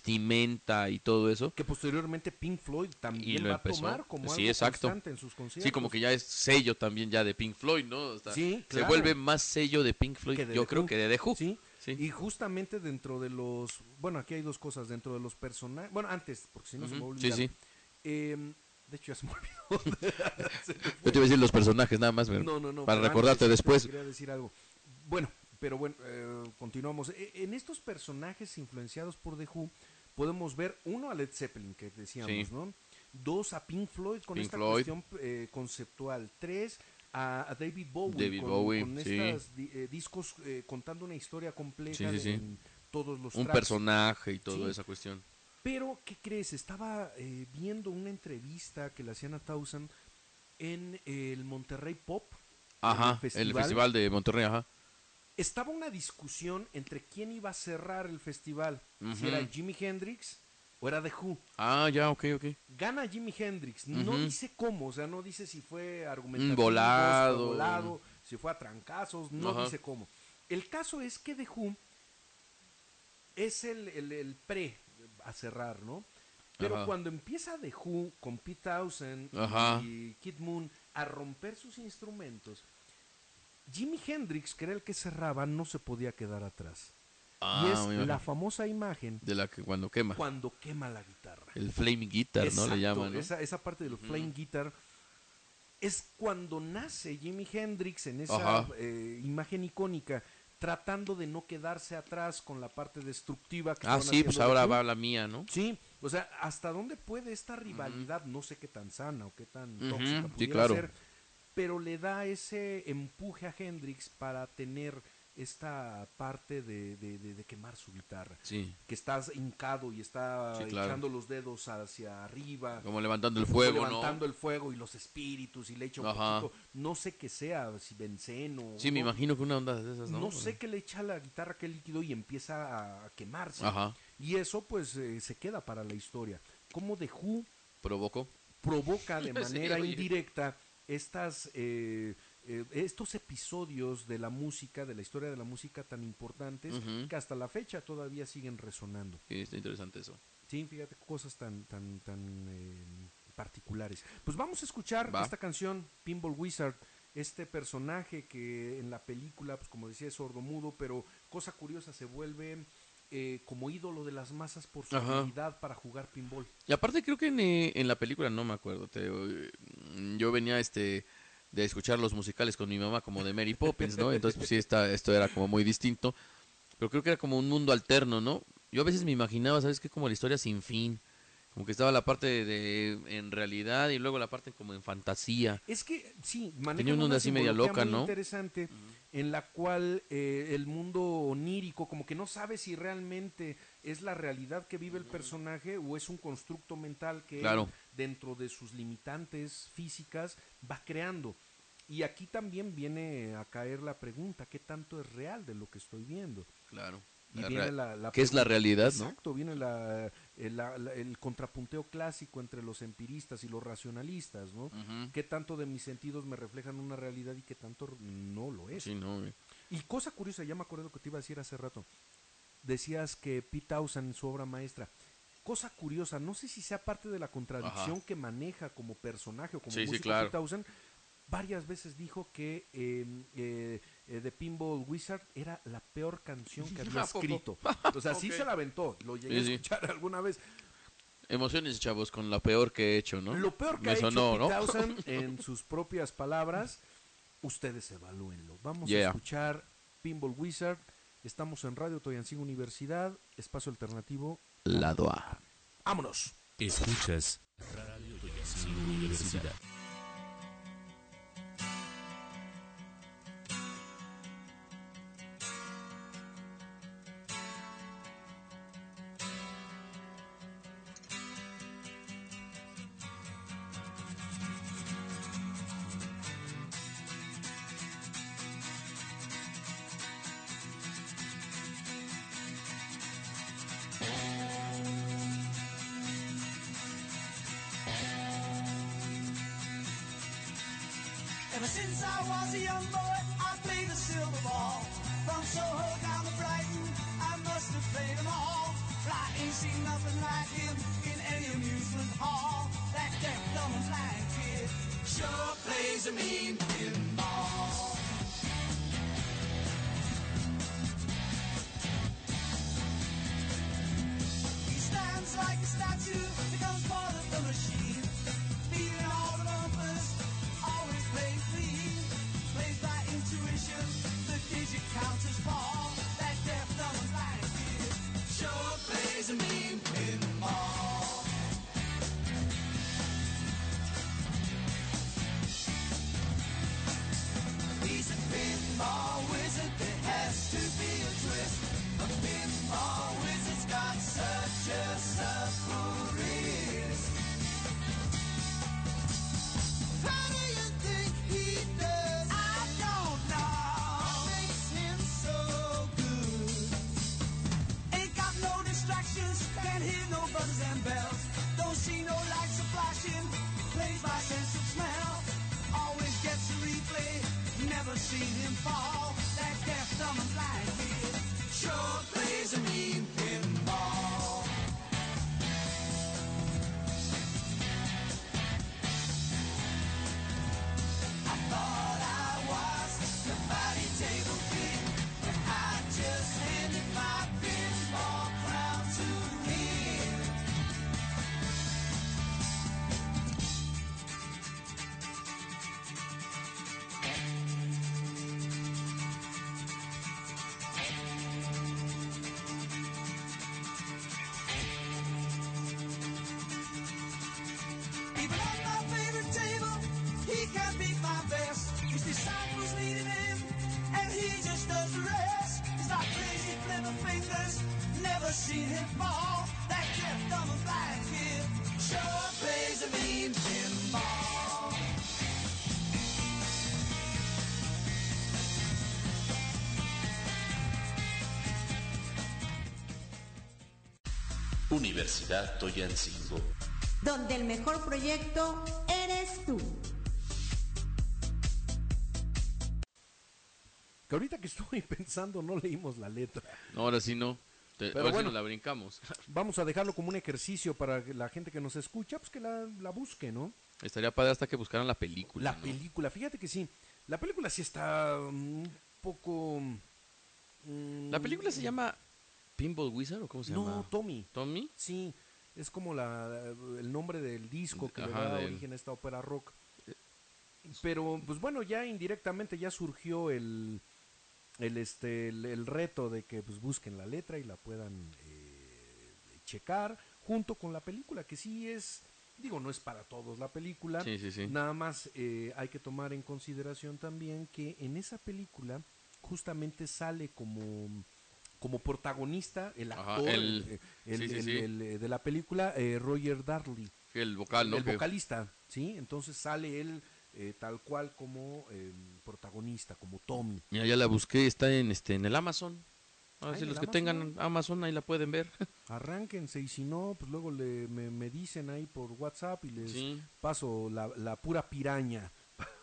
vestimenta y todo eso. Que posteriormente Pink Floyd también lo va empezó. a tomar como Sí, algo exacto. en sus conciertos. Sí, como que ya es sello también ya de Pink Floyd, ¿no? O sea, Sí, Se claro. vuelve más sello de Pink Floyd, de yo creo que de The Who. Sí, Sí. y justamente dentro de los... Bueno, aquí hay dos cosas. Dentro de los personajes... Bueno, antes, porque si no se me va a Ujú, sí, sí. Em, de hecho, ya se me olvidó. Se me Yo te iba a decir los personajes nada más, No, no, no. para recordarte antes, después. Quería decir algo. Bueno, pero bueno, eh, continuamos. E- En estos personajes influenciados por The Who, podemos ver, uno, a Led Zeppelin, que decíamos, Sí. ¿no? Dos, a Pink Floyd con Pink esta Floyd. cuestión eh, conceptual. Tres, a, a David Bowie David con, Bowie, con sí. estos eh, discos eh, contando una historia compleja Sí, sí, sí. en todos los Un tracks. personaje y toda esa cuestión. Pero, ¿qué crees? Estaba eh, viendo una entrevista que le hacían a Thousand en el Monterrey Pop. Ajá, el festival de Monterrey, ajá. Estaba una discusión entre quién iba a cerrar el festival. Si era Jimi Hendrix o era The Who. Ah, ya, ok, ok. Gana Jimi Hendrix. No dice cómo, o sea, no dice si fue argumentativo, volado. si fue volado, si fue a trancazos, no dice cómo. El caso es que The Who es el, el- el pre a cerrar, ¿no? Pero Ajá. cuando empieza The Who con Pete Townsend Ajá. y Kid Moon a romper sus instrumentos, Jimi Hendrix, que era el que cerraba, no se podía quedar atrás. Ah, y es la famosa imagen De la que cuando quema. cuando quema la guitarra. El flaming guitar, ¿no? Le llaman, ¿no? Esa, esa parte del flame guitar es cuando nace Jimi Hendrix en esa eh, imagen icónica, tratando de no quedarse atrás con la parte destructiva que Ah, sí, pues ahora va la mía, ¿no? Sí, o sea, ¿hasta dónde puede esta rivalidad? No sé qué tan sana o qué tan tóxica sí, pudiera claro. ser, pero le da ese empuje a Hendrix para tener esta parte de, de- de- de quemar su guitarra. Sí. Que estás hincado y está Sí, claro. echando los dedos hacia arriba. Como levantando el fuego, levantando ¿no? el fuego y los espíritus y le echa un Ajá. poquito, no sé qué sea, si benceno. Sí, me no, imagino que una onda de esas, ¿no? No sé qué le echa a la guitarra, qué líquido y empieza a quemarse. Ajá. Y eso pues eh, se queda para la historia. Como The Who Provocó. provoca de manera indirecta estas eh, eh, estos episodios de la música, de la historia de la música tan importantes que hasta la fecha todavía siguen resonando. Sí, está interesante eso. Sí, fíjate, cosas tan, tan, tan eh, particulares. Pues vamos a escuchar Va. esta canción, Pinball Wizard, este personaje que en la película, pues como decía, es sordomudo, pero cosa curiosa, se vuelve eh, como ídolo de las masas por su Ajá. habilidad para jugar pinball. Y aparte creo que en, eh, en la película, no me acuerdo, te eh, yo venía este de escuchar los musicales con mi mamá como de Mary Poppins, ¿no? Entonces pues sí, está, esto era como muy distinto, pero creo que era como un mundo alterno, ¿no? Yo a veces me imaginaba, ¿sabes qué? Como la historia sin fin, como que estaba la parte de, de- en realidad y luego la parte como en fantasía. Es que sí, Tenía una onda así media loca, muy ¿no? interesante en la cual eh, el mundo onírico como que no sabe si realmente es la realidad que vive el personaje o es un constructo mental que él, dentro de sus limitantes físicas va creando. Y aquí también viene a caer la pregunta, ¿qué tanto es real de lo que estoy viendo? Claro. Y La viene rea- la- la ¿Qué es la realidad, no? Exacto, viene la- el, contrapunteo clásico entre los empiristas y los racionalistas, ¿no? Ujú. ¿Qué tanto de mis sentidos me reflejan una realidad y qué tanto no lo es? Sí, no, güey. Y cosa curiosa, ya me acuerdo que te iba a decir hace rato. Decías que Pete Townsend en su obra maestra. Cosa curiosa, no sé si sea parte de la contradicción Ajá. que maneja como personaje o como Sí, sí, músico claro. Pete Townsend. Varias veces dijo que eh, eh, eh, The Pinball Wizard era la peor canción que había escrito. O sea, sí se la aventó, lo llegué Sí, sí. a escuchar alguna vez. Emociones, chavos, con lo peor que he hecho, ¿no? Lo peor que Me ha sonó, hecho ¿no? En sus propias palabras, ustedes evalúenlo. Vamos Yeah. a escuchar Pinball Wizard. Estamos en Radio Toyancín Universidad, espacio alternativo. Lado A. ¡Vámonos! Escuchas Radio Toyancín Universidad. Universidad Toyancingo. donde el mejor proyecto eres tú. Que ahorita que estoy pensando no leímos la letra. No, ahora sí no. Te- Pero ahora sí bueno. nos la brincamos. Vamos a dejarlo como un ejercicio para que la gente que nos escucha, pues que la, la busque, ¿no? Estaría padre hasta que buscaran la película. La ¿no? película, fíjate que sí. La película sí está mm, un poco... mm, La película se llama Pinball Wizard o cómo se No, llama? Tommy. Tommy. Sí, es como la, el nombre del disco que le da del- origen a esta ópera rock. Pero, pues bueno, ya indirectamente ya surgió el, el, este, el, el reto de que pues, busquen la letra y la puedan eh, checar junto con la película, que sí es, digo, no es para todos la película. Sí, sí, sí. Nada más eh, hay que tomar en consideración también que en esa película justamente sale como, como protagonista el Ajá, actor el- el- sí, sí, el- sí. el, de la película, eh, Roger Darley, El vocal, ¿no? el vocalista, ¿sí? Entonces sale él eh, tal cual como eh, protagonista, como Tommy. Mira, ya la busqué, está en este en el Amazon. A ver si ¿en los que tengan Amazon? Amazon ahí la pueden ver. Arránquense y si no, pues luego le, me, me dicen ahí por WhatsApp y les paso la, la pura piraña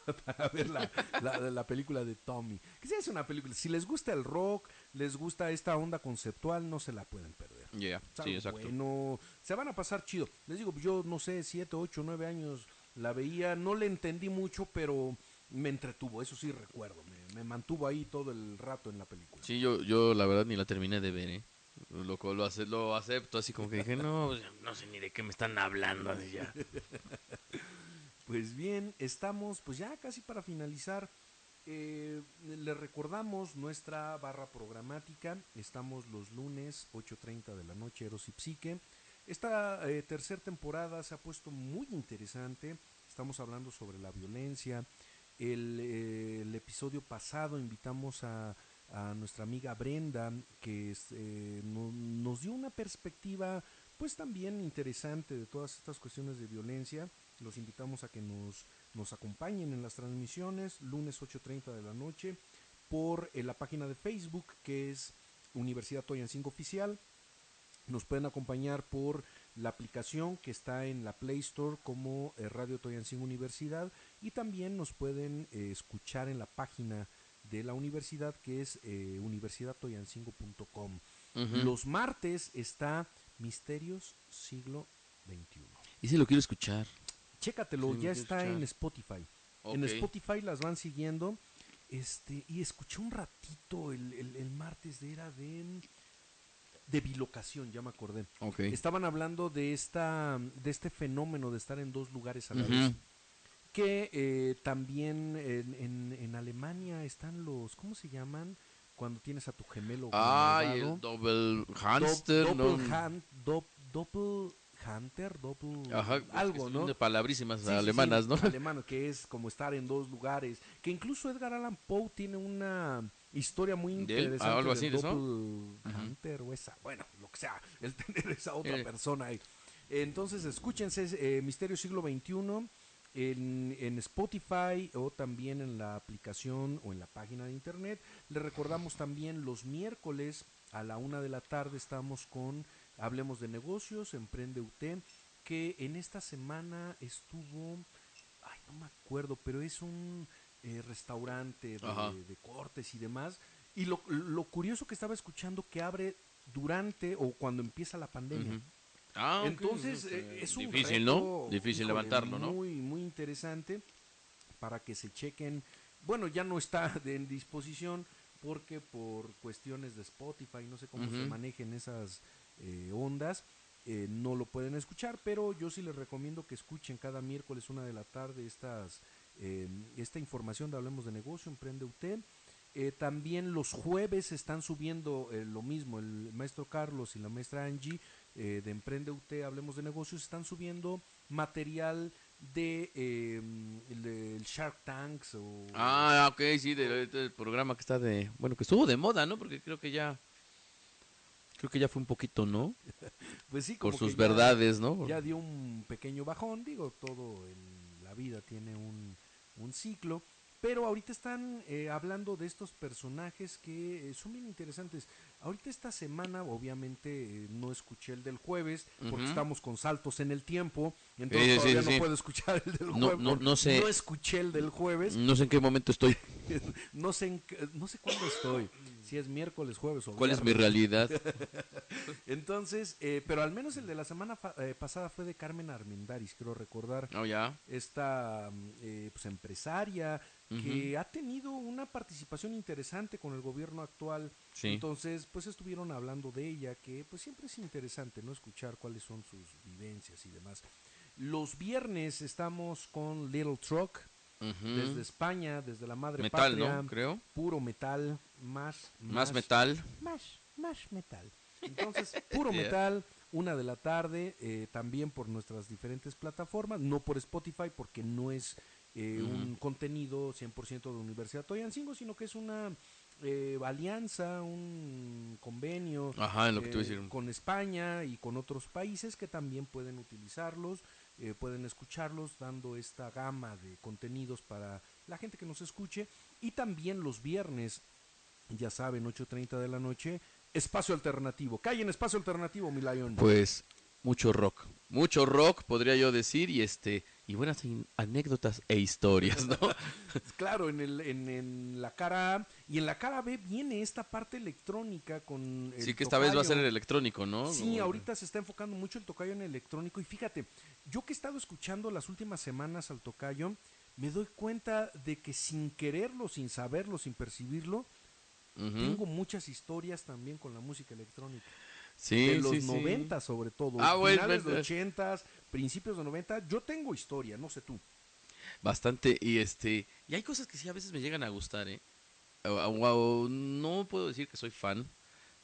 para ver la, la- la película de Tommy. Que sí es una película, si les gusta el rock, les gusta esta onda conceptual, no se la pueden perder. Ya, Es sí, exacto. Bueno, se van a pasar chido. Les digo, yo no sé, siete, ocho, nueve años la veía, no le entendí mucho, pero me entretuvo, eso sí recuerdo, me, me mantuvo ahí todo el rato en la película. Sí, yo, yo la verdad ni la terminé de ver, ¿eh? Lo, lo, lo acepto, así como que dije, no, no sé ni de qué me están hablando. Así ya. Pues bien, estamos pues ya casi para finalizar. Eh, le recordamos nuestra barra programática. Estamos los lunes 8.30 de la noche, Eros y Psique. Esta eh, tercera temporada se ha puesto muy interesante. Estamos hablando sobre la violencia. El, eh, episodio pasado invitamos a, a nuestra amiga Brenda, que eh, no- nos dio una perspectiva pues también interesante de todas estas cuestiones de violencia. Los invitamos a que nos, nos acompañen en las transmisiones, lunes 8.30 de la noche, por eh, la página de Facebook que es Universidad Toyancingo Oficial. Nos pueden acompañar por la aplicación que está en la Play Store como eh, Radio Toyancingo Universidad y también nos pueden eh, escuchar en la página de la universidad que es eh, universidadtoyancingo.com. Ujú. Los martes está Misterios Siglo XXI. Y si lo quiero escuchar. Chécatelo, Sí, ya está en Spotify. En. Spotify las van siguiendo. Este, y escuché un ratito el, el- el martes de era de de bilocación, ya me acordé. Ok. Estaban hablando de esta de este fenómeno de estar en dos lugares a la vez. Que eh, también en, en- en Alemania están los, ¿cómo se llaman? Cuando tienes a tu gemelo. Malvado. el Double Dop- Hamster, ¿no? Doppelhand- Doppelhunter, doppel, Ajá, algo, es ¿no? De palabrísimas Sí, alemanas, sí, ¿no? Que es como estar en dos lugares. Que incluso Edgar Allan Poe tiene una historia muy interesante. Ah, algo así de eso. Doppelhunter o esa, bueno, lo que sea, el tener esa otra Eh. persona ahí. Entonces, escúchense eh, Misterio Siglo XXI en, en Spotify o también en la aplicación o en la página de internet. Les recordamos también los miércoles a la una de la tarde estamos con Hablemos de Negocios, Emprende UT, que en esta semana estuvo, ay, no me acuerdo, pero es un eh, restaurante de, de cortes y demás. Y lo, lo curioso que estaba escuchando que abre durante o cuando empieza la pandemia. Ujú. Ah, ok, Entonces eh, es un Difícil, reto, ¿no? Difícil híjole, levantarlo, ¿no? Muy, muy interesante para que se chequen. Bueno, ya no está de- en disposición porque por cuestiones de Spotify, no sé cómo se Ujú. manejen esas eh, ondas, eh, no lo pueden escuchar, pero yo sí les recomiendo que escuchen cada miércoles una de la tarde estas eh, esta información de Hablemos de Negocio, Emprende UT. Eh, también los jueves están subiendo eh, lo mismo, el maestro Carlos y la maestra Angie eh, de Emprende UT, Hablemos de Negocios, están subiendo material de eh, el, del Shark Tanks o Ah, ok, sí, del, del programa que está de... Bueno, que estuvo de moda, ¿no? Porque creo que ya... Creo que ya fue un poquito, ¿no? Pues sí, Por como que sus ya- verdades, ¿no? Ya dio un pequeño bajón, digo, todo en la vida tiene un, un ciclo, pero ahorita están eh, hablando de estos personajes que eh, son bien interesantes. Ahorita esta semana, obviamente, eh, no escuché el del jueves, porque Ujú. estamos con saltos en el tiempo, entonces Sí, todavía sí, no sí. puedo escuchar el del No, jueves. no, porque no sé. No escuché el del jueves, No sé en qué momento estoy. no sé, en no sé cuándo estoy, si es miércoles, jueves o ¿Cuál es mi viernes. realidad? Entonces, eh, pero al menos el de la semana eh, pasada fue de Carmen Armendaris, quiero recordar. Oh, ya. Esta mm, eh, que ha tenido una participación interesante con el gobierno actual. Sí. Entonces, pues estuvieron hablando de ella, que pues siempre es interesante, ¿no? Escuchar cuáles son sus vivencias y demás. Los viernes estamos con Little Truck, desde España, desde la madre Metal, patria. ¿no? Creo. Puro metal, más, Más metal. más, más metal. Entonces, puro Yeah. metal, una de la tarde, eh, también por nuestras diferentes plataformas, no por Spotify, porque no es eh, un contenido 100% de Universidad Toyancingo, sino que es una eh, alianza, un convenio Ajá, en lo que te iba a eh, decir. con España y con otros países que también pueden utilizarlos, eh, pueden escucharlos, dando esta gama de contenidos para la gente que nos escuche. Y también los viernes, ya saben, 8.30 de la noche, espacio alternativo. ¿Qué hay en espacio alternativo, mi Lion? Pues mucho rock. Mucho rock, podría yo decir, y este y buenas anécdotas e historias, ¿no? Claro, en, el, en, en la cara A y en la cara B viene esta parte electrónica con... el sí que esta vez va a ser tocayo. electrónico, ¿no? Sí, Como- ahorita se está enfocando mucho el tocayo en electrónico y fíjate, yo que he estado escuchando las últimas semanas al tocayo, me doy cuenta de que sin quererlo, sin saberlo, sin percibirlo, tengo muchas historias también con la música electrónica. Sí, de los sí, sí. 90 sobre todo, Ah, bueno, finales de bueno. 80, principios de 90, yo tengo historia, no sé tú. Bastante, y este, y hay cosas que sí a veces me llegan a gustar, ¿eh? O no puedo decir que soy fan,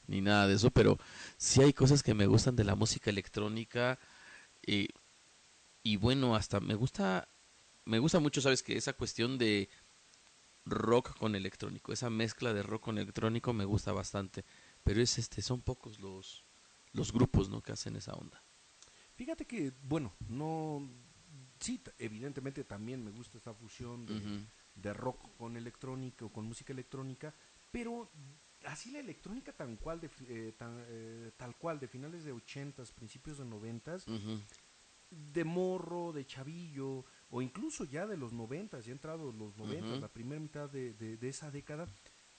ni nada de eso, pero sí hay cosas que me gustan de la música electrónica, y, y bueno, hasta me gusta, me gusta mucho, ¿sabes? Que esa cuestión de rock con electrónico, esa mezcla de rock con electrónico me gusta bastante, pero es este, son pocos los, los grupos, ¿no? Que hacen esa onda. Fíjate que, bueno, no... Sí, evidentemente también me gusta esta fusión de, de rock con electrónica o con música electrónica, pero así la electrónica tan cual de, eh, tan, eh, tal cual de finales de 80s, principios de 90s, Ujú. de morro, de chavillo, o incluso ya de los 90s, ya entrado los 90s, Ujú. la primera mitad de, de- de esa década,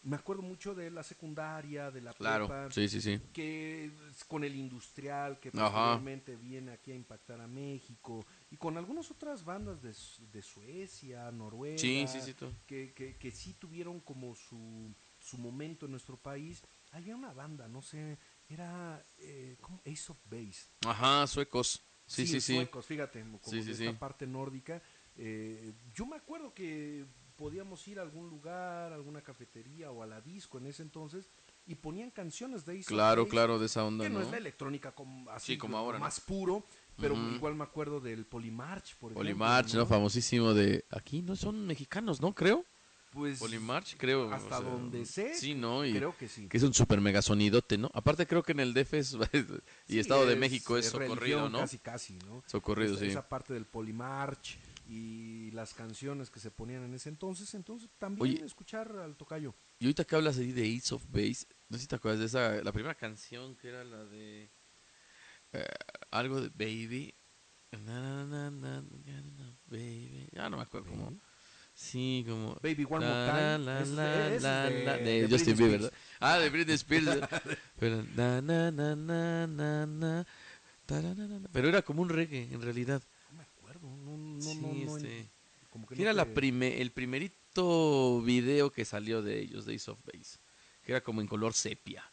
me acuerdo mucho de la secundaria, de la Claro, prepa, sí, sí, sí. que es con el industrial que Ajá. posteriormente viene aquí a impactar a México y con algunas otras bandas de, de Suecia, Noruega, Sí, sí, que, que, que sí tuvieron como su, su momento en nuestro país. Había una banda, no sé, era eh, ¿cómo? Ace of Base. Ajá, suecos. Sí, sí, sí. suecos, fíjate, como de esta parte nórdica. Eh, yo me acuerdo que podíamos ir a algún lugar, a alguna cafetería o a la disco en ese entonces y ponían canciones de of Claro, claro, de esa onda, que no, ¿no? es la electrónica como, así Sí, como ahora, ¿no? más puro, pero igual me acuerdo del Polymarch, por ejemplo. Polymarch, ¿no? Famosísimo de... Aquí no son mexicanos, ¿no? Creo. Pues Polymarch, creo. hasta o sea, donde sé, Sí, ¿no? Y creo que sí. que es un super mega sonidote, ¿no? Aparte creo que en el DF es- y Sí, Estado de México es, religión socorrido, ¿no? Casi, casi, ¿no? Socorrido, sí. Esa parte del Polymarch y las canciones que se ponían en ese entonces, entonces también Oye. escuchar al tocayo. Y ahorita que hablas ahí de Ace of Base, no sé si te acuerdas de esa, la primera canción que era la de eh, algo de Baby. Na, na, na, baby. Ya no me acuerdo cómo. Sí, como. Baby One More Time. la, Es- la, es la, de- de de Justin Bieber. ¿verdad? Ah, de Britney Spears. Pero, na, na, na, na, na, na. Pero era como un reggae, en realidad. No este, como que Sí, no era la te- prime, el primerito video que salió de ellos, de Ace of Base, que era como en color sepia.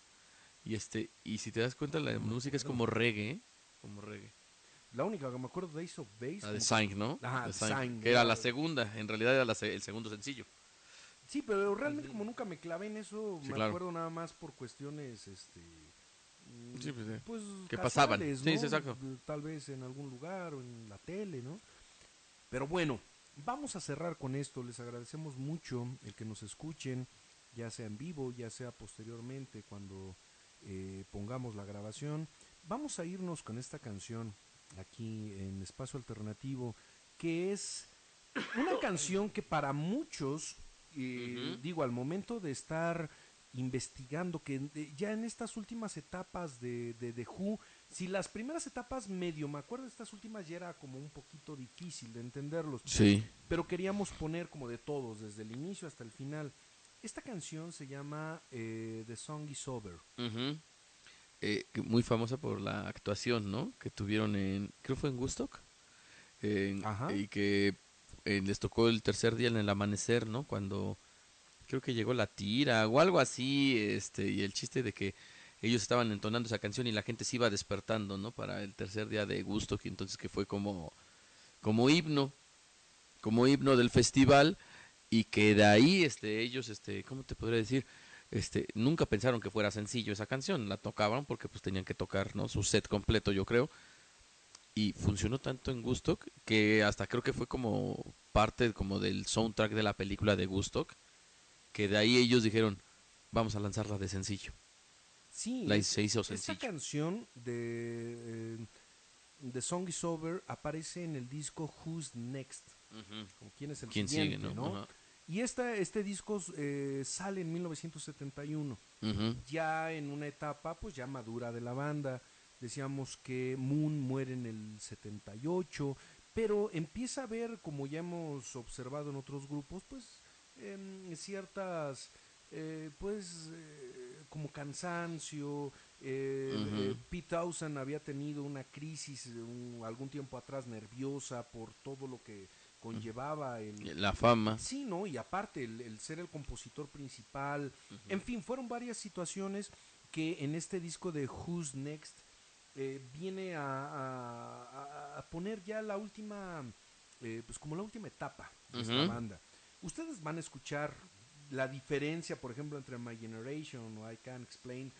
Y este, y si te das cuenta la música es como reggae, como reggae. La única que me acuerdo de Ace of Base. La de Sign, ¿no? Ajá, De Sign, que era la segunda, en realidad era la se- el segundo sencillo. Sí, pero realmente como nunca me clavé en eso, Sí, me claro. acuerdo nada más por cuestiones, este... Sí, pues, sí. pues, Que pasaban. ¿no? sí, exacto. Tal vez en algún lugar o en la tele, ¿no? Pero bueno, vamos a cerrar con esto. Les agradecemos mucho el que nos escuchen, ya sea en vivo, ya sea posteriormente, cuando eh, pongamos la grabación. Vamos a irnos con esta canción aquí en Espacio Alternativo, que es una canción que para muchos, eh, digo, al momento de estar investigando, que eh, ya en estas últimas etapas de, de The Who, si las primeras etapas medio, me acuerdo, estas últimas ya era como un poquito difícil de entenderlos, Sí. pero queríamos poner como de todos, desde el inicio hasta el final. Esta canción se llama eh, The Song Is Over. Eh, muy famosa por la actuación, ¿no? Que tuvieron en, creo fue en. En- Ajá. Y que eh, les tocó el tercer día en el amanecer, ¿no? Cuando creo que llegó la tira o algo así, este, y el chiste de que ellos estaban entonando esa canción y la gente se iba despertando, ¿no? Para el tercer día de Woodstock, y entonces que fue como, como himno, como himno del festival, y que de ahí, este, ellos, este, ¿cómo te podría decir? Este, nunca pensaron que fuera sencillo esa canción, la tocaban porque pues tenían que tocar, ¿no? Su set completo, yo creo. Y funcionó tanto en Woodstock que hasta creo que fue como parte como del soundtrack de la película de Woodstock, que de ahí ellos dijeron, vamos a lanzarla de sencillo. Sí, La se hizo esta sencillo. canción de eh, The Song Is Over aparece en el disco Who's Next. como quién es el ¿Quién siguiente, sigue, no? Y esta, este disco eh, sale en 1971, Ujú. ya en una etapa pues ya madura de la banda. Decíamos que Moon muere en el 78, pero empieza a haber, como ya hemos observado en otros grupos, pues ciertas, eh, pues eh, como cansancio. eh, eh, Pete Townsend había tenido una crisis eh, un- algún tiempo atrás nerviosa por todo lo que conllevaba el, La fama. Sí, ¿no? Y aparte, el, el ser el compositor principal. En fin, fueron varias situaciones que en este disco de Who's Next eh, viene a, a- poner ya la última, eh, pues como la última etapa de esta Ujú. banda. Ustedes van a escuchar la diferencia, por ejemplo, entre My Generation o I Can't Explain.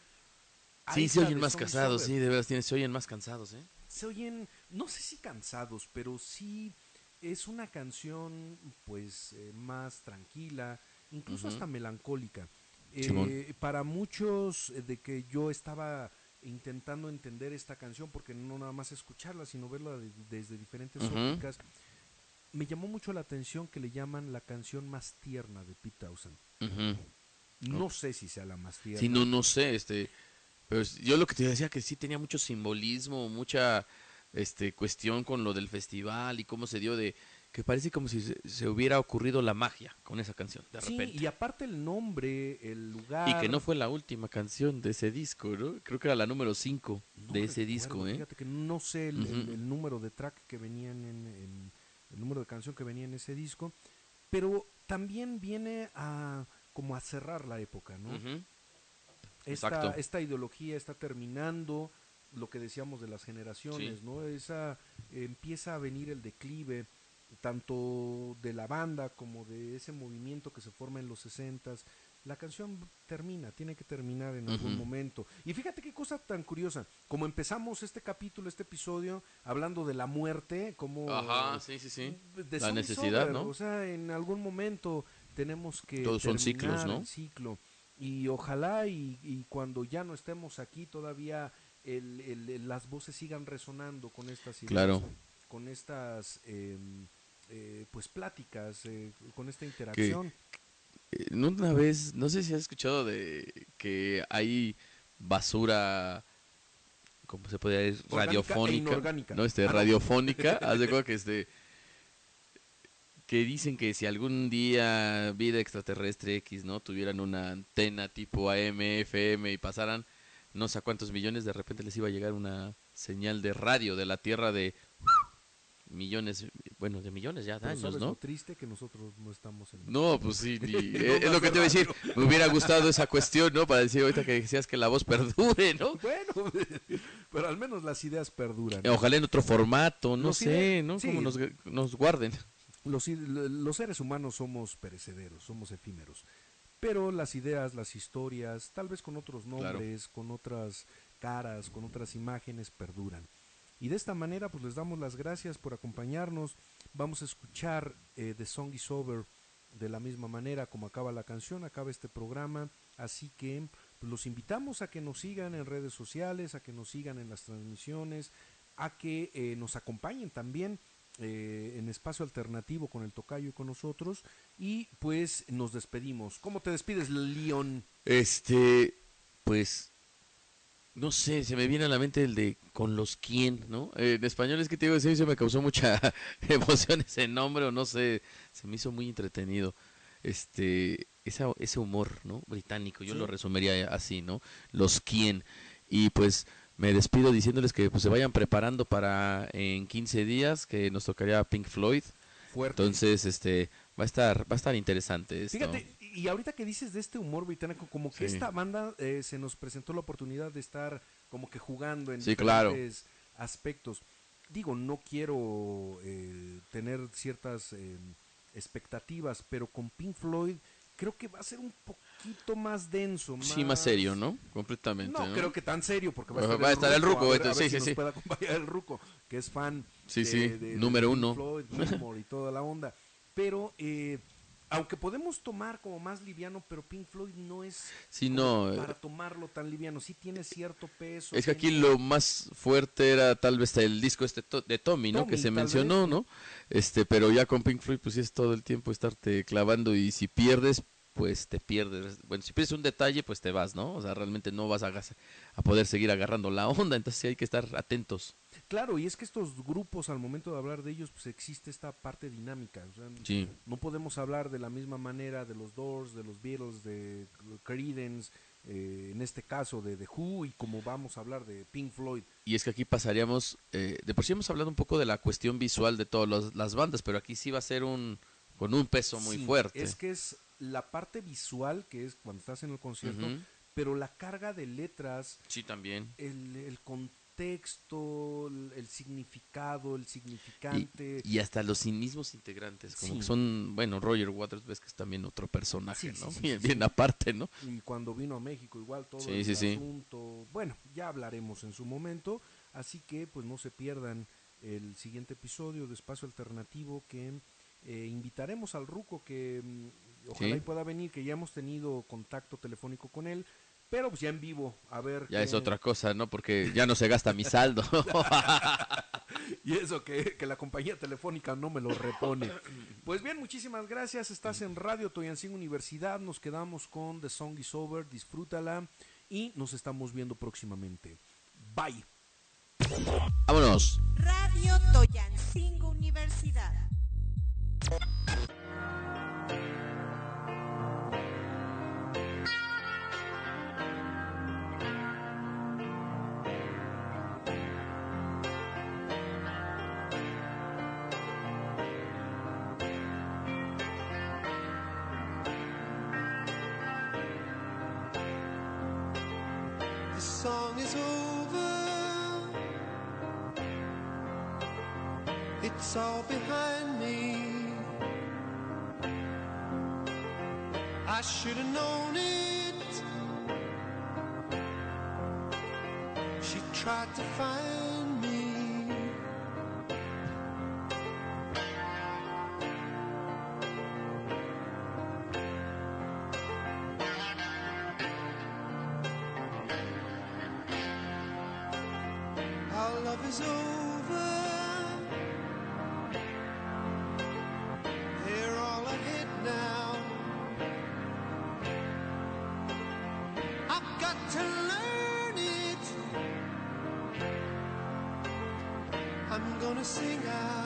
Sí, se oyen más casados, sí, de tiene- se oyen más cansados, ¿eh? se oyen, no sé si cansados, pero sí es una canción pues eh, más tranquila, incluso hasta melancólica. Eh, para muchos eh, de que yo estaba intentando entender esta canción, porque no nada más escucharla, sino verla de- desde diferentes Ujú. ópticas, me llamó mucho la atención que le llaman la canción más tierna de Pete Townsend. No sé si sea la más tierna. Sí, no, no sé, este, pero yo lo que te decía que sí tenía mucho simbolismo, mucha, este, cuestión con lo del festival y cómo se dio de, que parece como si se, se hubiera ocurrido la magia con esa canción, de Sí, repente. y aparte el nombre, el lugar. Y que no fue la última canción de ese disco, ¿no? Creo que era la número 5 No de ese recuerdo, disco, ¿eh? Fíjate que no sé el, el- Ujú. el número de track que venían en, en- el número de canción que venía en ese disco, pero también viene a como a cerrar la época, ¿no? Esta, Exacto. esta ideología está terminando, lo que decíamos de las generaciones, Sí. ¿no? Esa eh, empieza a venir el declive tanto de la banda como de ese movimiento que se forma en los 60s. La canción termina, tiene que terminar en algún momento. Y fíjate qué cosa tan curiosa, como empezamos este capítulo, este episodio, hablando de la muerte, como... Ajá, sí, sí, sí. de La necesidad, Sober, ¿no? O sea, en algún momento tenemos que Todos son ciclos, ¿no? el ciclo. Y ojalá y, y cuando ya no estemos aquí todavía el- el- las voces sigan resonando con estas ideas, Claro. con estas em, eh, pues pláticas, eh, con esta interacción. Una vez, no sé si has escuchado de que hay basura, ¿cómo se puede decir? E Radiofónica. inorgánica. No, este, Ah, no. radiofónica. Haz de cuenta que este que dicen que si algún día vida extraterrestre X, ¿no? Tuvieran una antena tipo AM, FM y pasaran no sé a cuántos millones, de repente les iba a llegar una señal de radio de la Tierra de millones, bueno, de millones ya de Pero años, ¿sabes ¿no? lo triste que nosotros no estamos en No, pues sí, ni- No eh, es lo que te iba a decir. Me hubiera gustado esa cuestión, ¿no? Para decir ahorita que decías que la voz perdure, ¿no? Bueno, pero al menos las ideas perduran. Ojalá en otro formato, no Los sé, ide- ¿no? sí. Como nos, nos guarden. Los, los seres humanos somos perecederos, somos efímeros. Pero las ideas, las historias, tal vez con otros nombres, con otras caras, con otras imágenes, perduran. Y de esta manera, pues les damos las gracias por acompañarnos. Vamos a escuchar eh, The Song is Over de la misma manera como acaba la canción, acaba este programa. Así que, pues los invitamos a que nos sigan en redes sociales, a que nos sigan en las transmisiones, a que eh, nos acompañen también eh, en espacio alternativo con el tocayo y con nosotros. Y pues nos despedimos. ¿Cómo te despides, León? Este, pues, no sé, se me viene a la mente el de con los quién, ¿no? Eh, en español es que te digo, se me causó mucha emoción ese nombre, o no sé, se me hizo muy entretenido. Este, esa, ese humor, ¿no? Británico, yo Sí. lo resumiría así, ¿no? Los quién. Y pues me despido diciéndoles que pues, se vayan preparando para en 15 días que nos tocaría Pink Floyd. Fuerte. Entonces, este, va a estar, va a estar interesante esto. Fíjate, y ahorita que dices de este humor británico, como que Sí. esta banda eh, se nos presentó la oportunidad de estar como que jugando en Sí, claro. diferentes aspectos. Digo, no quiero eh, tener ciertas eh, expectativas, pero con Pink Floyd creo que va a ser un poquito más denso. Sí, más serio, ¿no? Completamente. No, ¿no? creo que tan serio, porque va a estar, va a estar el Ruco, a ver- a entonces, ver sí, si sí, nos sí. puede acompañar el Ruco, que es fan Sí, de- sí, de- de número Pink uno. Floyd, y toda la onda. Pero, eh, aunque podemos tomar como más liviano, pero Pink Floyd no es Sí, no, eh, para tomarlo tan liviano. Sí tiene cierto peso. Es que aquí lo más fuerte era tal vez el disco este de Tommy, ¿no? Tommy, que se mencionó, vez. ¿no? Este, pero ya con Pink Floyd pues es todo el tiempo estarte clavando y si pierdes, pues te pierdes. Bueno, si pierdes un detalle, pues te vas, ¿no? O sea, realmente no vas a, a poder seguir agarrando la onda, entonces sí hay que estar atentos. Claro, y es que estos grupos, al momento de hablar de ellos, pues existe esta parte dinámica. o sea, Sí. No podemos hablar de la misma manera de los Doors, de los Beatles, de Creedence, eh, en este caso de The Who, y como vamos a hablar de Pink Floyd. Y es que aquí pasaríamos, eh, de por sí hemos hablado un poco de la cuestión visual de todas las bandas, pero aquí sí va a ser un con un peso muy Sí, fuerte. Es que es la parte visual, que es cuando estás en el concierto, pero la carga de letras, Sí, también. el, el contexto, el, significado, el significante. Y hasta los mismos integrantes, como Sí. que son, bueno, Roger Waters ves que es también otro personaje, Sí, ¿no? sí, bien, bien aparte, ¿no? y cuando vino a México igual todo Sí, el sí, sí. asunto. Bueno, ya hablaremos en su momento, así que pues no se pierdan el siguiente episodio de Espacio Alternativo que eh, invitaremos al Ruco que mm, ojalá y pueda venir, que ya hemos tenido contacto telefónico con él, pero pues ya en vivo, a ver. Ya qué- es otra cosa, ¿no? Porque ya no se gasta mi saldo. Y eso que, que la compañía telefónica no me lo repone. Pues bien, muchísimas gracias. Estás en Radio Toyancín Universidad. Nos quedamos con The Song is Over. Disfrútala y nos estamos viendo próximamente. Bye. Vámonos. Radio Toyancingo Universidad. She tried to find I'm gonna sing out.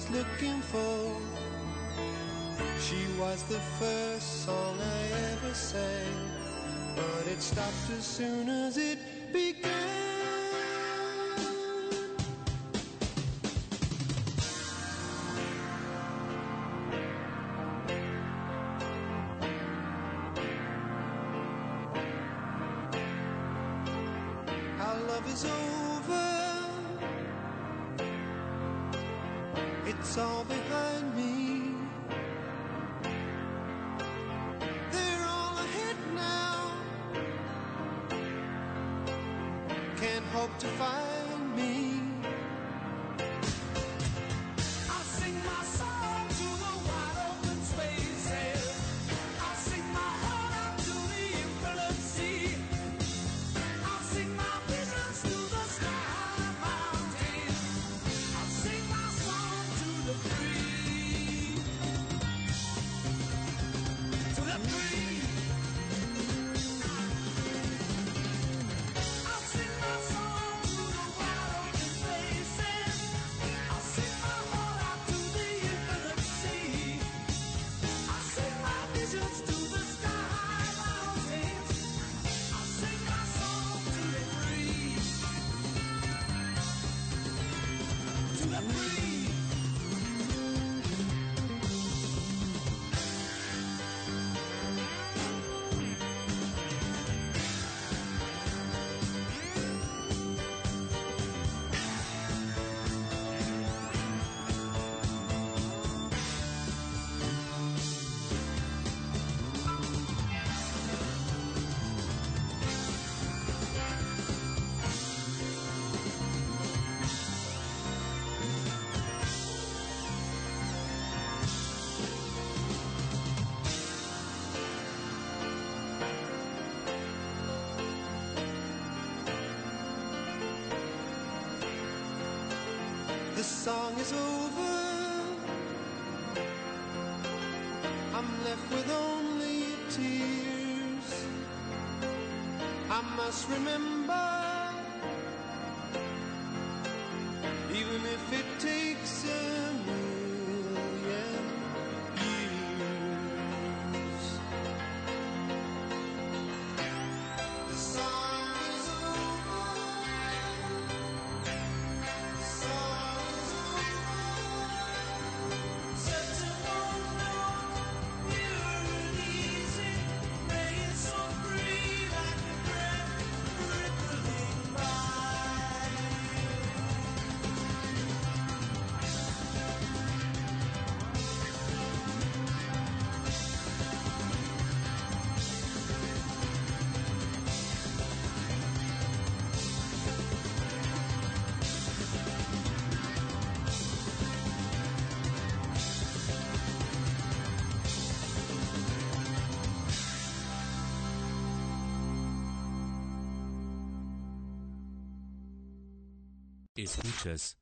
was looking for. She was the first song I ever sang, but it stopped as soon as it began. Our love is over. that's. I must remember. is features